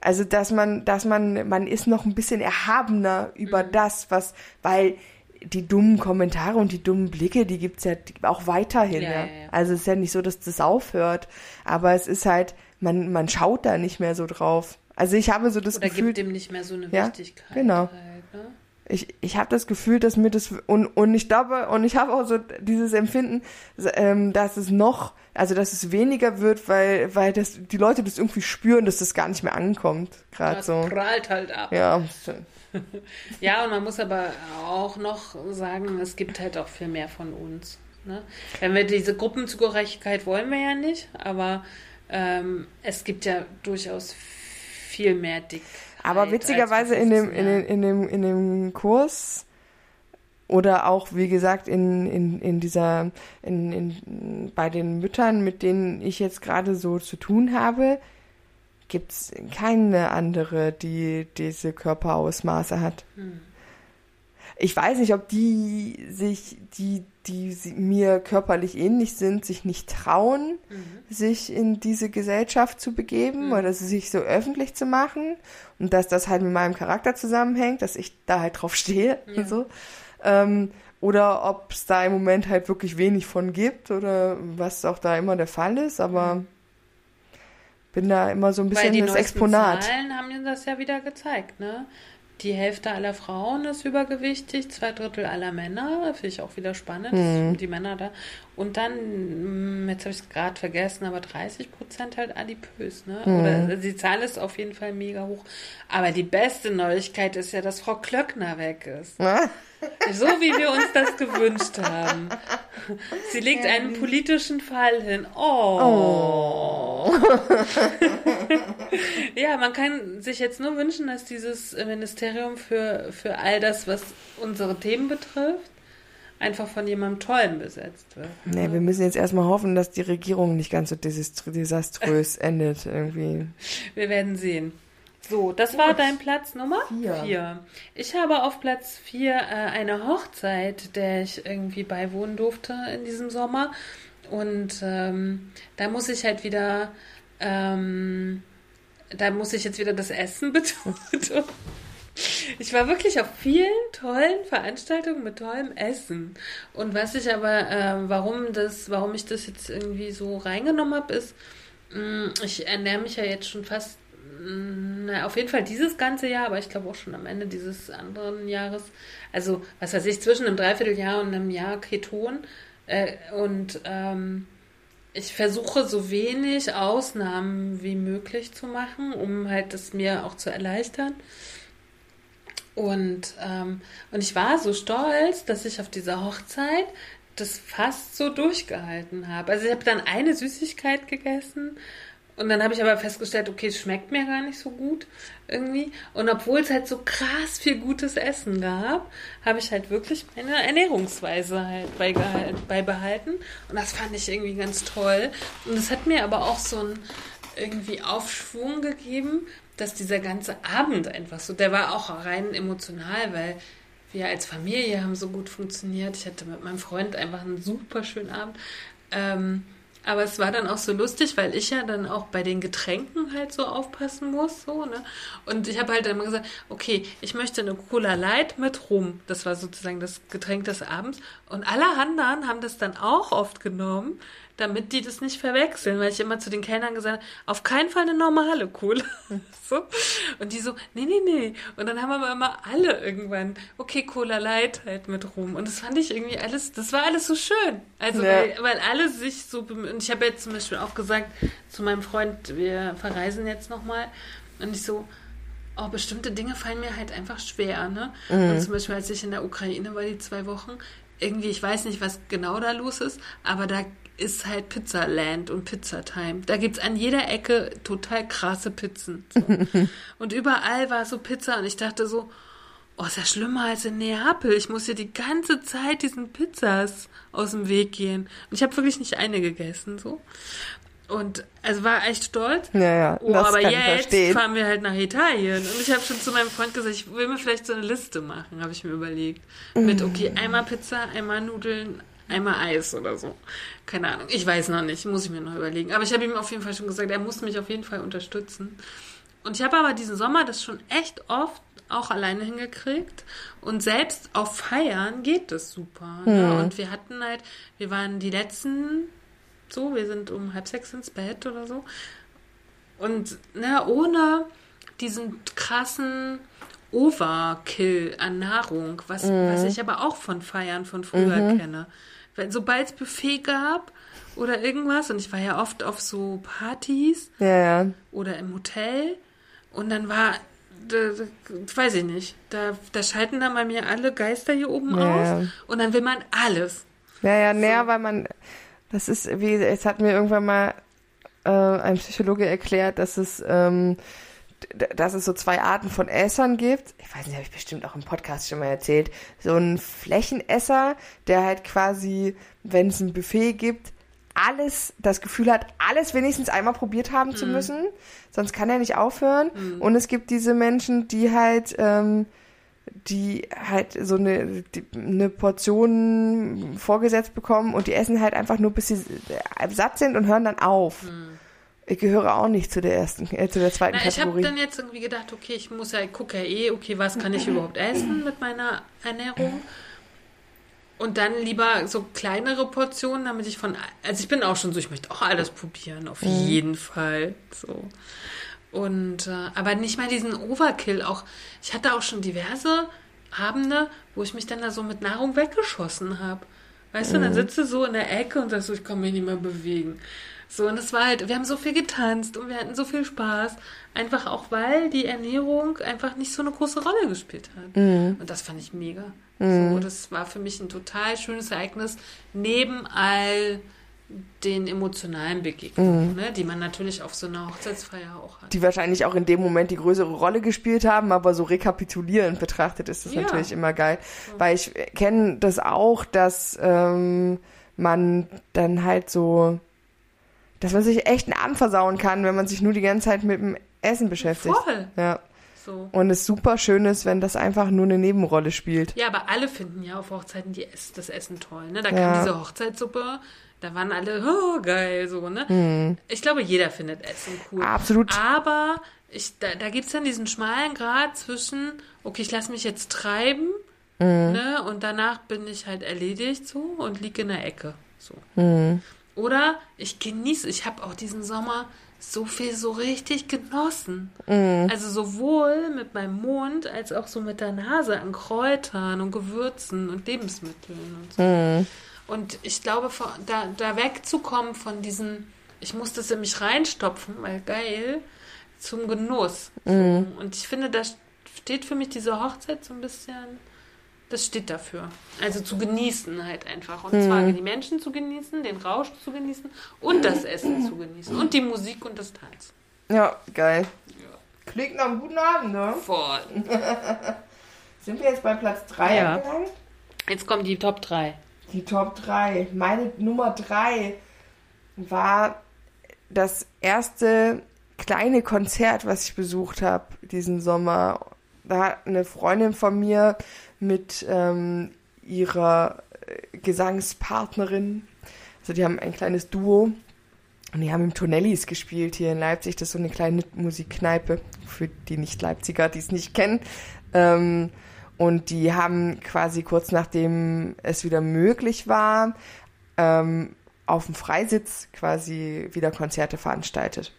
Also, dass man, dass man, man ist noch ein bisschen erhabener über das, was, weil die dummen Kommentare und die dummen Blicke, die gibt's ja auch weiterhin. Ja, Ja, ja. Also es ist ja nicht so, dass das aufhört, aber es ist halt, man, man schaut da nicht mehr so drauf. Also ich habe so das Oder Gefühl, gibt dem nicht mehr so eine Wichtigkeit. genau. Halt? Ich, ich habe das Gefühl, dass mir das und, und ich glaube und ich habe auch so dieses Empfinden, ähm, dass es noch, also dass es weniger wird, weil weil das die Leute das irgendwie spüren, dass das gar nicht mehr ankommt, gerade Das so. prallt halt ab. Ja, [laughs] Ja, und man muss aber auch noch sagen, es gibt halt auch viel mehr von uns. Ne? Wenn wir diese Gruppenzugehörigkeit wollen wir ja nicht, aber ähm, es gibt ja durchaus viel mehr Dick. Aber witzigerweise in dem in, dem in dem in dem Kurs oder auch wie gesagt in in in dieser in, in bei den Müttern, mit denen ich jetzt gerade so zu tun habe, gibt's keine andere, die diese Körperausmaße hat. Ich weiß nicht, ob die sich, die, die mir körperlich ähnlich sind, sich nicht trauen, sich in diese Gesellschaft zu begeben oder sich so öffentlich zu machen und dass das halt mit meinem Charakter zusammenhängt, dass ich da halt drauf stehe und [laughs] so. Ähm, oder ob es da im Moment halt wirklich wenig von gibt oder was auch da immer der Fall ist, aber bin da immer so ein bisschen die das Exponat. Zahlen haben das ja wieder gezeigt, ne? Die Hälfte aller Frauen ist übergewichtig, zwei Drittel aller Männer, finde ich auch wieder spannend, Mhm. die Männer da. Und dann, mm, jetzt habe ich es gerade vergessen, aber 30 Prozent halt adipös, ne? Mhm. Oder die Zahl ist auf jeden Fall mega hoch. Aber die beste Neuigkeit ist ja, dass Frau Klöckner weg ist. Ah, So wie wir uns das gewünscht haben. Sie legt einen politischen Fall hin. Oh. [laughs] ja, man kann sich jetzt nur wünschen, dass dieses Ministerium für, für all das, was unsere Themen betrifft, einfach von jemandem Tollen besetzt wird. Nee, wir müssen jetzt erstmal hoffen, dass die Regierung nicht ganz so desastr- desaströs [laughs] endet irgendwie. Wir werden sehen. So, das war dein Platz Nummer Vier. vier. Ich habe auf Platz vier äh, eine Hochzeit, der ich irgendwie beiwohnen durfte in diesem Sommer. Und ähm, da muss ich halt wieder, ähm, da muss ich jetzt wieder das Essen [laughs] betonen. Ich war wirklich auf vielen tollen Veranstaltungen mit tollem Essen. Und was ich aber, äh, warum das, warum ich das jetzt irgendwie so reingenommen habe, ist, mh, ich ernähre mich ja jetzt schon fast, mh, na, auf jeden Fall dieses ganze Jahr, aber ich glaube auch schon am Ende dieses anderen Jahres. Also, was weiß ich, zwischen einem Dreivierteljahr und einem Jahr Keton. Äh, und ähm, ich versuche so wenig Ausnahmen wie möglich zu machen, um halt das mir auch zu erleichtern. Und, ähm, und ich war so stolz, dass ich auf dieser Hochzeit das fast so durchgehalten habe. Also ich habe dann eine Süßigkeit gegessen und dann habe ich aber festgestellt, okay, es schmeckt mir gar nicht so gut irgendwie. Und obwohl es halt so krass viel gutes Essen gab, habe ich halt wirklich meine Ernährungsweise halt beibehalten. Und das fand ich irgendwie ganz toll. Und es hat mir aber auch so ein irgendwie Aufschwung gegeben, dass dieser ganze Abend einfach so, der war auch rein emotional, weil wir als Familie haben so gut funktioniert. Ich hatte mit meinem Freund einfach einen super schönen Abend. Ähm, aber es war dann auch so lustig, weil ich ja dann auch bei den Getränken halt so aufpassen muss, so, ne? Und ich habe halt immer gesagt, okay, ich möchte eine Cola Light mit Rum. Das war sozusagen das Getränk des Abends. Und alle anderen haben das dann auch oft genommen, damit die das nicht verwechseln, weil ich immer zu den Kellnern gesagt habe, auf keinen Fall eine normale Cola. [laughs] so. Und die so, nee, nee, nee. Und dann haben aber immer alle irgendwann, okay, Cola Light halt mit Rum. Und das fand ich irgendwie alles, das war alles so schön. Also, Ja. weil, weil alle sich so bemühen. Und ich habe jetzt zum Beispiel auch gesagt zu meinem Freund, wir verreisen jetzt nochmal. Und ich so, oh, bestimmte Dinge fallen mir halt einfach schwer, ne? Und zum Beispiel, als ich in der Ukraine war, die zwei Wochen, irgendwie, ich weiß nicht, was genau da los ist, aber da ist halt Pizzaland und Pizzatime. Da gibt's an jeder Ecke total krasse Pizzen. So. [laughs] und überall war so Pizza und ich dachte so, oh, ist ja schlimmer als in Neapel. Ich muss hier die ganze Zeit diesen Pizzas aus dem Weg gehen. Und ich habe wirklich nicht eine gegessen, so. Und also war echt stolz. Ja, ja, Oh, aber jetzt fahren wir halt nach Italien. Und ich habe schon zu meinem Freund gesagt, ich will mir vielleicht so eine Liste machen, habe ich mir überlegt. Mit, Mm. okay, einmal Pizza, einmal Nudeln, einmal Eis oder so. Keine Ahnung. Ich weiß noch nicht. Muss ich mir noch überlegen. Aber ich habe ihm auf jeden Fall schon gesagt, er muss mich auf jeden Fall unterstützen. Und ich habe aber diesen Sommer das schon echt oft auch alleine hingekriegt. Und selbst auf Feiern geht das super. Ne? Und wir hatten halt, wir waren die letzten, so, wir sind um halb sechs ins Bett oder so. Und ne, ohne diesen krassen Overkill an Nahrung, was, was ich aber auch von Feiern von früher kenne. Wenn, sobald es Buffet gab oder irgendwas, und ich war ja oft auf so Partys Ja, ja. oder im Hotel, und dann war, da, da, weiß ich nicht, da, da schalten dann bei mir alle Geister hier oben Ja, aus, und dann will man alles. Ja, ja, näher, weil man, das ist, wie, es hat mir irgendwann mal äh, ein Psychologe erklärt, dass es, ähm, dass es so zwei Arten von Essern gibt. Ich weiß nicht, habe ich bestimmt auch im Podcast schon mal erzählt. So ein Flächenesser, der halt quasi, wenn es ein Buffet gibt, alles, das Gefühl hat, alles wenigstens einmal probiert haben zu müssen, sonst kann er nicht aufhören. Und es gibt diese Menschen, die halt, ähm, die halt so eine, die, eine Portion vorgesetzt bekommen und die essen halt einfach nur, bis sie äh, satt sind und hören dann auf. Ich gehöre auch nicht zu der ersten, äh, zu der zweiten Na, ich habe Kategorie. dann jetzt irgendwie gedacht, okay, ich muss ja, ich gucke ja eh, okay, was kann ich überhaupt essen mit meiner Ernährung? Und dann lieber so kleinere Portionen, damit ich von, also ich bin auch schon so, ich möchte auch alles probieren, auf jeden Fall, so. Und, äh, aber nicht mal diesen Overkill, auch, ich hatte auch schon diverse Abende, wo ich mich dann da so mit Nahrung weggeschossen habe. Weißt du, dann sitzt du so in der Ecke und sagst so, ich kann mich nicht mehr bewegen. So, und es war halt, wir haben so viel getanzt und wir hatten so viel Spaß. Einfach auch, weil die Ernährung einfach nicht so eine große Rolle gespielt hat. Und das fand ich mega. So, das war für mich ein total schönes Ereignis, neben all den emotionalen Begegnungen, ne, die man natürlich auf so einer Hochzeitsfeier auch hat. die wahrscheinlich auch in dem Moment die größere Rolle gespielt haben, aber so rekapitulierend betrachtet ist das Ja. natürlich immer geil. Weil ich kenne das auch, dass ähm, man dann halt so, dass man sich echt einen Abend versauen kann, wenn man sich nur die ganze Zeit mit dem Essen beschäftigt. Voll. Ja. So. Und es super schön ist, wenn das einfach nur eine Nebenrolle spielt. Ja, aber alle finden ja auf Hochzeiten die Ess das Essen toll. Ne? Da Ja. kam diese Hochzeitssuppe, da waren alle, oh, geil, so, ne? Mhm. Ich glaube, jeder findet Essen cool. Absolut. Aber ich, da, da gibt es dann diesen schmalen Grad zwischen, okay, ich lasse mich jetzt treiben, Mhm. ne? Und danach bin ich halt erledigt so und liege in der Ecke. So. Mhm. Oder ich genieße, ich habe auch diesen Sommer so viel so richtig genossen. Mhm. Also sowohl mit meinem Mund als auch so mit der Nase an Kräutern und Gewürzen und Lebensmitteln und so. Mhm. Und ich glaube, von- da, da wegzukommen von diesen, ich muss das in mich reinstopfen, weil geil, zum Genuss. Mhm. Und ich finde, da steht für mich diese Hochzeit so ein bisschen, das steht dafür. Also zu genießen halt einfach. Und zwar Mhm. die Menschen zu genießen, den Rausch zu genießen und das Essen zu genießen. Und die Musik und das Tanz. Ja, geil. Klingt nach einem guten Abend, ne? Voll. [laughs] Sind wir jetzt bei Platz 3 Ja. angelangt? Jetzt kommen die Top 3. Die Top 3. Meine Nummer 3 war das erste kleine Konzert, was ich besucht habe diesen Sommer. Da hat eine Freundin von mir mit ähm, ihrer äh, Gesangspartnerin, also die haben ein kleines Duo und die haben im Tonellis gespielt hier in Leipzig. Das ist so eine kleine Musikkneipe für die Nicht-Leipziger, die es nicht kennen. Ähm, und die haben quasi kurz nachdem es wieder möglich war, ähm, auf dem Freisitz quasi wieder Konzerte veranstaltet.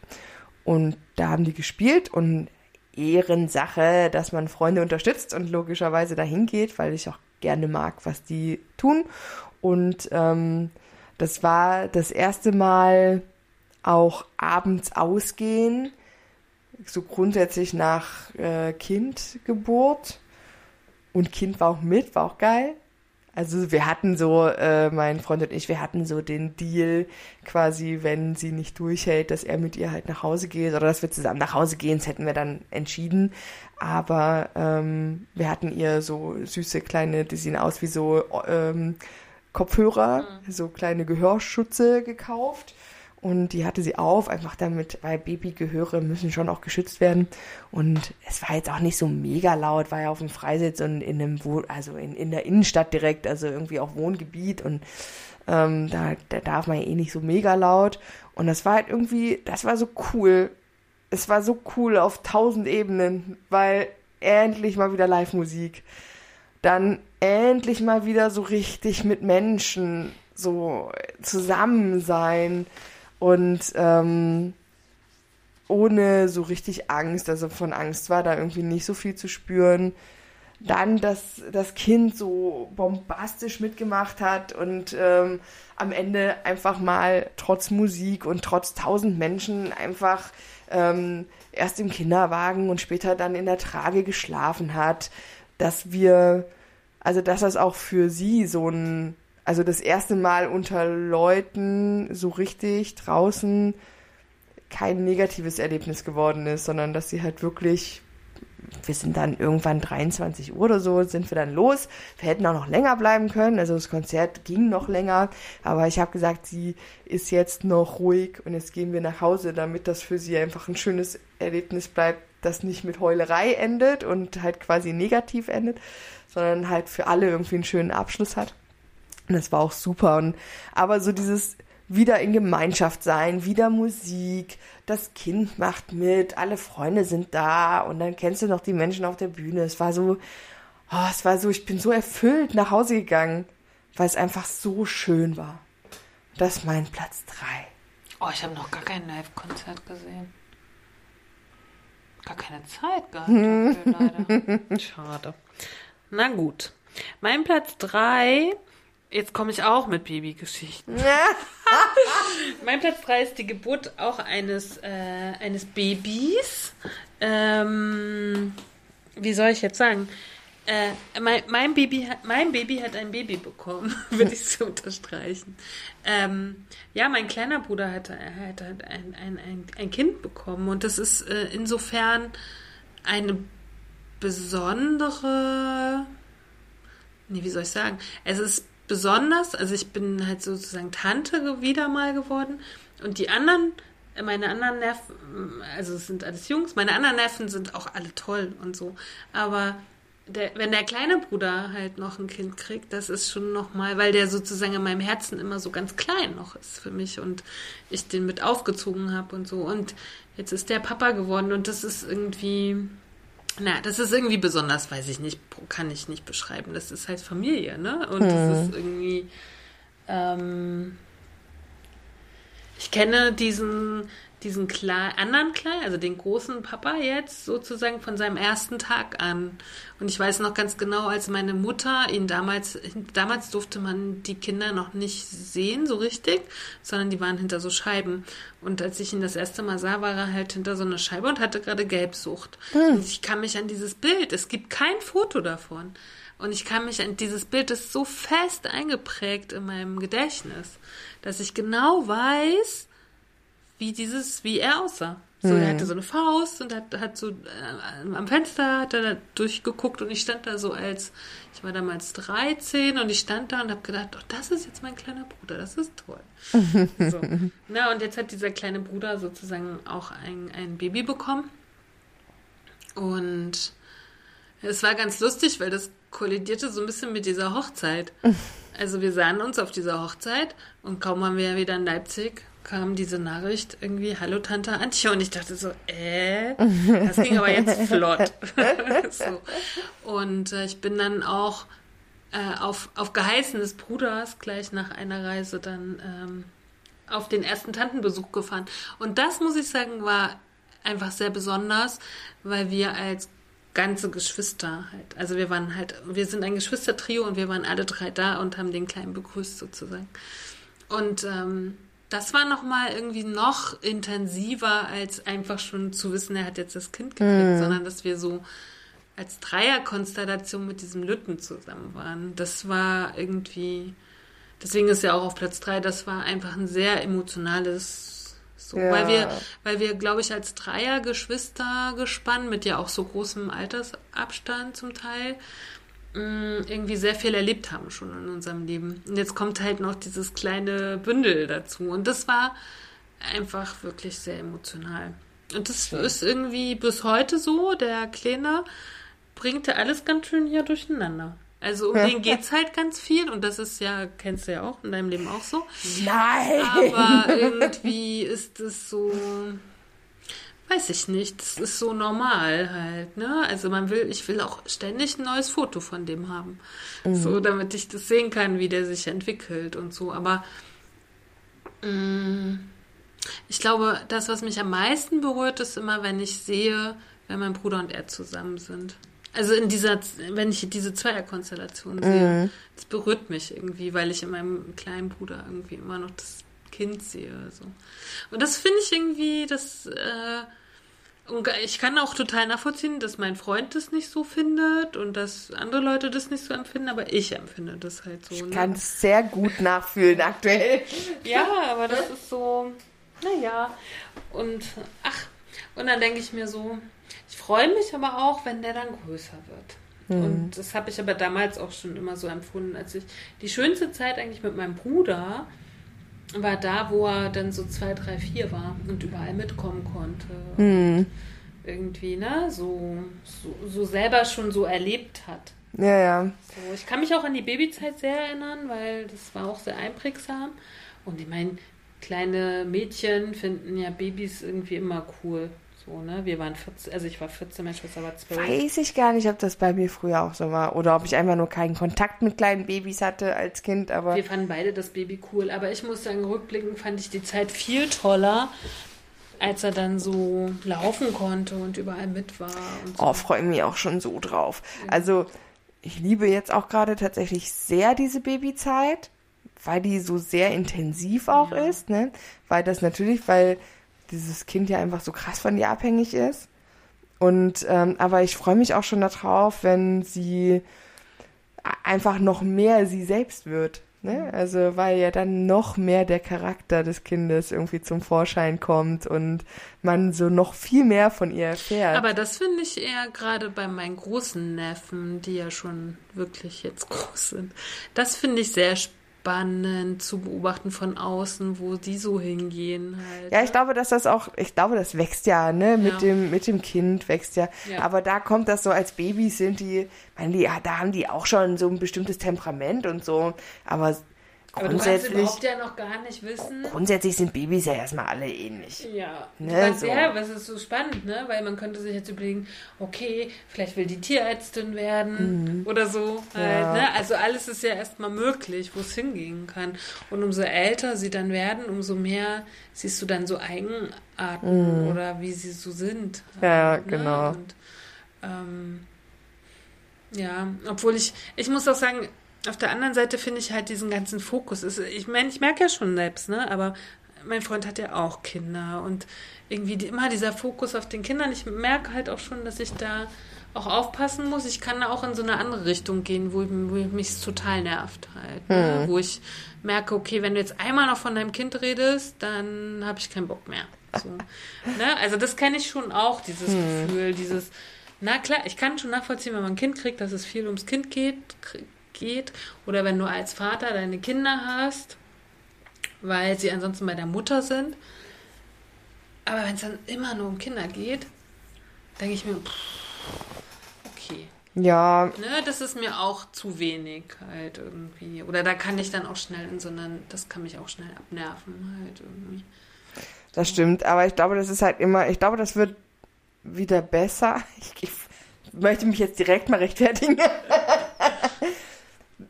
Und da haben die gespielt und Ehrensache, dass man Freunde unterstützt und logischerweise dahin geht, weil ich auch gerne mag, was die tun. Und ähm, das war das erste Mal auch abends ausgehen, so grundsätzlich nach äh, Kindgeburt. Und Kind war auch mit, war auch geil. Also wir hatten so, äh, mein Freund und ich, wir hatten so den Deal, quasi, wenn sie nicht durchhält, dass er mit ihr halt nach Hause geht oder dass wir zusammen nach Hause gehen, das hätten wir dann entschieden. Aber ähm, wir hatten ihr so süße kleine, die sehen aus wie so ähm, Kopfhörer, so kleine Gehörschutze gekauft. Und die hatte sie auf, einfach damit, weil Babygehöre müssen schon auch geschützt werden. Und es war jetzt auch nicht so mega laut, war ja auf dem Freisitz und in einem also in, in der Innenstadt direkt, also irgendwie auch Wohngebiet und ähm, da, da darf man ja eh nicht so mega laut. Und das war halt irgendwie, das war so cool. Es war so cool auf tausend Ebenen, weil endlich mal wieder Live-Musik. Dann endlich mal wieder so richtig mit Menschen so zusammen sein und ähm, ohne so richtig Angst, also von Angst war da irgendwie nicht so viel zu spüren. Dann, dass das Kind so bombastisch mitgemacht hat und ähm, am Ende einfach mal trotz Musik und trotz tausend Menschen einfach ähm, erst im Kinderwagen und später dann in der Trage geschlafen hat, dass wir, also dass das auch für sie so ein also das erste Mal unter Leuten so richtig draußen kein negatives Erlebnis geworden ist, sondern dass sie halt wirklich, wir sind dann irgendwann 23 Uhr oder so, sind wir dann los. Wir hätten auch noch länger bleiben können, also das Konzert ging noch länger, aber ich habe gesagt, sie ist jetzt noch ruhig und jetzt gehen wir nach Hause, damit das für sie einfach ein schönes Erlebnis bleibt, das nicht mit Heulerei endet und halt quasi negativ endet, sondern halt für alle irgendwie einen schönen Abschluss hat. Und das war auch super. Und, aber so dieses wieder in Gemeinschaft sein, wieder Musik, das Kind macht mit, alle Freunde sind da und dann kennst du noch die Menschen auf der Bühne. Es war so, oh, es war so, ich bin so erfüllt nach Hause gegangen, weil es einfach so schön war. Das ist mein Platz drei. Oh, ich habe noch gar kein Live-Konzert gesehen. Gar keine Zeit gehabt dafür, leider. [laughs] Schade. Na gut. Mein Platz drei Jetzt komme ich auch mit Babygeschichten. [laughs] mein Platz 3 ist die Geburt auch eines, äh, eines Babys. Ähm, wie soll ich jetzt sagen? Äh, mein, mein, Baby, mein Baby hat ein Baby bekommen, [laughs] würde ich so unterstreichen. Ähm, ja, mein kleiner Bruder hat, hat, hat ein, ein, ein, ein Kind bekommen und das ist äh, insofern eine besondere. Nee, wie soll ich sagen? Es ist besonders. Also ich bin halt sozusagen Tante wieder mal geworden. Und die anderen, meine anderen Nerven, also es sind alles Jungs, meine anderen Nerven sind auch alle toll und so. Aber der, wenn der kleine Bruder halt noch ein Kind kriegt, das ist schon nochmal, weil der sozusagen in meinem Herzen immer so ganz klein noch ist für mich und ich den mit aufgezogen habe und so. Und jetzt ist der Papa geworden und das ist irgendwie, na, das ist irgendwie besonders, weiß ich nicht, kann ich nicht beschreiben. Das ist halt Familie, ne? Und hm. das ist irgendwie. Ähm, ich kenne diesen, diesen klein, anderen kleinen, also den großen Papa jetzt sozusagen von seinem ersten Tag an. Und ich weiß noch ganz genau, als meine Mutter ihn damals, damals durfte man die Kinder noch nicht sehen so richtig, sondern die waren hinter so Scheiben. Und als ich ihn das erste Mal sah, war er halt hinter so einer Scheibe und hatte gerade Gelbsucht. Hm. Und ich kann mich an dieses Bild, es gibt kein Foto davon. Und ich kann mich an dieses Bild, das ist so fest eingeprägt in meinem Gedächtnis, dass ich genau weiß, wie dieses, wie er aussah. So, mhm. er hatte so eine Faust und hat, hat so äh, am Fenster hat er da durchgeguckt und ich stand da so als, ich war damals 13 und ich stand da und habe gedacht, oh, das ist jetzt mein kleiner Bruder, das ist toll. [laughs] so. Na, und jetzt hat dieser kleine Bruder sozusagen auch ein, ein Baby bekommen. Und es war ganz lustig, weil das kollidierte so ein bisschen mit dieser Hochzeit. [laughs] Also wir sahen uns auf dieser Hochzeit und kaum waren wir wieder in Leipzig, kam diese Nachricht irgendwie, hallo Tante Antje. Und ich dachte so, äh, das ging aber jetzt [laughs] flott. [laughs] so. Und äh, ich bin dann auch äh, auf, auf Geheißen des Bruders gleich nach einer Reise dann ähm, auf den ersten Tantenbesuch gefahren. Und das, muss ich sagen, war einfach sehr besonders, weil wir als ganze Geschwister halt, also wir waren halt, wir sind ein Geschwistertrio und wir waren alle drei da und haben den Kleinen begrüßt sozusagen. Und ähm, das war nochmal irgendwie noch intensiver, als einfach schon zu wissen, er hat jetzt das Kind gekriegt, mm. sondern dass wir so als Dreierkonstellation mit diesem Lütten zusammen waren. Das war irgendwie, deswegen ist ja auch auf Platz drei, das war einfach ein sehr emotionales, so, ja. weil wir, weil wir, glaube ich, als Dreiergeschwister gespannt, mit ja auch so großem Altersabstand zum Teil, irgendwie sehr viel erlebt haben schon in unserem Leben. Und jetzt kommt halt noch dieses kleine Bündel dazu. Und das war einfach wirklich sehr emotional. Und das ist irgendwie bis heute so. Der Kleine bringt ja alles ganz schön hier durcheinander. Also um den geht's halt ganz viel und das ist ja, kennst du ja auch in deinem Leben auch so. Nein! Aber irgendwie ist es so, weiß ich nicht, das ist so normal halt, ne? Also man will, ich will auch ständig ein neues Foto von dem haben. So, damit ich das sehen kann, wie der sich entwickelt und so. Aber mh, ich glaube, das, was mich am meisten berührt, ist immer, wenn ich sehe, wenn mein Bruder und er zusammen sind. Also in dieser, wenn ich diese Zweierkonstellation sehe, das berührt mich irgendwie, weil ich in meinem kleinen Bruder irgendwie immer noch das Kind sehe. So. Und das finde ich irgendwie, das, äh, und ich kann auch total nachvollziehen, dass mein Freund das nicht so findet und dass andere Leute das nicht so empfinden, aber ich empfinde das halt so. Ich ne? kann es sehr gut nachfühlen aktuell. Ja, aber das ist so, naja. Und ach, und dann denke ich mir so, ich freue mich aber auch, wenn der dann größer wird. Und das habe ich aber damals auch schon immer so empfunden, als ich die schönste Zeit eigentlich mit meinem Bruder war da, wo er dann so zwei, drei, vier war und überall mitkommen konnte. Und irgendwie, ne, so, so, so selber schon so erlebt hat. Ja, ja. So, ich kann mich auch an die Babyzeit sehr erinnern, weil das war auch sehr einprägsam. Und ich meine, kleine Mädchen finden ja Babys irgendwie immer cool. So, ne? Wir waren 14, also ich war 14, meine Schwester war 12. Weiß ich gar nicht, ob das bei mir früher auch so war. Oder ob ich einfach nur keinen Kontakt mit kleinen Babys hatte als Kind, aber. Wir fanden beide das Baby cool, aber ich muss sagen, rückblickend fand ich die Zeit viel toller, als er dann so laufen konnte und überall mit war. So. Oh, freue mich auch schon so drauf. Also, ich liebe jetzt auch gerade tatsächlich sehr diese Babyzeit, weil die so sehr intensiv auch ist, ne? Weil das natürlich, weil dieses Kind ja einfach so krass von dir abhängig ist. Und, ähm, aber ich freue mich auch schon darauf, wenn sie einfach noch mehr sie selbst wird. Ne? Also, weil ja dann noch mehr der Charakter des Kindes irgendwie zum Vorschein kommt und man so noch viel mehr von ihr erfährt. Aber das finde ich eher gerade bei meinen großen Neffen, die ja schon wirklich jetzt [laughs] groß sind. Das finde ich sehr spannend zu beobachten von außen, wo die so hingehen halt. Ja, ich glaube, dass das auch, ich glaube, das wächst ja, ne, mit Ja. dem, mit dem Kind wächst ja. Ja. Aber da kommt das so als Babys sind die, meine, die, ja, da haben die auch schon so ein bestimmtes Temperament und so. Aber Aber du kannst überhaupt ja noch gar nicht wissen. grundsätzlich sind Babys ja erstmal alle ähnlich. Ja, Ne, kannst, so. ja, es ist so spannend, ne? Weil man könnte sich jetzt überlegen, okay, vielleicht will die Tierärztin werden oder so. Halt, Ja. ne? Also alles ist ja erstmal möglich, wo es hingehen kann. Und umso älter sie dann werden, umso mehr siehst du dann so Eigenarten oder wie sie so sind. Ja, halt, ne? genau. Und, ähm, ja, obwohl ich, ich muss auch sagen, auf der anderen Seite finde ich halt diesen ganzen Fokus. Ich meine, ich merke ja schon selbst, ne? Aber mein Freund hat ja auch Kinder und irgendwie die, immer dieser Fokus auf den Kindern. Ich merke halt auch schon, dass ich da auch aufpassen muss. Ich kann auch in so eine andere Richtung gehen, wo, wo mich total nervt halt. Ne? Wo ich merke, okay, wenn du jetzt einmal noch von deinem Kind redest, dann habe ich keinen Bock mehr. So. ne? Also das kenne ich schon auch, dieses Gefühl, dieses, na klar, ich kann schon nachvollziehen, wenn man ein Kind kriegt, dass es viel ums Kind geht, geht. Oder wenn du als Vater deine Kinder hast, weil sie ansonsten bei der Mutter sind. Aber wenn es dann immer nur um Kinder geht, denke ich mir, pff, okay. Ja, Ne, das ist mir auch zu wenig halt irgendwie. Oder da kann ich dann auch schnell in so einen, das kann mich auch schnell abnerven halt irgendwie. das stimmt. Aber ich glaube, das ist halt immer, ich glaube, das wird wieder besser. Ich, ich möchte mich jetzt direkt mal rechtfertigen. [laughs]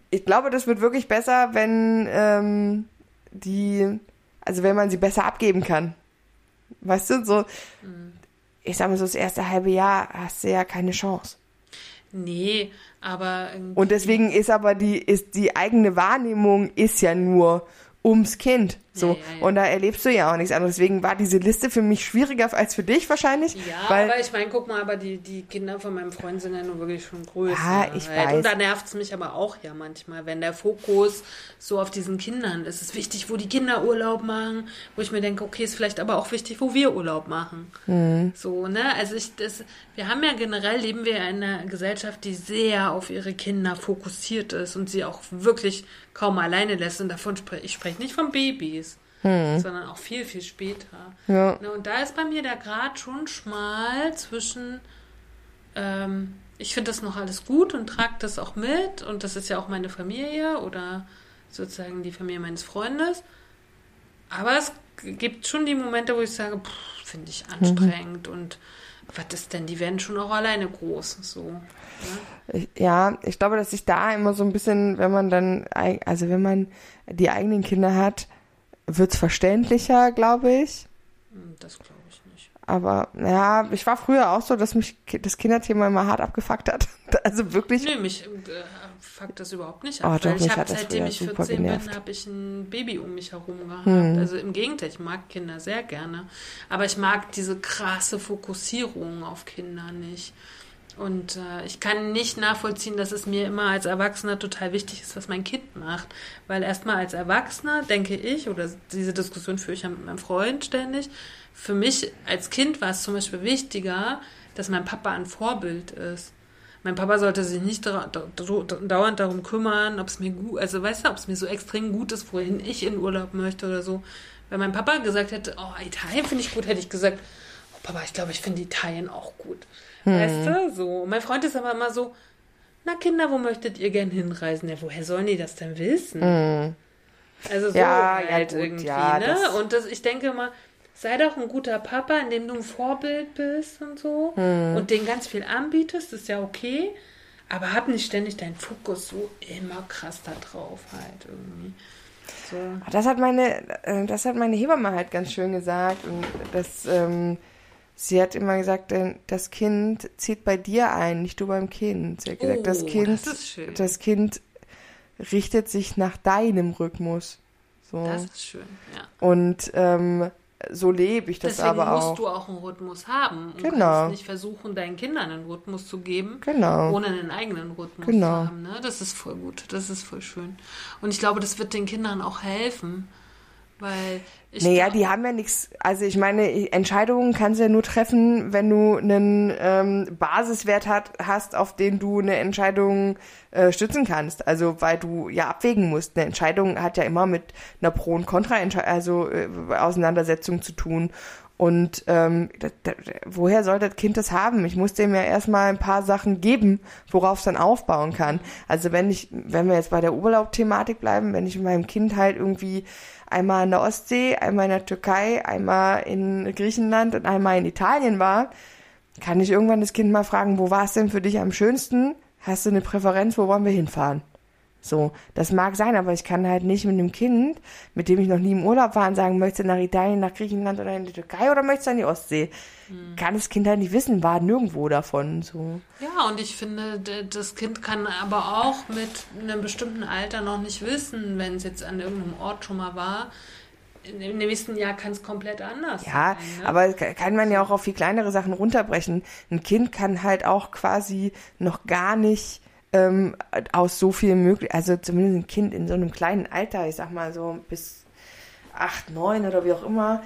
ich glaube, das wird wirklich besser, wenn ähm, die, also wenn man sie besser abgeben kann. Weißt du, so, ich sag mal so, das erste halbe Jahr hast du ja keine Chance. Nee, aber Und deswegen ist aber die, ist die eigene Wahrnehmung ist ja nur ums Kind. So. Ja, ja. Und da erlebst du ja auch nichts anderes. Deswegen war diese Liste für mich schwieriger als für dich wahrscheinlich. Ja, weil, aber ich meine, guck mal, aber die, die Kinder von meinem Freund sind ja nun wirklich schon größer. Ja, ich halt. weiß. Und da nervt es mich aber auch ja manchmal, wenn der Fokus so auf diesen Kindern ist. Es ist wichtig, wo die Kinder Urlaub machen, wo ich mir denke, okay, ist vielleicht aber auch wichtig, wo wir Urlaub machen. Mhm. So, ne? Also ich, das, wir haben ja generell, leben wir in einer Gesellschaft, die sehr auf ihre Kinder fokussiert ist und sie auch wirklich kaum alleine lässt. Und davon spreche ich spreche nicht von Babys. Sondern auch viel, viel später. Ja. Ne, und da ist bei mir der Grad schon schmal zwischen, ähm, ich finde das noch alles gut und trage das auch mit und das ist ja auch meine Familie oder sozusagen die Familie meines Freundes. Aber es gibt schon die Momente, wo ich sage, finde ich anstrengend und was ist denn, die werden schon auch alleine groß. So. Ne? Ich, ja, ich glaube, dass sich da immer so ein bisschen, wenn man dann, also wenn man die eigenen Kinder hat, wird's verständlicher, glaube ich. Hm, Das glaube ich nicht. Aber ja, ich war früher auch so, dass mich das Kinderthema immer hart abgefuckt hat. [laughs] Also wirklich. Nee, mich äh, fuckt das überhaupt nicht Oh, ab. doch, weil ich habe, seitdem ich super 14 genervt. bin, habe ich ein Baby um mich herum gehabt. Hm. Also im Gegenteil, ich mag Kinder sehr gerne. Aber ich mag diese krasse Fokussierung auf Kinder nicht. Und äh, ich kann nicht nachvollziehen, dass es mir immer als Erwachsener total wichtig ist, was mein Kind macht. Weil erstmal als Erwachsener denke ich, oder diese Diskussion führe ich ja mit meinem Freund ständig, für mich als Kind war es zum Beispiel wichtiger, dass mein Papa ein Vorbild ist. Mein Papa sollte sich nicht dauernd darum kümmern, ob es mir gut, also weißt du, ob es mir so extrem gut ist, wohin ich in Urlaub möchte oder so. Wenn mein Papa gesagt hätte, oh, Italien finde ich gut, hätte ich gesagt, oh, Papa, ich glaube, ich finde Italien auch gut. Weißt du, so. Mein Freund ist aber immer so, na Kinder, wo möchtet ihr gern hinreisen? Ja, woher sollen die das denn wissen? Also so Ja, ja, halt gut, irgendwie, ja, ne? das- Und das, ich denke immer, sei doch ein guter Papa, indem du ein Vorbild bist und so Hm. und denen ganz viel anbietest, ist ja okay. Aber hab nicht ständig deinen Fokus so immer krass da drauf halt irgendwie. So. Das hat meine, äh, das hat meine Hebamme halt ganz schön gesagt. Und das, ähm, sie hat immer gesagt, das Kind zieht bei dir ein, nicht du beim Kind. Sie hat gesagt, Oh, das Kind, das das Kind richtet sich nach deinem Rhythmus. So. Das ist schön, ja. Und ähm, so lebe ich das Deswegen aber musst auch. du auch einen Rhythmus haben. Und Genau. kannst nicht versuchen, deinen Kindern einen Rhythmus zu geben, Genau. ohne einen eigenen Rhythmus Genau. zu haben. Ne? Das ist voll gut. Das ist voll schön. Und ich glaube, das wird den Kindern auch helfen. Weil ich Naja, die haben ja nichts. Also ich meine, Entscheidungen kannst du ja nur treffen, wenn du einen ähm, Basiswert hat, hast, auf den du eine Entscheidung äh, stützen kannst. Also weil du ja abwägen musst. Eine Entscheidung hat ja immer mit einer Pro- und Kontra, also äh, Auseinandersetzung zu tun. Und ähm, da, da, woher soll das Kind das haben? Ich muss dem ja erstmal ein paar Sachen geben, worauf es dann aufbauen kann. Also wenn ich, wenn wir jetzt bei der Urlaub-Thematik bleiben, wenn ich meinem Kind halt irgendwie einmal in der Ostsee, einmal in der Türkei, einmal in Griechenland und einmal in Italien war, kann ich irgendwann das Kind mal fragen, wo war es denn für dich am schönsten? Hast du eine Präferenz, wo wollen wir hinfahren? So, das mag sein, aber ich kann halt nicht mit einem Kind, mit dem ich noch nie im Urlaub war, und sagen, möchtest du nach Italien, nach Griechenland oder in die Türkei oder möchtest du an die Ostsee? Kann das Kind halt nicht wissen, war nirgendwo davon. So. Ja, und ich finde, das Kind kann aber auch mit einem bestimmten Alter noch nicht wissen, wenn es jetzt an irgendeinem Ort schon mal war. Dem nächsten Jahr kann es komplett anders Ja, sein. Ne? aber ka- kann man ja auch auf viel kleinere Sachen runterbrechen. Ein Kind kann halt auch quasi noch gar nicht ähm, aus so viel möglich, also zumindest ein Kind in so einem kleinen Alter, ich sag mal so bis acht, neun oder wie auch immer.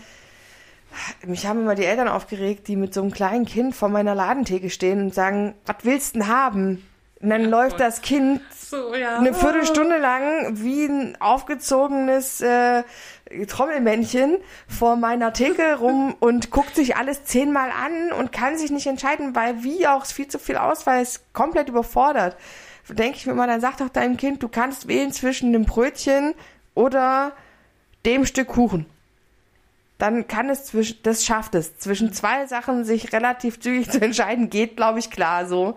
Mich haben immer die Eltern aufgeregt, die mit so einem kleinen Kind vor meiner Ladentheke stehen und sagen, was willst du denn haben? Und dann läuft voll. das Kind so, ja. eine Viertelstunde lang wie ein aufgezogenes äh, Trommelmännchen vor meiner Theke rum und guckt sich alles zehnmal an und kann sich nicht entscheiden, weil wie auch viel zu viel Auswahl ist, komplett überfordert. Denke ich mir mal, dann sag doch deinem Kind, du kannst wählen zwischen dem Brötchen oder dem Stück Kuchen. Dann kann es zwischen, das schafft es. Zwischen zwei Sachen sich relativ zügig zu entscheiden, geht, glaube ich, klar so.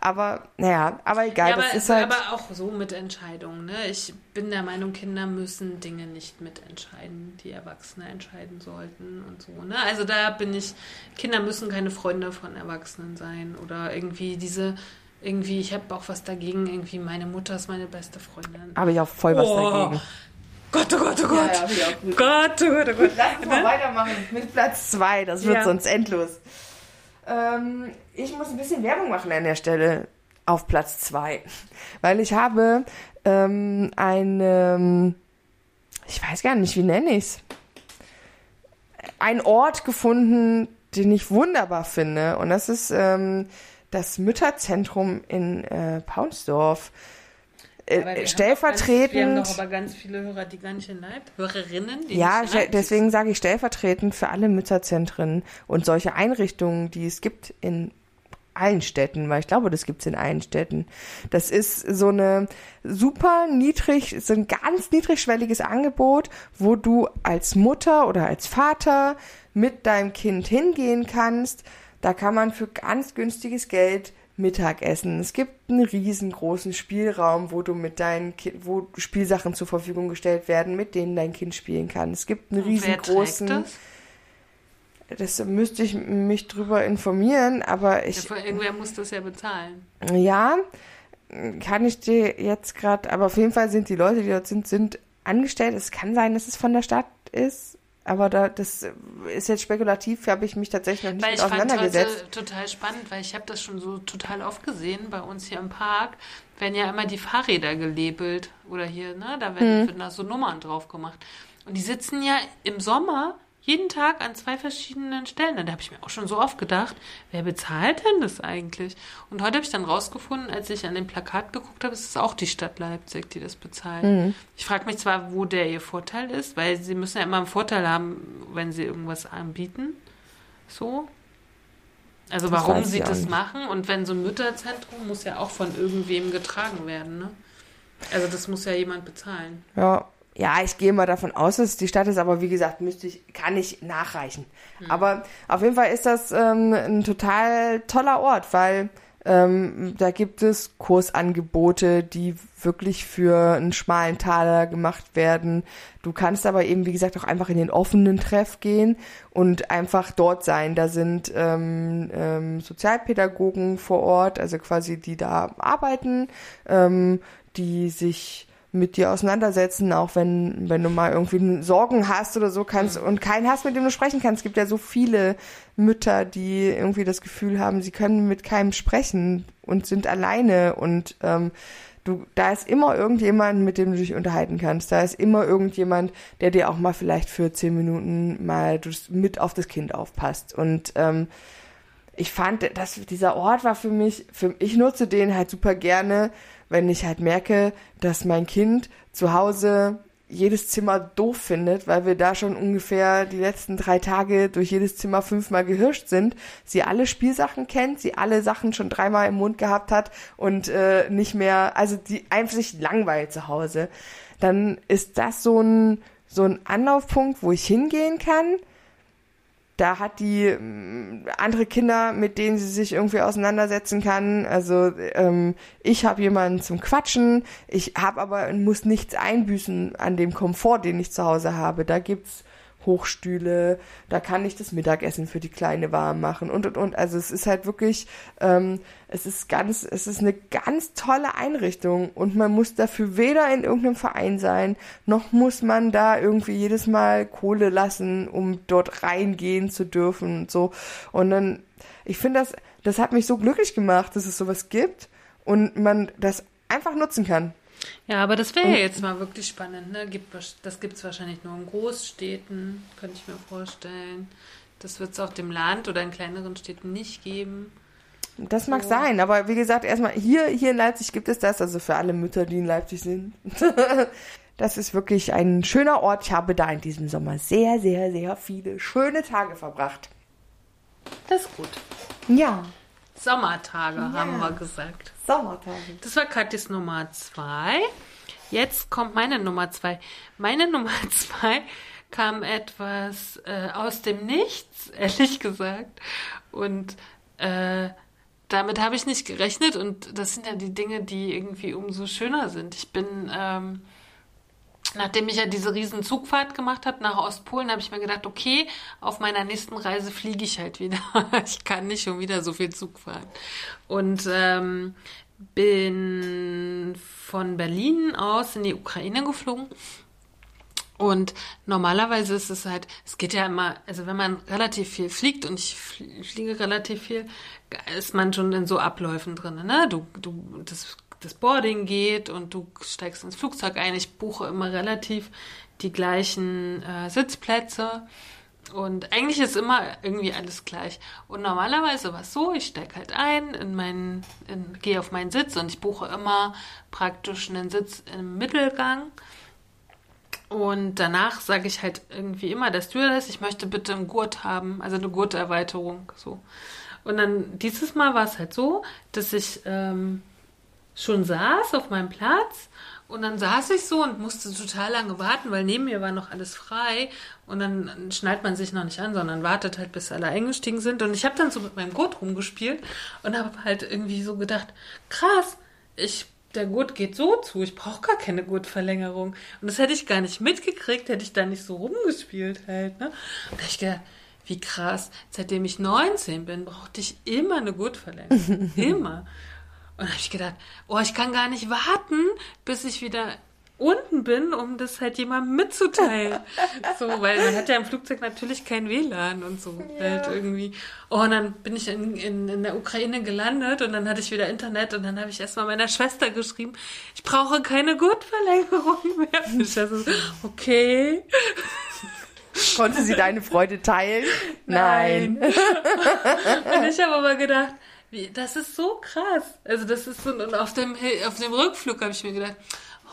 Aber, naja, aber egal, Ja, das aber, ist halt. aber auch so mit Entscheidungen. Ne? Ich bin der Meinung, Kinder müssen Dinge nicht mitentscheiden, die Erwachsene entscheiden sollten und so. Ne? Also da bin ich, Kinder müssen keine Freunde von Erwachsenen sein oder irgendwie diese, irgendwie, ich habe auch was dagegen, irgendwie meine Mutter ist meine beste Freundin. Habe ich auch voll was Oh, dagegen. Gott, oh Gott, oh Gott. ja, ich gut. Gott, oh Gott, oh Gott. Lass uns mal weitermachen mit Platz zwei. Das wird Ja. sonst endlos. Ähm, ich muss ein bisschen Werbung machen an der Stelle auf Platz zwei, Weil ich habe ähm, eine, ich weiß gar nicht, wie nenne ich's, einen Ort gefunden, den ich wunderbar finde. Und das ist ähm, das Mütterzentrum in äh, Paunsdorf. Äh, Aber wir haben doch stellvertretend. aber ganz viele Hörer, die gar nicht in Leipzig, Hörerinnen, die Ja, nicht deswegen sage ich stellvertretend für alle Mütterzentren und solche Einrichtungen, die es gibt in allen Städten, weil ich glaube, das gibt's in allen Städten. Das ist so eine super niedrig, so ein ganz niedrigschwelliges Angebot, wo du als Mutter oder als Vater mit deinem Kind hingehen kannst. Da kann man für ganz günstiges Geld Mittagessen. Es gibt einen riesengroßen Spielraum, wo du mit deinen Kind, wo Spielsachen zur Verfügung gestellt werden, mit denen dein Kind spielen kann. Es gibt einen Und wer trägt riesengroßen. das? Das müsste ich mich drüber informieren, aber Ja, ich, vor- irgendwer muss das ja bezahlen. ja, kann ich dir jetzt gerade, aber auf jeden Fall sind die Leute, die dort sind, sind angestellt. Es kann sein, dass es von der Stadt ist, aber da, das ist jetzt spekulativ, habe ich mich tatsächlich noch nicht Weil ich fand auseinandergesetzt. heute total spannend, weil ich habe das schon so total oft gesehen bei uns hier im Park. Werden ja immer die Fahrräder gelabelt oder hier, ne? Da werden, werden da so Nummern drauf gemacht. Und die sitzen ja im Sommer jeden Tag an zwei verschiedenen Stellen. Da habe ich mir auch schon so oft gedacht, wer bezahlt denn das eigentlich? Und heute habe ich dann rausgefunden, als ich an dem Plakat geguckt habe, ist es auch die Stadt Leipzig, die das bezahlt. Ich frage mich zwar, wo der ihr Vorteil ist, weil sie müssen ja immer einen Vorteil haben, wenn sie irgendwas anbieten. So. Also Das warum sie das nicht. machen und wenn so ein Mütterzentrum muss ja auch von irgendwem getragen werden, ne? Also das muss ja jemand bezahlen. Ja, ja, ich gehe mal davon aus, dass die Stadt ist, aber wie gesagt, müsste ich, kann ich nachreichen. Aber auf jeden Fall ist das ähm, ein total toller Ort, weil ähm, da gibt es Kursangebote, die wirklich für einen schmalen Taler gemacht werden. Du kannst aber eben, wie gesagt, auch einfach in den offenen Treff gehen und einfach dort sein. Da sind ähm, ähm, Sozialpädagogen vor Ort, also quasi die da arbeiten, ähm, die sich mit dir auseinandersetzen, auch wenn, wenn du mal irgendwie Sorgen hast oder so kannst und keinen hast, mit dem du sprechen kannst. Es gibt ja so viele Mütter, die irgendwie das Gefühl haben, sie können mit keinem sprechen und sind alleine und ähm, du, da ist immer irgendjemand, mit dem du dich unterhalten kannst. Da ist immer irgendjemand, der dir auch mal vielleicht für zehn Minuten mal mit auf das Kind aufpasst. Und ähm, ich fand, dass dieser Ort war für mich, für, ich nutze den halt super gerne, wenn ich halt merke, dass mein Kind zu Hause jedes Zimmer doof findet, weil wir da schon ungefähr die letzten drei Tage durch jedes Zimmer fünfmal gehirscht sind, sie alle Spielsachen kennt, sie alle Sachen schon dreimal im Mund gehabt hat und äh, nicht mehr, also die einfach sich langweilt zu Hause, dann ist das so ein so ein Anlaufpunkt, wo ich hingehen kann, da hat die ähm, andere Kinder, mit denen sie sich irgendwie auseinandersetzen kann. Also ähm, ich habe jemanden zum Quatschen, ich habe aber muss nichts einbüßen an dem Komfort, den ich zu Hause habe. Da gibt's Hochstühle, da kann ich das Mittagessen für die Kleine warm machen und und und. Also es ist halt wirklich, ähm, es ist ganz, es ist eine ganz tolle Einrichtung und man muss dafür weder in irgendeinem Verein sein, noch muss man da irgendwie jedes Mal Kohle lassen, um dort reingehen zu dürfen und so. Und dann, ich finde das, das hat mich so glücklich gemacht, dass es sowas gibt und man das einfach nutzen kann. Ja, aber das wäre ja jetzt mal wirklich spannend, ne? Gibt, das gibt es wahrscheinlich nur in Großstädten, könnte ich mir vorstellen. Das wird es auf dem Land oder in kleineren Städten nicht geben. Das mag So. sein, aber wie gesagt, erstmal hier, hier in Leipzig gibt es das, also für alle Mütter, die in Leipzig sind. [laughs] das ist wirklich ein schöner Ort. Ich habe da in diesem Sommer sehr, sehr, sehr viele schöne Tage verbracht. Das ist gut. Ja, Sommertage, haben wir gesagt. Sommertage. Das war Katis Nummer zwei. Jetzt kommt meine Nummer zwei. Meine [laughs] Nummer zwei kam etwas äh, aus dem Nichts, [laughs] ehrlich gesagt. Und äh, damit habe ich nicht gerechnet. Und das sind ja die Dinge, die irgendwie umso schöner sind. Ich bin, ähm, nachdem ich ja diese riesen Zugfahrt gemacht habe nach Ostpolen, habe ich mir gedacht, okay, auf meiner nächsten Reise fliege ich halt wieder. [laughs] ich kann nicht schon wieder so viel Zug fahren. Und ähm, bin von Berlin aus in die Ukraine geflogen. Und normalerweise ist es halt, es geht ja immer, also wenn man relativ viel fliegt und ich fl- fliege relativ viel, ist man schon in so Abläufen drin, ne? Du, du, das, das Boarding geht und du steigst ins Flugzeug ein. Ich buche immer relativ die gleichen äh, Sitzplätze Und eigentlich ist immer irgendwie alles gleich. Und normalerweise war es so, ich steige halt ein, in meinen, in, gehe auf meinen Sitz und ich buche immer praktisch einen Sitz im Mittelgang. Und danach sage ich halt irgendwie immer der Stewardess, ich möchte bitte einen Gurt haben, also eine Gurterweiterung. So. Und dann dieses Mal war es halt so, dass ich ähm, schon saß auf meinem Platz und dann saß ich so und musste total lange warten, weil neben mir war noch alles frei. Und dann schnallt man sich noch nicht an, sondern wartet halt, bis alle eingestiegen sind. Und ich habe dann so mit meinem Gurt rumgespielt und habe halt irgendwie so gedacht, krass, ich der Gurt geht so zu, ich brauche gar keine Gurtverlängerung. Und das hätte ich gar nicht mitgekriegt, hätte ich da nicht so rumgespielt halt. Ne? Und da ich gedacht, wie krass, seitdem ich 19 bin, brauchte ich immer eine Gurtverlängerung. [laughs] immer. Und habe ich gedacht, oh, ich kann gar nicht warten, bis ich wieder unten bin, um das halt jemandem mitzuteilen. [laughs] so, weil man hat ja im Flugzeug natürlich kein WLAN und so ja. halt irgendwie. Oh, und dann bin ich in, in, in der Ukraine gelandet und dann hatte ich wieder Internet und dann habe ich erstmal meiner Schwester geschrieben, ich brauche keine Gurtverlängerung mehr. Ich also, okay. Konnte sie deine Freude teilen? Nein. Nein. [laughs] und ich habe aber gedacht, wie, das ist so krass. Also das ist so, und auf dem, auf dem Rückflug habe ich mir gedacht,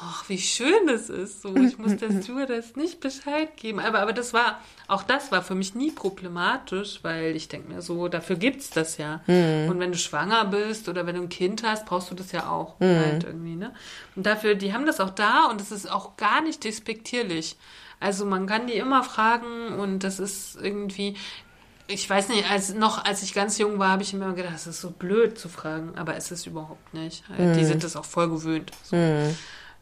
ach, wie schön das ist. So, ich muss der [laughs] Stewardess nicht Bescheid geben. Aber, aber das war, auch das war für mich nie problematisch, weil ich denke mir so, dafür gibt's das ja. Mhm. Und wenn du schwanger bist oder wenn du ein Kind hast, brauchst du das ja auch mhm. halt irgendwie, ne? Und dafür, die haben das auch da und es ist auch gar nicht despektierlich. Also man kann die immer fragen und das ist irgendwie, ich weiß nicht, als noch als ich ganz jung war, habe ich immer gedacht, das ist so blöd zu fragen, aber es ist überhaupt nicht. Mhm. Die sind das auch voll gewöhnt. So. Mhm.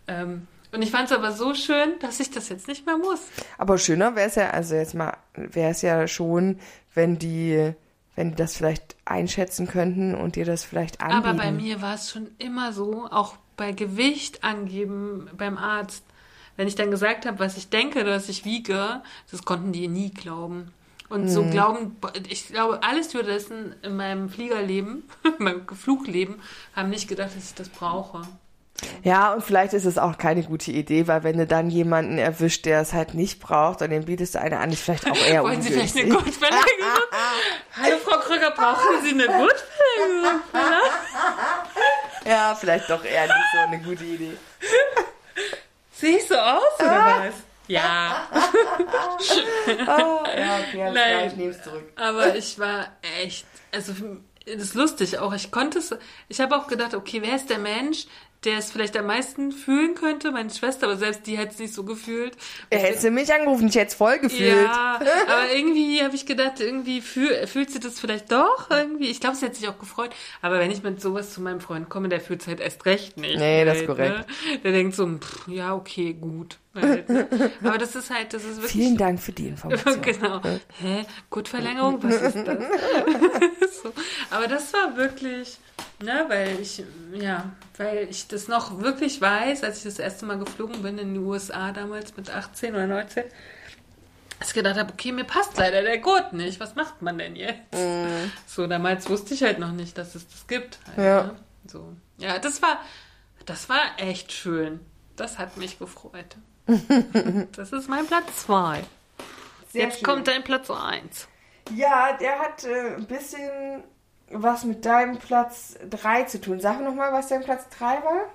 Ähm, und ich fand es aber so schön, dass ich das jetzt nicht mehr muss. Aber schöner wäre es ja, also jetzt mal, wäre es ja schon, wenn die, wenn die das vielleicht einschätzen könnten und dir das vielleicht anbieten. Aber bei mir war es schon immer so, auch bei Gewicht angeben beim Arzt. Wenn ich dann gesagt habe, was ich denke, dass ich wiege, das konnten die nie glauben. Und hm. so glauben, ich glaube, alle Stewardessen in meinem Fliegerleben, [laughs] in meinem Flugleben, haben nicht gedacht, dass ich das brauche. Ja, und vielleicht ist es auch keine gute Idee, weil wenn du dann jemanden erwischt, der es halt nicht braucht, und dem bietest du eine an, ist vielleicht auch [laughs] eher Wollen ungünstig. Sie vielleicht eine Gutverlängerung? [laughs] Hallo Frau Krüger, brauchen Sie eine Gutverlängerung? ja, vielleicht doch eher nicht so eine gute Idee. Sehe ich so aus, oder ah. was? Ja. [laughs] oh, ja, okay, alles Nein, klar, ich nehme es zurück. Aber ich war echt, also das ist lustig auch. Ich konnte es, ich habe auch gedacht, okay, wer ist der Mensch, der es vielleicht am meisten fühlen könnte, meine Schwester, aber selbst die hat es nicht so gefühlt. Er hätte mich angerufen, ich hätte es voll gefühlt. Ja, aber irgendwie habe ich gedacht, irgendwie fühl, fühlt sie das vielleicht doch irgendwie. Ich glaube, sie hat sich auch gefreut. Aber wenn ich mit sowas zu meinem Freund komme, der fühlt es halt erst recht nicht. Nee, halt, das ist korrekt. Ne? Der denkt so, pff, ja, okay, gut. Halt, ne? Aber das ist halt, das ist wirklich. Vielen Dank für die Information. [laughs] genau. Hä? Gutverlängerung? Was ist das? [laughs] so. Aber das war wirklich Ne, weil ich, ja, weil ich das noch wirklich weiß, als ich das erste Mal geflogen bin in die USA damals mit 18 oder 19, dass ich gedacht habe, okay, mir passt leider der Gurt nicht. Was macht man denn jetzt? Mm. So, damals wusste ich halt noch nicht, dass es das gibt. Halt, ja. Ne? So. Ja, das war, das war echt schön. Das hat mich gefreut. [laughs] das ist mein Platz 2. Jetzt schön. kommt dein Platz 1. Ja, der hat äh, ein bisschen was mit deinem Platz 3 zu tun. Sag nochmal, was dein Platz 3 war?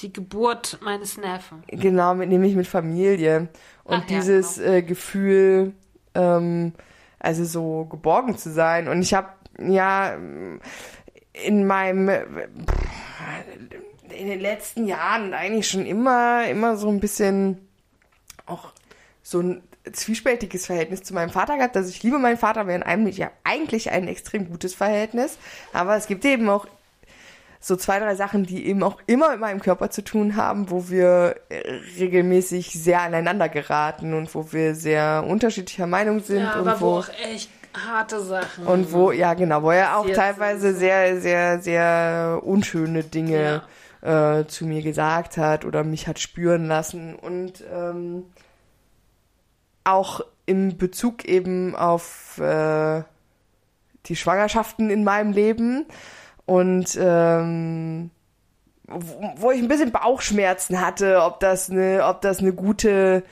Die Geburt meines Neffen. Genau, mit, nämlich mit Familie. Und Ach, dieses ja, genau. äh, Gefühl, ähm, also so geborgen zu sein. Und ich habe ja in meinem in den letzten Jahren eigentlich schon immer immer so ein bisschen auch so ein zwiespältiges Verhältnis zu meinem Vater gehabt. Also ich liebe meinen Vater, wir haben ja, eigentlich ein extrem gutes Verhältnis. Aber es gibt eben auch so zwei, drei Sachen, die eben auch immer mit meinem Körper zu tun haben, wo wir regelmäßig sehr aneinander geraten und wo wir sehr unterschiedlicher Meinung sind. Ja, aber und wo, wo auch echt harte Sachen. Und wo, ja genau, wo er auch teilweise sehr, sehr, sehr unschöne Dinge ja. äh, zu mir gesagt hat oder mich hat spüren lassen. Und ähm, auch im Bezug eben auf äh, die Schwangerschaften in meinem Leben und ähm, wo, wo ich ein bisschen Bauchschmerzen hatte, ob das eine, ob das eine gute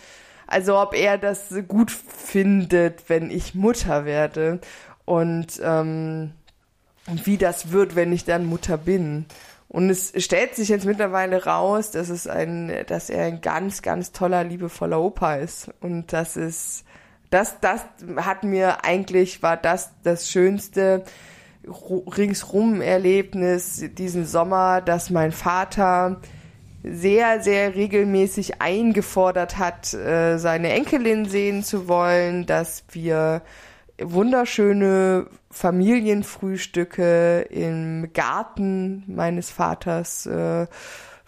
Also ob er das gut findet, wenn ich Mutter werde und ähm, wie das wird, wenn ich dann Mutter bin. Und es stellt sich jetzt mittlerweile raus, dass es ein, dass er ein ganz, ganz toller, liebevoller Opa ist. Und das ist, das, das hat mir eigentlich, war das das schönste ringsrum Erlebnis diesen Sommer, dass mein Vater sehr, sehr regelmäßig eingefordert hat, äh, seine Enkelin sehen zu wollen, dass wir wunderschöne Familienfrühstücke im Garten meines Vaters äh,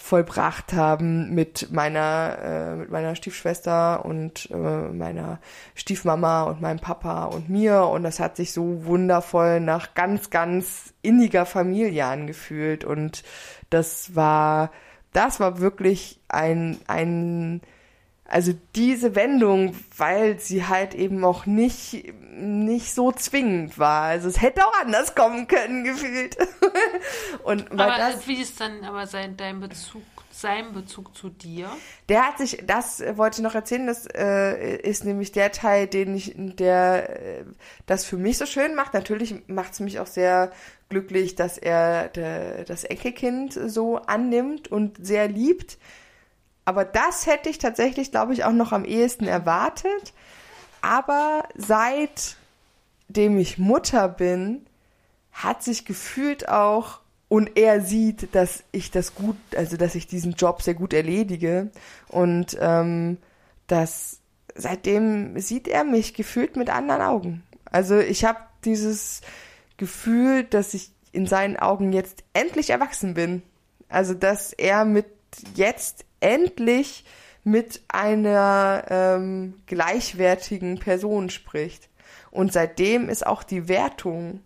vollbracht haben mit meiner äh, mit meiner Stiefschwester und äh, meiner Stiefmama und meinem Papa und mir. Und das hat sich so wundervoll nach ganz ganz inniger Familie angefühlt. Und das war das war wirklich ein ein also diese Wendung, weil sie halt eben auch nicht, nicht so zwingend war. Also es hätte auch anders kommen können, [laughs] gefühlt. Und weil aber das, wie ist dann aber sein, dein Bezug, sein Bezug zu dir? Der hat sich, das wollte ich noch erzählen, das äh, ist nämlich der Teil, den ich, der äh, das für mich so schön macht. Natürlich macht es mich auch sehr glücklich, dass er de, das Enkelkind so annimmt und sehr liebt. Aber das hätte ich tatsächlich, glaube ich, auch noch am ehesten erwartet. Aber seitdem ich Mutter bin, hat sich gefühlt auch und er sieht, dass ich das gut, also dass ich diesen Job sehr gut erledige und ähm, dass seitdem sieht er mich gefühlt mit anderen Augen. Also ich habe dieses Gefühl, dass ich in seinen Augen jetzt endlich erwachsen bin. Also dass er mit jetzt endlich mit einer ähm, gleichwertigen Person spricht. Und seitdem ist auch die Wertung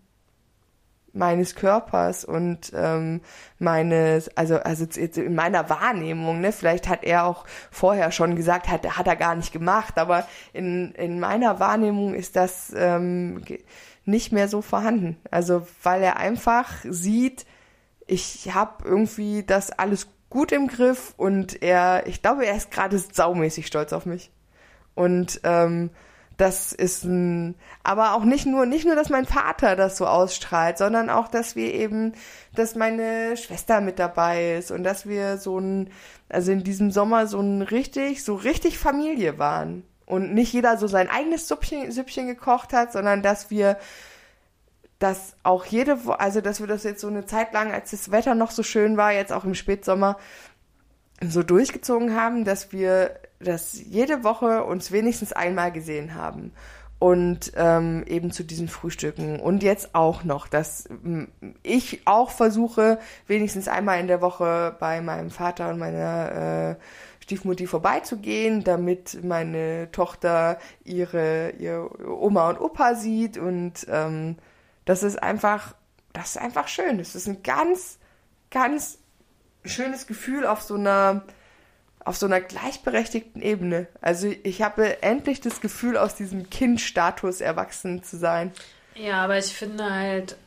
meines Körpers und ähm, meines, also also in meiner Wahrnehmung, ne, vielleicht hat er auch vorher schon gesagt, hat, hat er gar nicht gemacht, aber in, in meiner Wahrnehmung ist das ähm, nicht mehr so vorhanden. Also weil er einfach sieht, ich habe irgendwie das alles gut im Griff und er, ich glaube, er ist gerade saumäßig stolz auf mich. Und ähm, das ist ein, aber auch nicht nur, nicht nur, dass mein Vater das so ausstrahlt, sondern auch, dass wir eben, dass meine Schwester mit dabei ist und dass wir so ein, also in diesem Sommer so ein richtig, so richtig Familie waren. Und nicht jeder so sein eigenes Süppchen, Süppchen gekocht hat, sondern dass wir dass auch jede, also dass wir das jetzt so eine Zeit lang, als das Wetter noch so schön war, jetzt auch im Spätsommer, so durchgezogen haben, dass wir das jede Woche uns wenigstens einmal gesehen haben. Und ähm, eben zu diesen Frühstücken. Und jetzt auch noch, dass ich auch versuche, wenigstens einmal in der Woche bei meinem Vater und meiner äh, Stiefmutti vorbeizugehen, damit meine Tochter ihre, ihre Oma und Opa sieht und ähm, das ist einfach, das ist einfach schön. Das ist ein ganz, ganz schönes Gefühl auf so einer, auf so einer gleichberechtigten Ebene. Also ich habe endlich das Gefühl, aus diesem Kindstatus erwachsen zu sein. Ja, aber ich finde halt,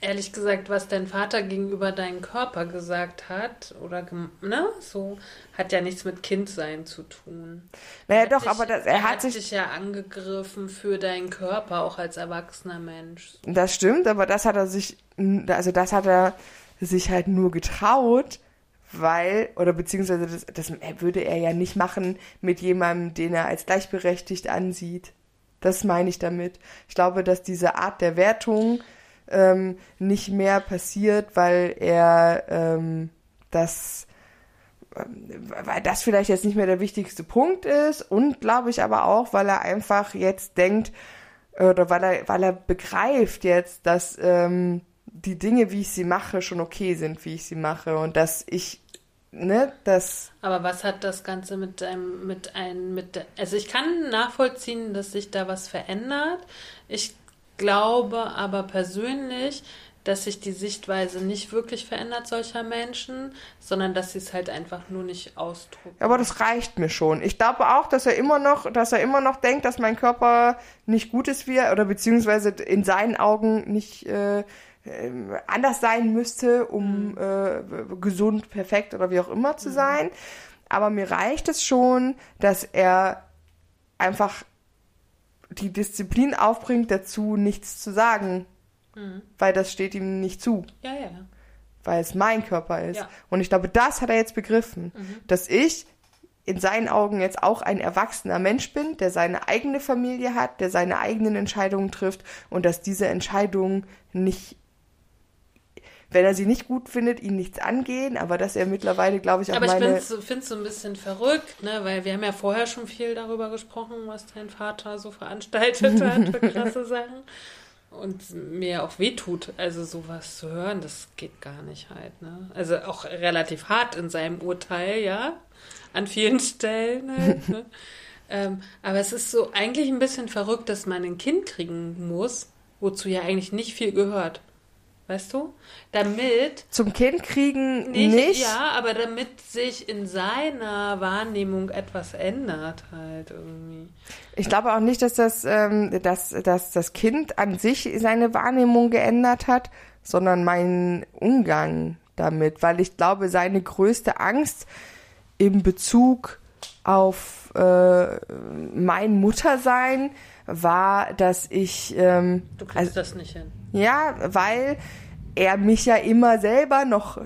ehrlich gesagt, was dein Vater gegenüber deinem Körper gesagt hat, oder ne, so, hat ja nichts mit Kindsein zu tun. Naja, doch, dich, aber das, er, er hat, hat sich, sich ja angegriffen für deinen Körper, auch als erwachsener Mensch. Das stimmt, aber das hat er sich, also das hat er sich halt nur getraut, weil, oder beziehungsweise das, das würde er ja nicht machen mit jemandem, den er als gleichberechtigt ansieht. Das meine ich damit. Ich glaube, dass diese Art der Wertung ähm, nicht mehr passiert, weil er ähm, das ähm, weil das vielleicht jetzt nicht mehr der wichtigste Punkt ist und glaube ich aber auch, weil er einfach jetzt denkt oder weil er weil er begreift jetzt, dass ähm, die Dinge, wie ich sie mache, schon okay sind, wie ich sie mache und dass ich ne, das. Aber was hat das Ganze mit einem, mit einem, mit, also ich kann nachvollziehen, dass sich da was verändert. Ich glaube aber persönlich, dass sich die Sichtweise nicht wirklich verändert solcher Menschen, sondern dass sie es halt einfach nur nicht ausdrücken. Aber das reicht mir schon. Ich glaube auch, dass er immer noch, dass er immer noch denkt, dass mein Körper nicht gut ist wie er, oder beziehungsweise in seinen Augen nicht äh, ähm, anders sein müsste, um mhm. äh, gesund, perfekt oder wie auch immer zu mhm. sein. Aber mir reicht es schon, dass er einfach die Disziplin aufbringt, dazu nichts zu sagen. Weil das steht ihm nicht zu. Ja, ja. Weil es mein Körper ist. Ja. Und ich glaube, das hat er jetzt begriffen. Dass ich in seinen Augen jetzt auch ein erwachsener Mensch bin, der seine eigene Familie hat, der seine eigenen Entscheidungen trifft und dass diese Entscheidungen nicht, wenn er sie nicht gut findet, ihn nichts angehen, aber dass er mittlerweile, glaube ich, auch Aber ich meine... finde es so ein bisschen verrückt, ne? weil wir haben ja vorher schon viel darüber gesprochen, was dein Vater so veranstaltet [laughs] hat für krasse Sachen. Und mir auch wehtut, also sowas zu hören, das geht gar nicht halt. Ne? Also auch relativ hart in seinem Urteil, ja, an vielen Stellen halt. Ne? [laughs] ähm, aber es ist so eigentlich ein bisschen verrückt, dass man ein Kind kriegen muss, wozu ja eigentlich nicht viel gehört. Weißt du? Damit Zum Kind kriegen nicht, nicht. Ja, aber damit sich in seiner Wahrnehmung etwas ändert halt irgendwie. Ich glaube auch nicht, dass das, ähm, dass, dass das Kind an sich seine Wahrnehmung geändert hat, sondern meinen Umgang damit, weil ich glaube, seine größte Angst im Bezug auf äh, mein Muttersein war, dass ich ähm, Du kriegst also, das nicht hin. Ja, weil er mich ja immer selber noch,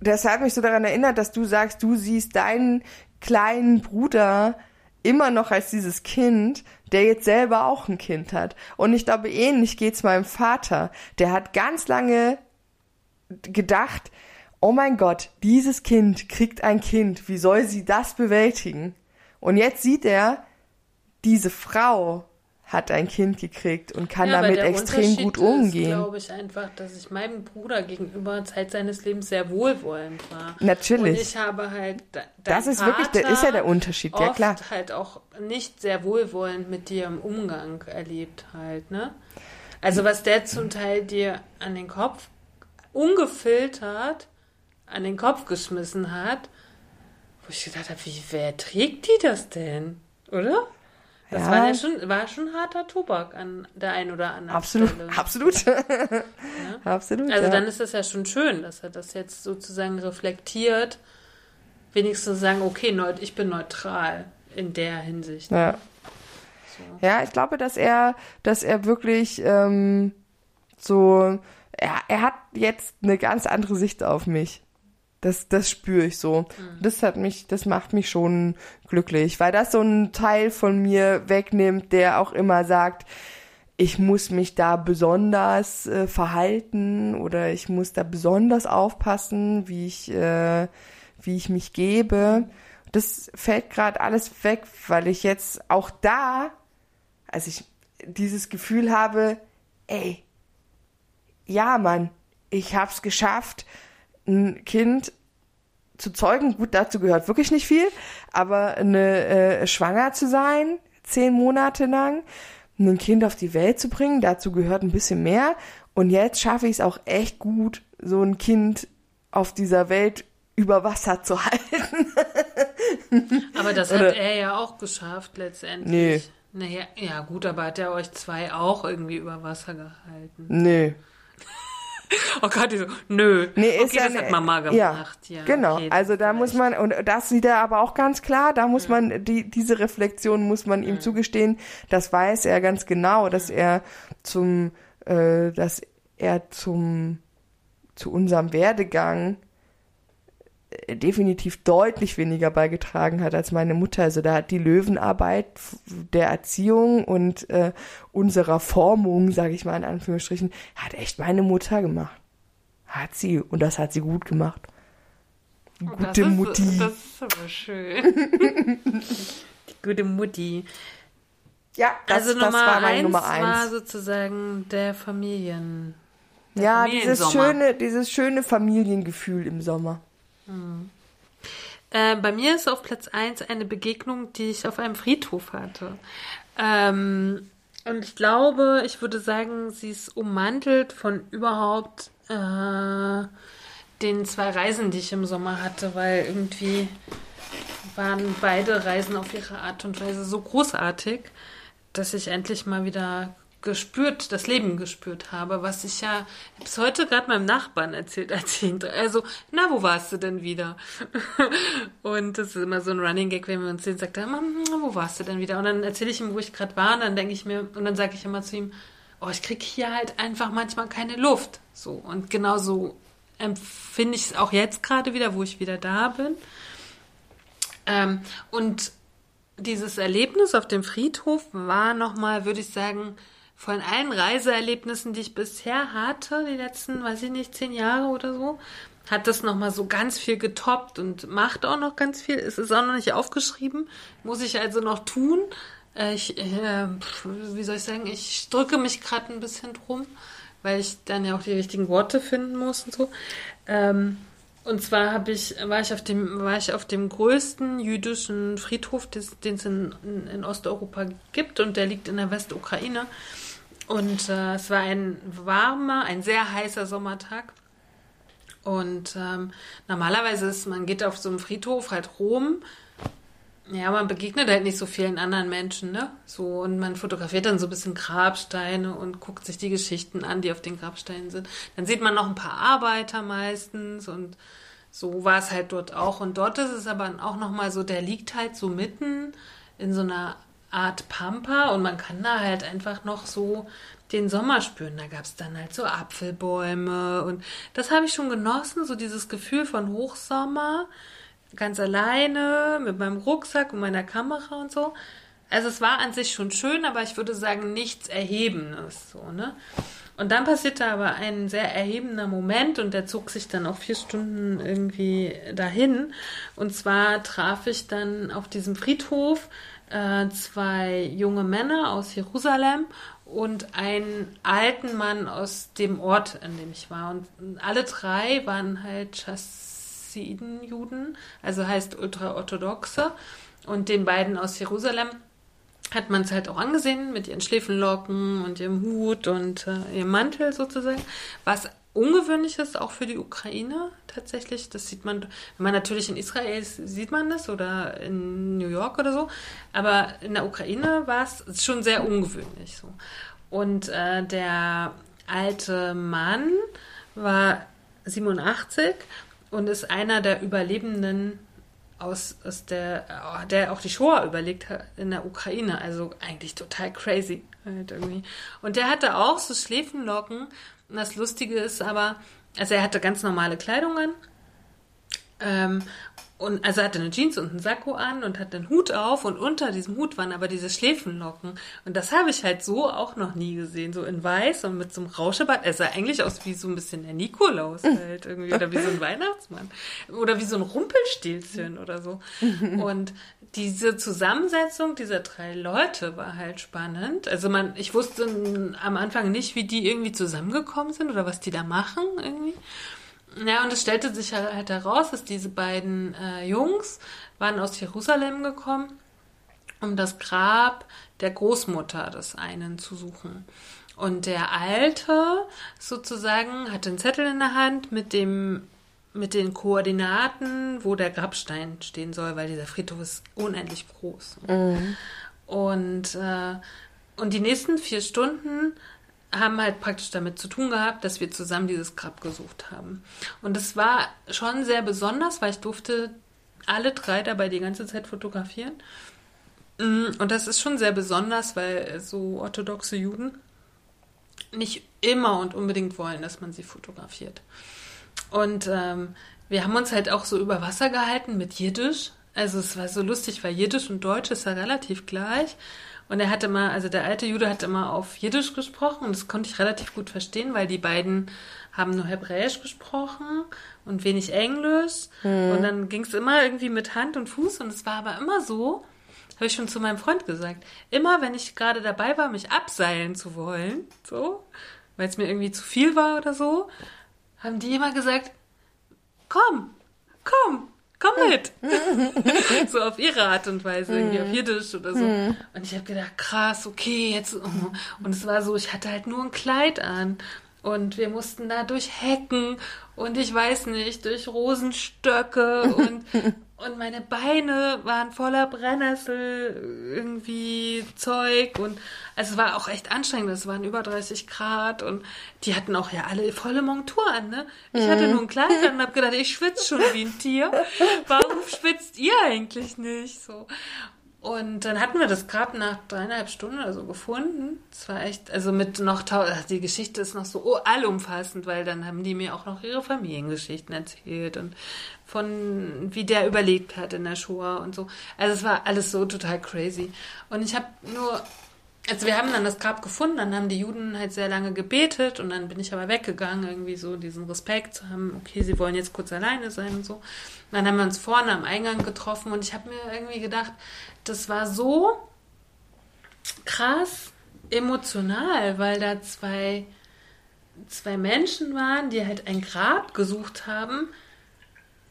das hat mich so daran erinnert, dass du sagst, du siehst deinen kleinen Bruder immer noch als dieses Kind, der jetzt selber auch ein Kind hat. Und ich glaube, ähnlich geht's meinem Vater. Der hat ganz lange gedacht, oh mein Gott, dieses Kind kriegt ein Kind, wie soll sie das bewältigen? Und jetzt sieht er, diese Frau hat ein Kind gekriegt und kann Ja, damit extrem gut umgehen. Ist, glaube ich, einfach, dass ich meinem Bruder gegenüber Zeit seines Lebens sehr wohlwollend war. Natürlich. Und ich habe halt. Das ist wirklich- das ist ja der Unterschied, ja, klar. halt auch nicht sehr wohlwollend mit dir im Umgang erlebt halt, ne? Also was der zum Teil dir an den Kopf ungefiltert an den Kopf geschmissen hat, wo ich gedacht habe, wie, wer trägt die das denn? Oder? Das Ja. war ja schon, war schon harter Tobak an der einen oder anderen Absolut, Stelle. absolut. [laughs] absolut. Also ja. dann ist das ja schon schön, dass er das jetzt sozusagen reflektiert. Wenigstens sagen, okay, ich bin neutral in der Hinsicht. Ja. Ja, ich glaube, dass er, dass er wirklich ähm, so, er, er hat jetzt eine ganz andere Sicht auf mich. Das, das spüre ich so. Das hat mich, das macht mich schon glücklich, weil das so ein Teil von mir wegnimmt, der auch immer sagt, ich muss mich da besonders äh, verhalten oder ich muss da besonders aufpassen, wie ich, äh, wie ich mich gebe. Das fällt gerade alles weg, weil ich jetzt auch da, also ich dieses Gefühl habe, ey, ja, Mann, ich hab's geschafft, ein Kind zu zeugen. Gut, dazu gehört wirklich nicht viel, aber eine äh, schwanger zu sein, zehn Monate lang, ein Kind auf die Welt zu bringen, dazu gehört ein bisschen mehr. Und jetzt schaffe ich es auch echt gut, so ein Kind auf dieser Welt über Wasser zu [laughs] halten. Aber das Oder- hat er ja auch geschafft letztendlich. Naja, ja gut, aber hat er euch zwei auch irgendwie über Wasser gehalten? Nö. [laughs] Oh Gott, ich so, nö. Nee, ist okay, ja das hat Mama gemacht. Ja, genau. okay, also da muss man, und das sieht er aber auch ganz klar, da muss man, die, diese Reflexion muss man ihm zugestehen, das weiß er ganz genau, dass er zum, äh, dass er zum, zu unserem Werdegang definitiv deutlich weniger beigetragen hat als meine Mutter. Also da hat die Löwenarbeit der Erziehung und äh, unserer Formung, sage ich mal in Anführungsstrichen, hat echt meine Mutter gemacht. Hat sie. Und das hat sie gut gemacht. Das Gute ist, Mutti. Das ist aber schön. [laughs] Die gute Mutti. ja, das, also das Nummer war meine eins Nummer war eins. sozusagen der Familien. der ja, dieses schöne, dieses schöne Familiengefühl im Sommer. Äh, bei mir ist auf Platz 1 eine Begegnung, die ich auf einem Friedhof hatte. Ähm, und ich glaube, ich würde sagen, sie ist ummantelt von überhaupt äh, den zwei Reisen, die ich im Sommer hatte, weil irgendwie waren beide Reisen auf ihre Art und Weise so großartig, dass ich endlich mal wieder gespürt, das Leben gespürt habe, was ich ja bis heute gerade meinem Nachbarn erzählt, [laughs] ihn, also, na, wo warst du denn wieder? [laughs] und das ist immer so ein Running Gag, wenn wir uns sehen, sagt er, wo warst du denn wieder? Und dann erzähle ich ihm, wo ich gerade war, und dann denke ich mir, und dann sage ich immer zu ihm, oh, ich kriege hier halt einfach manchmal keine Luft. So, und genauso empfinde ich es auch jetzt gerade wieder, wo ich wieder da bin. Ähm, und dieses Erlebnis auf dem Friedhof war nochmal, würde ich sagen, von allen Reiseerlebnissen, die ich bisher hatte, die letzten, weiß ich nicht, zehn Jahre oder so, hat das nochmal so ganz viel getoppt und macht auch noch ganz viel. Es ist auch noch nicht aufgeschrieben, muss ich also noch tun. Äh, ich, äh, wie soll ich sagen, ich drücke mich gerade ein bisschen drum, weil ich dann ja auch die richtigen Worte finden muss und so. Ähm, und zwar habe ich, war ich auf dem, war ich auf dem größten jüdischen Friedhof, den es in, in, Osteuropa gibt und der liegt in der Westukraine. Und äh, es war ein warmer, ein sehr heißer Sommertag. Und ähm, normalerweise ist, man geht auf so einem Friedhof halt rum. Ja, man begegnet halt nicht so vielen anderen Menschen, ne? So, und man fotografiert dann so ein bisschen Grabsteine und guckt sich die Geschichten an, die auf den Grabsteinen sind. Dann sieht man noch ein paar Arbeiter meistens und so war es halt dort auch. Und dort ist es aber auch nochmal so, der liegt halt so mitten in so einer Art Pampa und man kann da halt einfach noch so den Sommer spüren. Da gab es dann halt so Apfelbäume und das habe ich schon genossen, so dieses Gefühl von Hochsommer, ganz alleine mit meinem Rucksack und meiner Kamera und so. Also es war an sich schon schön, aber ich würde sagen nichts Erhebendes, so ne. Und dann passierte aber ein sehr erhebender Moment und der zog sich dann auch vier Stunden irgendwie dahin. Und zwar traf ich dann auf diesem Friedhof äh, zwei junge Männer aus Jerusalem und einen alten Mann aus dem Ort, in dem ich war. Und alle drei waren halt Chassidenjuden, also heißt ultraorthodoxe. Und den beiden aus Jerusalem hat man es halt auch angesehen mit ihren Schläfenlocken und ihrem Hut und äh, ihrem Mantel sozusagen, was ungewöhnlich ist, auch für die Ukraine tatsächlich. Das sieht man, wenn man natürlich in Israel ist, sieht man das oder in New York oder so. Aber in der Ukraine war es schon sehr ungewöhnlich so. Und äh, der alte Mann war 87 und ist einer der Überlebenden aus, aus der, der auch die Shoah überlegt hat in der Ukraine. Also eigentlich total crazy halt irgendwie. Und der hatte auch so Schläfenlocken und das Lustige ist aber, also er hatte ganz normale Kleidung an. Ähm, und also er hatte eine Jeans und einen Sakko an und hatte einen Hut auf und unter diesem Hut waren aber diese Schläfenlocken. Und das habe ich halt so auch noch nie gesehen. So in weiß und mit so einem Rauschebart. Er sah eigentlich aus wie so ein bisschen der Nikolaus halt irgendwie. Oder wie so ein Weihnachtsmann. Oder wie so ein Rumpelstilzchen oder so. Und diese Zusammensetzung dieser drei Leute war halt spannend. Also man, ich wusste am Anfang nicht, wie die irgendwie zusammengekommen sind oder was die da machen irgendwie. Ja, und es stellte sich halt heraus, dass diese beiden äh, Jungs waren aus Jerusalem gekommen, um das Grab der Großmutter des einen zu suchen. Und der Alte sozusagen hatte einen Zettel in der Hand mit dem mit den Koordinaten, wo der Grabstein stehen soll, weil dieser Friedhof ist unendlich groß. Mhm. Und, äh, und die nächsten vier Stunden haben halt praktisch damit zu tun gehabt, dass wir zusammen dieses Grab gesucht haben. Und es war schon sehr besonders, weil ich durfte alle drei dabei die ganze Zeit fotografieren. Mm, und das ist schon sehr besonders, weil so orthodoxe Juden nicht immer und unbedingt wollen, dass man sie fotografiert. Und ähm, wir haben uns halt auch so über Wasser gehalten mit Jiddisch. Also es war so lustig, weil Jiddisch und Deutsch ist ja relativ gleich. Und er hatte mal, also der alte Jude hat immer auf Jiddisch gesprochen und das konnte ich relativ gut verstehen, weil die beiden haben nur Hebräisch gesprochen und wenig Englisch. Hm. Und dann ging es immer irgendwie mit Hand und Fuß und es war aber immer so, habe ich schon zu meinem Freund gesagt, immer wenn ich gerade dabei war, mich abseilen zu wollen, so, weil es mir irgendwie zu viel war oder so, haben die immer gesagt, komm, komm, komm mit. [laughs] so auf ihre Art und Weise, irgendwie auf Jiddisch oder so. Und ich habe gedacht, krass, okay, jetzt. Und es war so, ich hatte halt nur ein Kleid an. Und wir mussten da durch Hecken und ich weiß nicht, durch Rosenstöcke und, [laughs] und meine Beine waren voller Brennnessel, irgendwie Zeug und also es war auch echt anstrengend. Es waren über 30 Grad und die hatten auch ja alle volle Montur an, ne? Ich hatte nur ein Kleid und hab gedacht, ich schwitze schon wie ein Tier. Warum schwitzt ihr eigentlich nicht? So. Und dann hatten wir das Grab nach dreieinhalb Stunden oder so gefunden. Es war echt, also mit noch, die Geschichte ist noch so allumfassend, weil dann haben die mir auch noch ihre Familiengeschichten erzählt und von, wie der überlebt hat in der Shoah und so. Also es war alles so total crazy. Und ich habe nur, also wir haben dann das Grab gefunden, dann haben die Juden halt sehr lange gebetet und dann bin ich aber weggegangen, irgendwie so diesen Respekt zu haben, okay, sie wollen jetzt kurz alleine sein und so. Und dann haben wir uns vorne am Eingang getroffen und ich habe mir irgendwie gedacht, das war so krass emotional, weil da zwei, zwei Menschen waren, die halt ein Grab gesucht haben.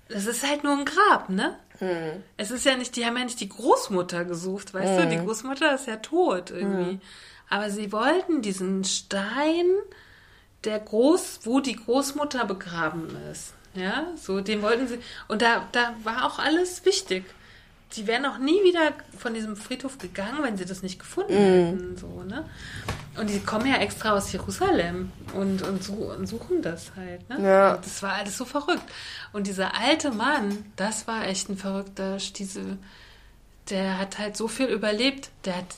Das ist halt nur ein Grab, ne? Hm. Es ist ja nicht, die haben ja nicht die Großmutter gesucht, weißt hm. du? Die Großmutter ist ja tot irgendwie. Hm. Aber sie wollten diesen Stein, der groß, wo die Großmutter begraben ist. Ja, so, den wollten sie. Und da, da war auch alles wichtig die wären auch nie wieder von diesem Friedhof gegangen, wenn sie das nicht gefunden mm. hätten. So, ne? Und die kommen ja extra aus Jerusalem und, und, suchen das halt. Ne? Ja. Und das war alles so verrückt. Und dieser alte Mann, das war echt ein verrückter, diese, der hat halt so viel überlebt. Der hat,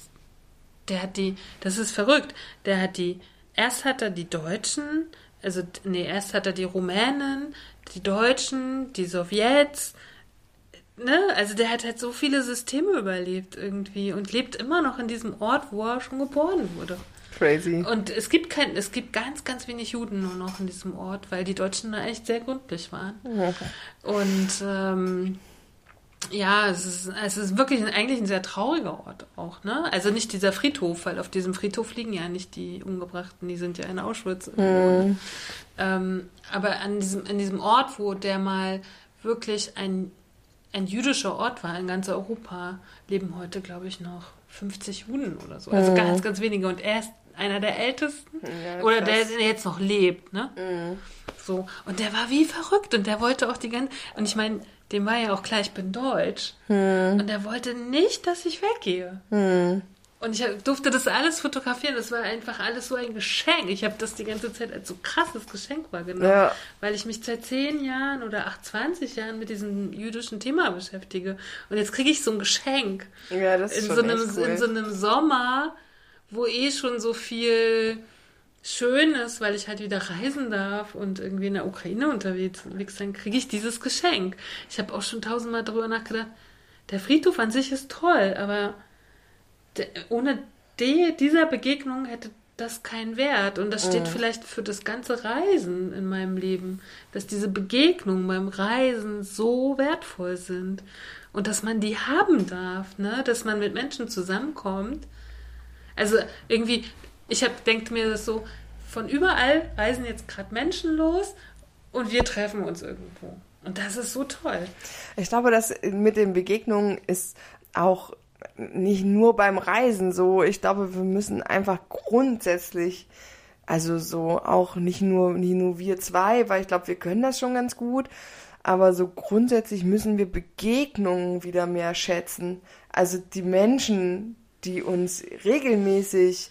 der hat die, das ist verrückt, der hat die, erst hat er die Deutschen, also, nee, erst hat er die Rumänen, die Deutschen, die Sowjets, ne, also der hat halt so viele Systeme überlebt irgendwie und lebt immer noch in diesem Ort, wo er schon geboren wurde. Crazy. Und es gibt kein, es gibt ganz, ganz wenig Juden nur noch in diesem Ort, weil die Deutschen da echt sehr gründlich waren. Okay. Und ähm, ja, es ist, es ist wirklich ein, eigentlich ein sehr trauriger Ort auch, ne? Also nicht dieser Friedhof, weil auf diesem Friedhof liegen ja nicht die Umgebrachten, die sind ja in Auschwitz. Mhm. Ähm, aber an diesem, an diesem Ort, wo der mal wirklich ein ein jüdischer Ort war in ganz Europa, leben heute, glaube ich, noch 50 Juden oder so. Also mhm. ganz, ganz wenige. Und er ist einer der ältesten ja, oder der, der jetzt noch lebt, ne? Mhm. So. Und der war wie verrückt und der wollte auch die ganze. Und ich meine, dem war ja auch klar, ich bin deutsch. Mhm. Und er wollte nicht, dass ich weggehe. Mhm. Und ich durfte das alles fotografieren. Das war einfach alles so ein Geschenk. Ich habe das die ganze Zeit als so krasses Geschenk wahrgenommen, ja. weil ich mich seit zehn Jahren oder acht, 20 Jahren mit diesem jüdischen Thema beschäftige. Und jetzt kriege ich so ein Geschenk. Ja, das ist in, schon so einem, cool. in so einem Sommer, wo eh schon so viel schön ist, weil ich halt wieder reisen darf und irgendwie in der Ukraine unterwegs sein, kriege ich dieses Geschenk. Ich habe auch schon tausendmal drüber nachgedacht. Der Friedhof an sich ist toll, aber ohne die, dieser Begegnung hätte das keinen Wert. Und das steht mhm. vielleicht für das ganze Reisen in meinem Leben, dass diese Begegnungen beim Reisen so wertvoll sind und dass man die haben darf, ne? dass man mit Menschen zusammenkommt. Also irgendwie, ich denke mir das so, von überall reisen jetzt gerade Menschen los und wir treffen uns irgendwo. Und das ist so toll. Ich glaube, dass mit den Begegnungen ist auch nicht nur beim Reisen so. Ich glaube, wir müssen einfach grundsätzlich, also so auch nicht nur, nicht nur wir zwei, weil ich glaube, wir können das schon ganz gut, aber so grundsätzlich müssen wir Begegnungen wieder mehr schätzen. Also die Menschen, die uns regelmäßig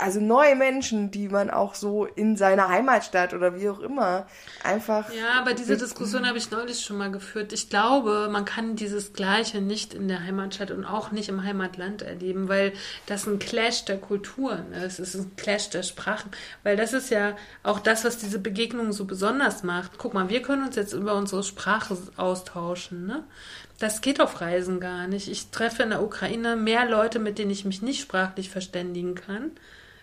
also neue Menschen, die man auch so in seiner Heimatstadt oder wie auch immer einfach. Ja, aber diese Diskussion habe ich neulich schon mal geführt. Ich glaube, man kann dieses Gleiche nicht in der Heimatstadt und auch nicht im Heimatland erleben, weil das ein Clash der Kulturen ist. Es ist ein Clash der Sprachen, weil das ist ja auch das, was diese Begegnung so besonders macht. Guck mal, wir können uns jetzt über unsere Sprache austauschen, ne? Das geht auf Reisen gar nicht. Ich treffe in der Ukraine mehr Leute, mit denen ich mich nicht sprachlich verständigen kann,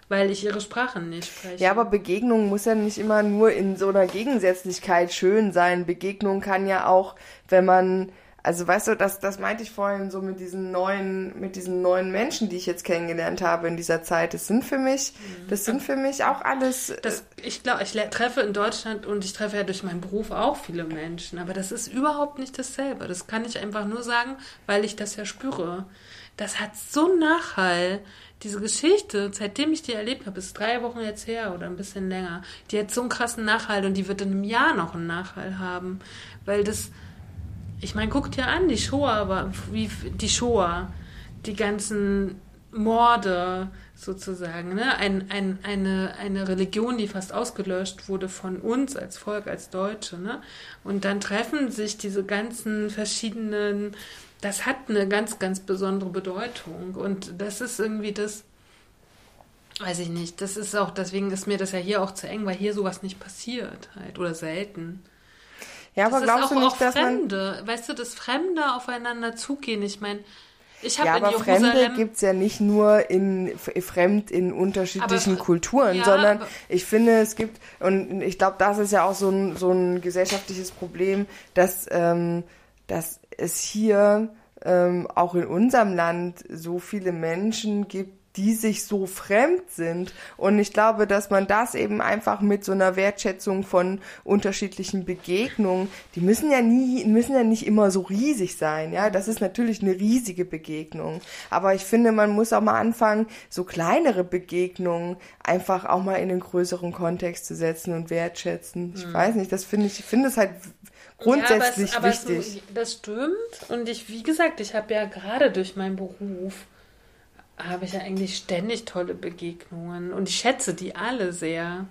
weil ich ihre Sprachen nicht spreche. Ja, aber Begegnung muss ja nicht immer nur in so einer Gegensätzlichkeit schön sein. Begegnung kann ja auch, wenn man also weißt du, das, das meinte ich vorhin so mit diesen neuen, mit diesen neuen Menschen, die ich jetzt kennengelernt habe in dieser Zeit. Das sind für mich, mhm. das sind für mich auch alles. Das, ich glaube, ich treffe in Deutschland und ich treffe ja durch meinen Beruf auch viele Menschen, aber das ist überhaupt nicht dasselbe. Das kann ich einfach nur sagen, weil ich das ja spüre. Das hat so einen Nachhall. Diese Geschichte, seitdem ich die erlebt habe, ist drei Wochen jetzt her oder ein bisschen länger, die hat so einen krassen Nachhall und die wird in einem Jahr noch einen Nachhall haben, weil das, ich meine, guck dir an, die Shoah, aber wie die Shoah, die ganzen Morde sozusagen, ne? Ein, ein, eine, eine Religion, die fast ausgelöscht wurde von uns als Volk, als Deutsche, ne? Und dann treffen sich diese ganzen verschiedenen, das hat eine ganz, ganz besondere Bedeutung. Und das ist irgendwie das, weiß ich nicht, das ist auch, deswegen ist mir das ja hier auch zu eng, weil hier sowas nicht passiert halt oder selten. Ja, aber das glaubst ist du nicht, dass man. Fremde, weißt du, das Fremde aufeinander zugehen. Ich meine, ich habe Ja, in aber Fremde Jerusalem gibt's ja nicht nur in fremd in unterschiedlichen Aber- Kulturen, ja, sondern aber- ich finde, es gibt, und ich glaube, das ist ja auch so ein, so ein gesellschaftliches Problem, dass, ähm, dass es hier ähm, auch in unserem Land so viele Menschen gibt, die sich so fremd sind. Und ich glaube, dass man das eben einfach mit so einer Wertschätzung von unterschiedlichen Begegnungen, die müssen ja nie, müssen ja nicht immer so riesig sein, ja. Das ist natürlich eine riesige Begegnung. Aber ich finde, man muss auch mal anfangen, so kleinere Begegnungen einfach auch mal in den größeren Kontext zu setzen und wertschätzen. Ich weiß nicht, das finde ich, ich finde es halt grundsätzlich ja, aber es, aber wichtig. Es, das stimmt. Und ich, wie gesagt, ich habe ja gerade durch meinen Beruf habe ich ja eigentlich ständig tolle Begegnungen und ich schätze die alle sehr.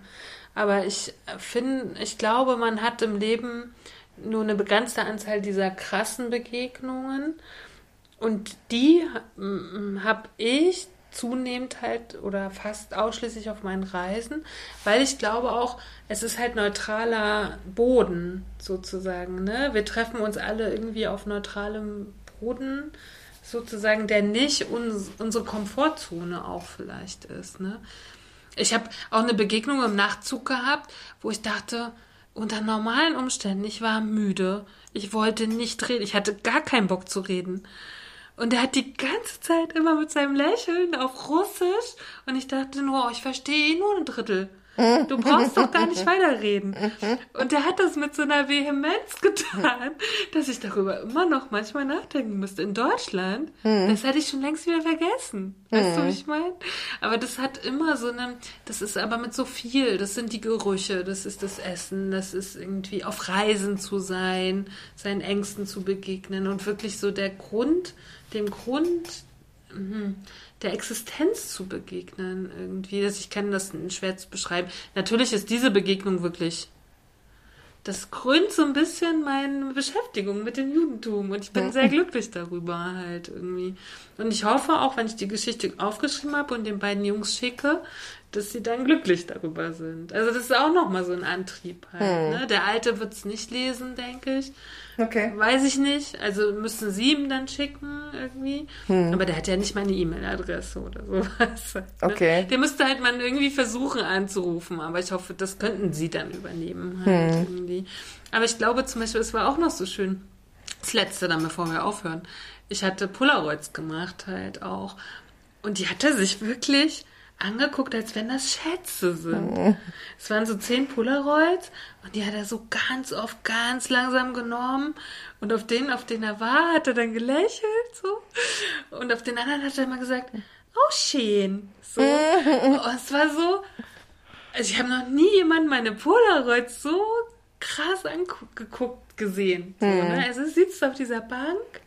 Aber ich finde, ich glaube, man hat im Leben nur eine begrenzte Anzahl dieser krassen Begegnungen und die habe ich zunehmend halt oder fast ausschließlich auf meinen Reisen, weil ich glaube auch, es ist halt neutraler Boden sozusagen. Ne? Wir treffen uns alle irgendwie auf neutralem Boden sozusagen, der nicht uns, unsere Komfortzone auch vielleicht ist. Ne? Ich habe auch eine Begegnung im Nachtzug gehabt, wo ich dachte, unter normalen Umständen, ich war müde, ich wollte nicht reden, ich hatte gar keinen Bock zu reden. Und er hat die ganze Zeit immer mit seinem Lächeln auf Russisch und ich dachte nur, oh, ich verstehe eh nur ein Drittel. Du brauchst doch gar nicht weiterreden. Und er hat das mit so einer Vehemenz getan, dass ich darüber immer noch manchmal nachdenken müsste. In Deutschland, das hätte ich schon längst wieder vergessen. Weißt du, wie ich meine? Aber das hat immer so eine, das ist aber mit so viel. Das sind die Gerüche, das ist das Essen, das ist irgendwie auf Reisen zu sein, seinen Ängsten zu begegnen und wirklich so der Grund, dem Grund, mhm, der Existenz zu begegnen irgendwie. Das, ich kann das schwer zu beschreiben. Natürlich ist diese Begegnung wirklich, das krönt so ein bisschen meine Beschäftigung mit dem Judentum und ich bin sehr glücklich darüber halt irgendwie. Und ich hoffe auch, wenn ich die Geschichte aufgeschrieben habe und den beiden Jungs schicke, dass sie dann glücklich darüber sind. Also das ist auch nochmal so ein Antrieb halt. Ne? Der Alte wird es nicht lesen, denke ich. Okay. Weiß ich nicht. Also müssen sie ihm dann schicken irgendwie. Aber der hat ja nicht meine E-Mail-Adresse oder sowas. Ne? Okay. Der müsste halt mal irgendwie versuchen anzurufen. Aber ich hoffe, das könnten sie dann übernehmen halt irgendwie. Aber ich glaube zum Beispiel, es war auch noch so schön. Das letzte dann, bevor wir aufhören. Ich hatte Polaroids gemacht halt auch. Und die hat er sich wirklich angeguckt, als wenn das Schätze sind. Es waren so zehn Polaroids und die hat er so ganz oft ganz langsam genommen und auf den, auf den er war, hat er dann gelächelt so und auf den anderen hat er immer gesagt, oh schön, so. Und es war so, also ich habe noch nie jemand meine Polaroids so krass angeguckt gesehen. So, ne? Also sitzt auf dieser Bank.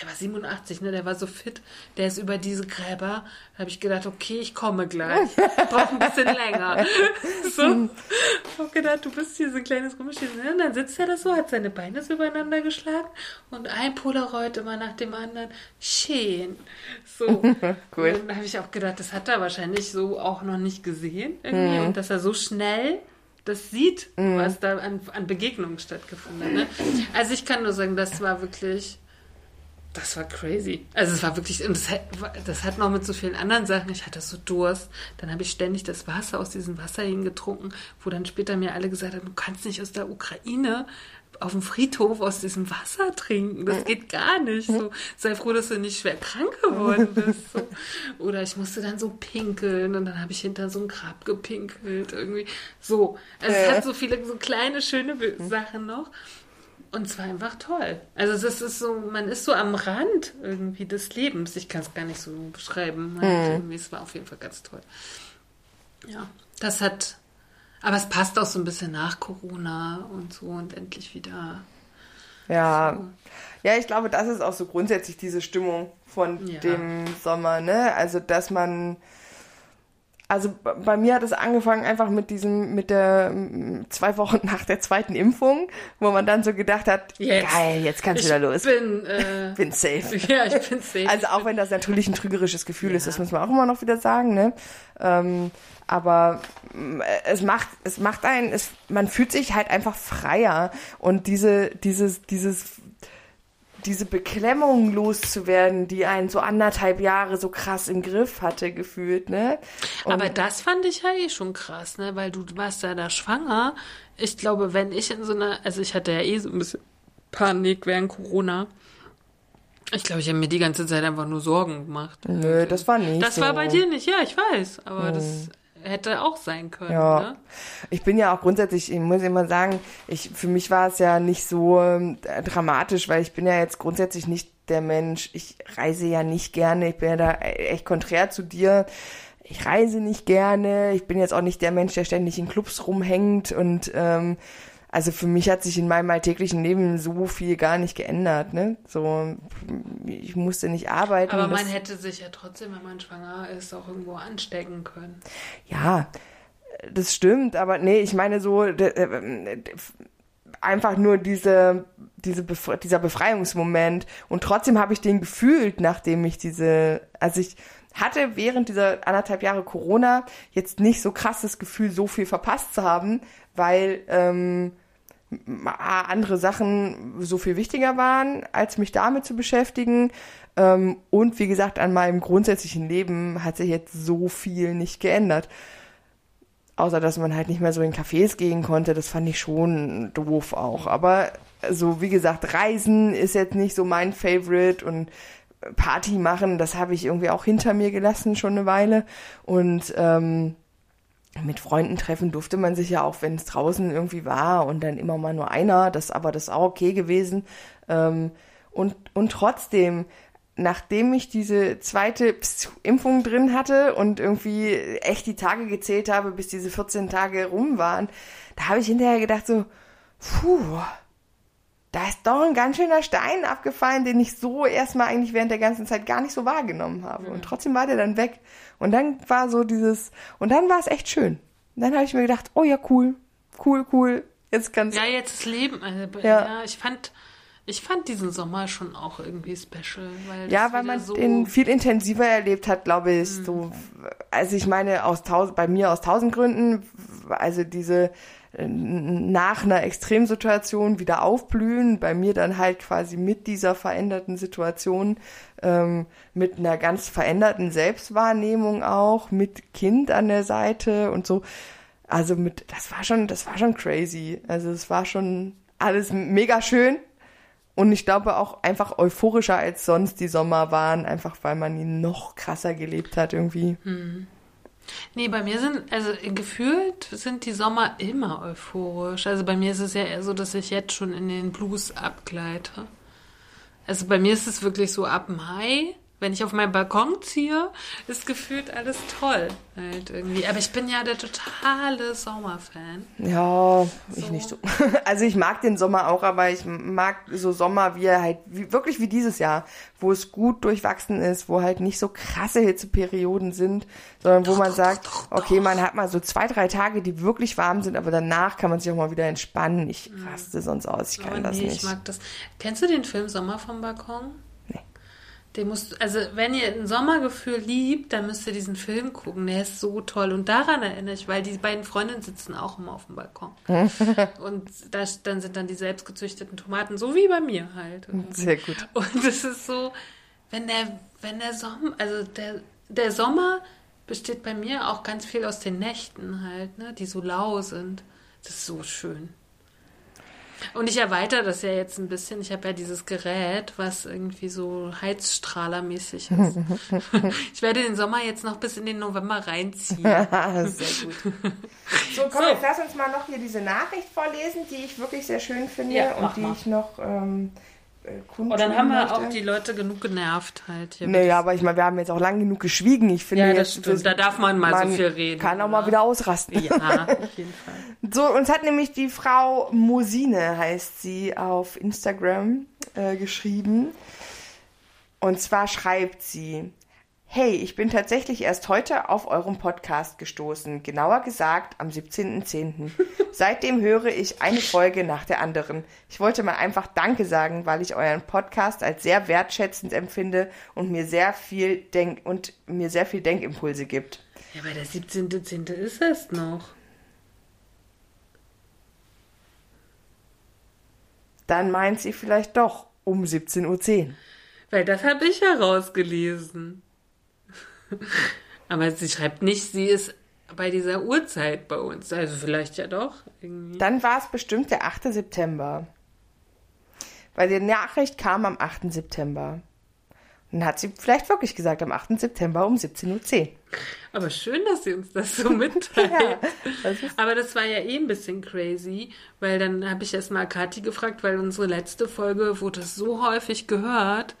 Der war 87, ne? Der war so fit. Der ist über diese Gräber. Da habe ich gedacht, okay, ich komme gleich. [laughs] Brauche ein bisschen länger. [laughs] so. Ich habe gedacht, du bist hier so ein kleines Rumschieben. Und dann sitzt er da so, hat seine Beine so übereinander geschlagen und ein Polaroid immer nach dem anderen. Schön. So. Cool. [laughs] Und dann habe ich auch gedacht, das hat er wahrscheinlich so auch noch nicht gesehen. Irgendwie. Und dass er so schnell das sieht, was da an, an Begegnungen stattgefunden hat. Ne? Also ich kann nur sagen, das war wirklich, das war crazy. Also es war wirklich, und das hat, das hat noch mit so vielen anderen Sachen, ich hatte so Durst, dann habe ich ständig das Wasser aus diesem Wasserhähnen getrunken, wo dann später mir alle gesagt haben, du kannst nicht aus der Ukraine auf dem Friedhof aus diesem Wasser trinken. Das geht gar nicht. So, sei froh, dass du nicht schwer krank geworden bist. So. Oder ich musste dann so pinkeln und dann habe ich hinter so ein Grab gepinkelt. Irgendwie so. Also es hat so viele so kleine, schöne Sachen noch. Und es war einfach toll. Also es ist so, man ist so am Rand irgendwie des Lebens. Ich kann es gar nicht so beschreiben. Irgendwie, es war auf jeden Fall ganz toll. Ja, das hat, aber es passt auch so ein bisschen nach Corona und so und endlich wieder Ja. Ja, ich glaube, das ist auch so grundsätzlich diese Stimmung von Ja. dem Sommer, ne? Also, dass man, also bei mir hat es angefangen einfach mit diesem, mit der zwei Wochen nach der zweiten Impfung, wo man dann so gedacht hat, Jetzt. geil, jetzt kann's Ich wieder los. bin, äh, [laughs] bin safe. [laughs] ja, ich bin safe. Also auch wenn das natürlich ein trügerisches Gefühl ist, Ja. das muss man auch immer noch wieder sagen, ne? Ähm, aber mm, es macht, es macht einen, es, man fühlt sich halt einfach freier und diese, dieses, dieses, diese Beklemmung loszuwerden, die einen so anderthalb Jahre so krass im Griff hatte, gefühlt, ne? Und Aber das fand ich ja eh schon krass, ne? Weil du warst ja da schwanger. Ich glaube, wenn ich in so einer, also ich hatte ja eh so ein bisschen Panik während Corona. Ich glaube, ich habe mir die ganze Zeit einfach nur Sorgen gemacht. Nö, das war nicht Das so. war bei dir nicht, ja, ich weiß. Aber das hätte auch sein können, Ja. ne? Ich bin ja auch grundsätzlich, ich muss immer sagen, ich, für mich war es ja nicht so ähm, dramatisch, weil ich bin ja jetzt grundsätzlich nicht der Mensch, ich reise ja nicht gerne, ich bin ja da echt konträr zu dir. Ich reise nicht gerne, ich bin jetzt auch nicht der Mensch, der ständig in Clubs rumhängt und ähm, also für mich hat sich in meinem alltäglichen Leben so viel gar nicht geändert, ne? So, ich musste nicht arbeiten. Aber das- man hätte sich ja trotzdem, wenn man schwanger ist, auch irgendwo anstecken können. Ja, das stimmt, aber nee, ich meine so äh, einfach nur diese, diese Befre dieser Befreiungsmoment und trotzdem habe ich den gefühlt, nachdem ich diese, also ich hatte während dieser anderthalb Jahre Corona jetzt nicht so krasses Gefühl, so viel verpasst zu haben, weil ähm, andere Sachen so viel wichtiger waren, als mich damit zu beschäftigen. Ähm, und wie gesagt, an meinem grundsätzlichen Leben hat sich jetzt so viel nicht geändert. Außer, dass man halt nicht mehr so in Cafés gehen konnte. Das fand ich schon doof auch. Aber so, wie gesagt, Reisen ist jetzt nicht so mein Favorite und Party machen, das habe ich irgendwie auch hinter mir gelassen schon eine Weile. Und ähm, mit Freunden treffen durfte man sich ja auch, wenn es draußen irgendwie war und dann immer mal nur einer, das aber das auch okay gewesen. Ähm, und, und trotzdem, nachdem ich diese zweite Impfung drin hatte und irgendwie echt die Tage gezählt habe, bis diese 14 Tage rum waren, da habe ich hinterher gedacht so, puh, da ist doch ein ganz schöner Stein abgefallen, den ich so erstmal eigentlich während der ganzen Zeit gar nicht so wahrgenommen habe. Und trotzdem war der dann weg. Und dann war so dieses, und dann war es echt schön. Und dann habe ich mir gedacht, oh ja, cool, cool, cool. Jetzt kann's. Ja, jetzt ist Leben. Also, Ja. ja. ich fand, ich fand diesen Sommer schon auch irgendwie special. Weil Ja, weil man so, den viel intensiver erlebt hat, glaube ich. So, also ich meine, aus tausend, bei mir aus tausend Gründen, also diese äh, nach einer Extremsituation wieder aufblühen, bei mir dann halt quasi mit dieser veränderten Situation, ähm, mit einer ganz veränderten Selbstwahrnehmung auch, mit Kind an der Seite und so. Also mit, das war schon, das war schon crazy. Also es war schon alles mega schön. Und ich glaube auch einfach euphorischer als sonst die Sommer waren, einfach weil man ihn noch krasser gelebt hat irgendwie. Nee, bei mir sind, also gefühlt sind die Sommer immer euphorisch. Also bei mir ist es ja eher so, dass ich jetzt schon in den Blues abgleite. Also bei mir ist es wirklich so ab Mai, wenn ich auf meinen Balkon ziehe, ist gefühlt alles toll halt irgendwie. Aber ich bin ja der totale Sommerfan. Ja, ich So. nicht so. [laughs] Also ich mag den Sommer auch, aber ich mag so Sommer wie er halt, wie, wirklich wie dieses Jahr, wo es gut durchwachsen ist, wo halt nicht so krasse Hitzeperioden sind, sondern wo man sagt, okay, man hat mal so zwei, drei Tage, die wirklich warm sind, aber danach kann man sich auch mal wieder entspannen. Ich raste sonst aus, ich kann Aber das nee, nicht. ich mag das. Kennst du den Film Sommer vom Balkon? Den musst, also wenn ihr ein Sommergefühl liebt, dann müsst ihr diesen Film gucken. Der ist so toll. Und daran erinnere ich, weil die beiden Freundinnen sitzen auch immer auf dem Balkon. [laughs] und da, dann sind dann die selbstgezüchteten Tomaten, so wie bei mir halt. [laughs] Sehr gut. Und es ist so, wenn der, wenn der Sommer, also der, der Sommer besteht bei mir auch ganz viel aus den Nächten halt, ne, die so lau sind. Das ist so schön. Und ich erweitere das ja jetzt ein bisschen. Ich habe ja dieses Gerät, was irgendwie so Heizstrahlermäßig [laughs] ist. ich werde den Sommer jetzt noch bis in den November reinziehen. [laughs] Sehr [laughs] gut. So, komm, jetzt lass uns mal noch hier diese Nachricht vorlesen, die ich wirklich sehr schön finde Ja, und die mal. ich noch ähm, äh, Und dann haben wir auch die Leute genug genervt halt. Hier Naja, aber ich meine, wir haben jetzt auch lange genug geschwiegen. Ich finde Ja, das jetzt, stimmt. Da darf man mal so viel reden, Kann auch mal oder? wieder ausrasten. Ja, [laughs] auf jeden Fall. So, uns hat nämlich die Frau Mosine, heißt sie, auf Instagram äh, geschrieben. Und zwar schreibt sie, Hey, ich bin tatsächlich erst heute auf eurem Podcast gestoßen, genauer gesagt am 17.10. [laughs] Seitdem höre ich eine Folge nach der anderen. Ich wollte mal einfach Danke sagen, weil ich euren Podcast als sehr wertschätzend empfinde und mir sehr viel Denk und mir sehr viel Denkimpulse gibt. Ja, aber der 17.10. ist es noch. Dann meint sie vielleicht doch um 17.10 Uhr. Weil das habe ich herausgelesen. Aber sie schreibt nicht, sie ist bei dieser Uhrzeit bei uns. Also vielleicht ja doch. Irgendwie. Dann war es bestimmt der 8. September. Weil die Nachricht kam am 8. September. Und dann hat sie vielleicht wirklich gesagt, am 8. September um 17.10 Uhr. Aber schön, dass sie uns das so [laughs] mitteilt. Ja, das Aber das war ja eh ein bisschen crazy, weil dann habe ich erst mal Kathi gefragt, weil unsere letzte Folge wurde so häufig gehört.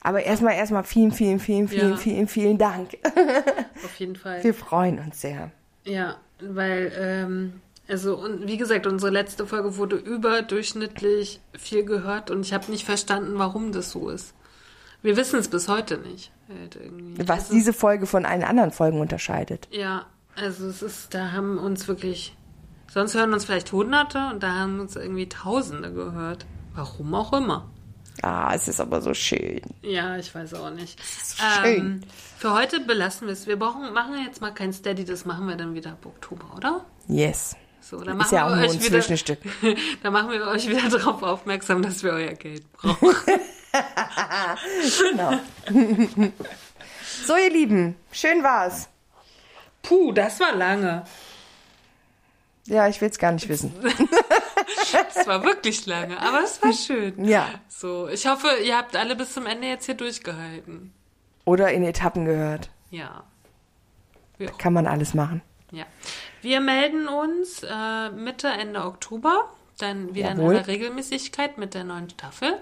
Aber erstmal, erstmal vielen, vielen, vielen, vielen, Ja. vielen, vielen Dank. [laughs] Auf jeden Fall. Wir freuen uns sehr. Ja, weil, ähm, also, und wie gesagt, unsere letzte Folge wurde überdurchschnittlich viel gehört und ich habe nicht verstanden, warum das so ist. Wir wissen es bis heute nicht. Halt. Was also, diese Folge von allen anderen Folgen unterscheidet. Ja, also es ist, da haben uns wirklich, sonst hören uns vielleicht Hunderte und da haben uns irgendwie Tausende gehört. Warum auch immer. Ah, es ist aber so schön. Ja, ich weiß auch nicht. so schön. Ähm, für heute belassen wir es. Wir brauchen, machen jetzt mal kein Steady, das machen wir dann wieder ab Oktober, oder? Yes. So, dann Ist machen ja auch wir nur euch ein wieder, Zwischenstück. [laughs] dann machen wir euch wieder darauf aufmerksam, dass wir euer Geld brauchen. [laughs] Genau. so, ihr Lieben, schön war's. Puh, das war lange. Ja, ich will's gar nicht wissen. [laughs] Das war wirklich lange, aber es war schön. Ja. So, ich hoffe, ihr habt alle bis zum Ende jetzt hier durchgehalten. Oder in Etappen gehört. Ja. Auch Kann man alles machen. Ja. Wir melden uns äh, Mitte, Ende Oktober. Dann wieder Jawohl. in aller Regelmäßigkeit mit der neuen Staffel.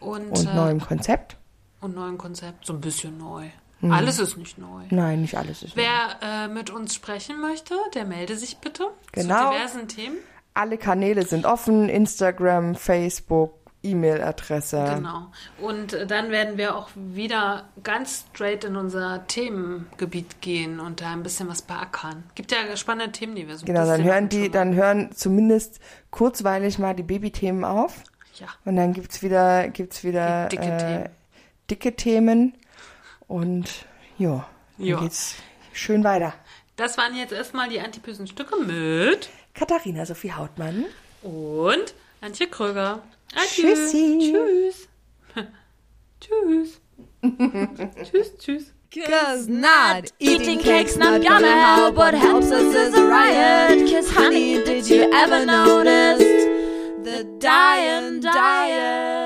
Und, Und äh, neuem Konzept? und neuem Konzept. So ein bisschen neu. Mhm. Alles ist nicht neu. Nein, nicht alles ist neu. Wer äh, mit uns sprechen möchte, der melde sich bitte Genau. zu diversen Themen. Alle Kanäle sind offen. Instagram, Facebook, E-Mail-Adresse. Genau. Und äh, dann werden wir auch wieder ganz straight in unser Themengebiet gehen und da ein bisschen was beackern. Gibt ja spannende Themen, die wir so Genau, dann bisschen hören die, mal- dann hören zumindest kurzweilig mal die Babythemen auf. Ja. Und dann gibt's wieder, gibt's wieder Die dicke äh, Themen. dicke Themen. Und ja, dann Ja. geht's schön weiter. Das waren jetzt erstmal die antipösen Stücke mit Katharina Sophie Hautmann. und Antje Kröger. Adieu. Tschüssi. Tschüss. [laughs] [laughs] tschüss. tschüss, tschüss. Cause not eating cake's not gonna help. What helps us is a riot. Cause honey, did you ever notice the dying diet?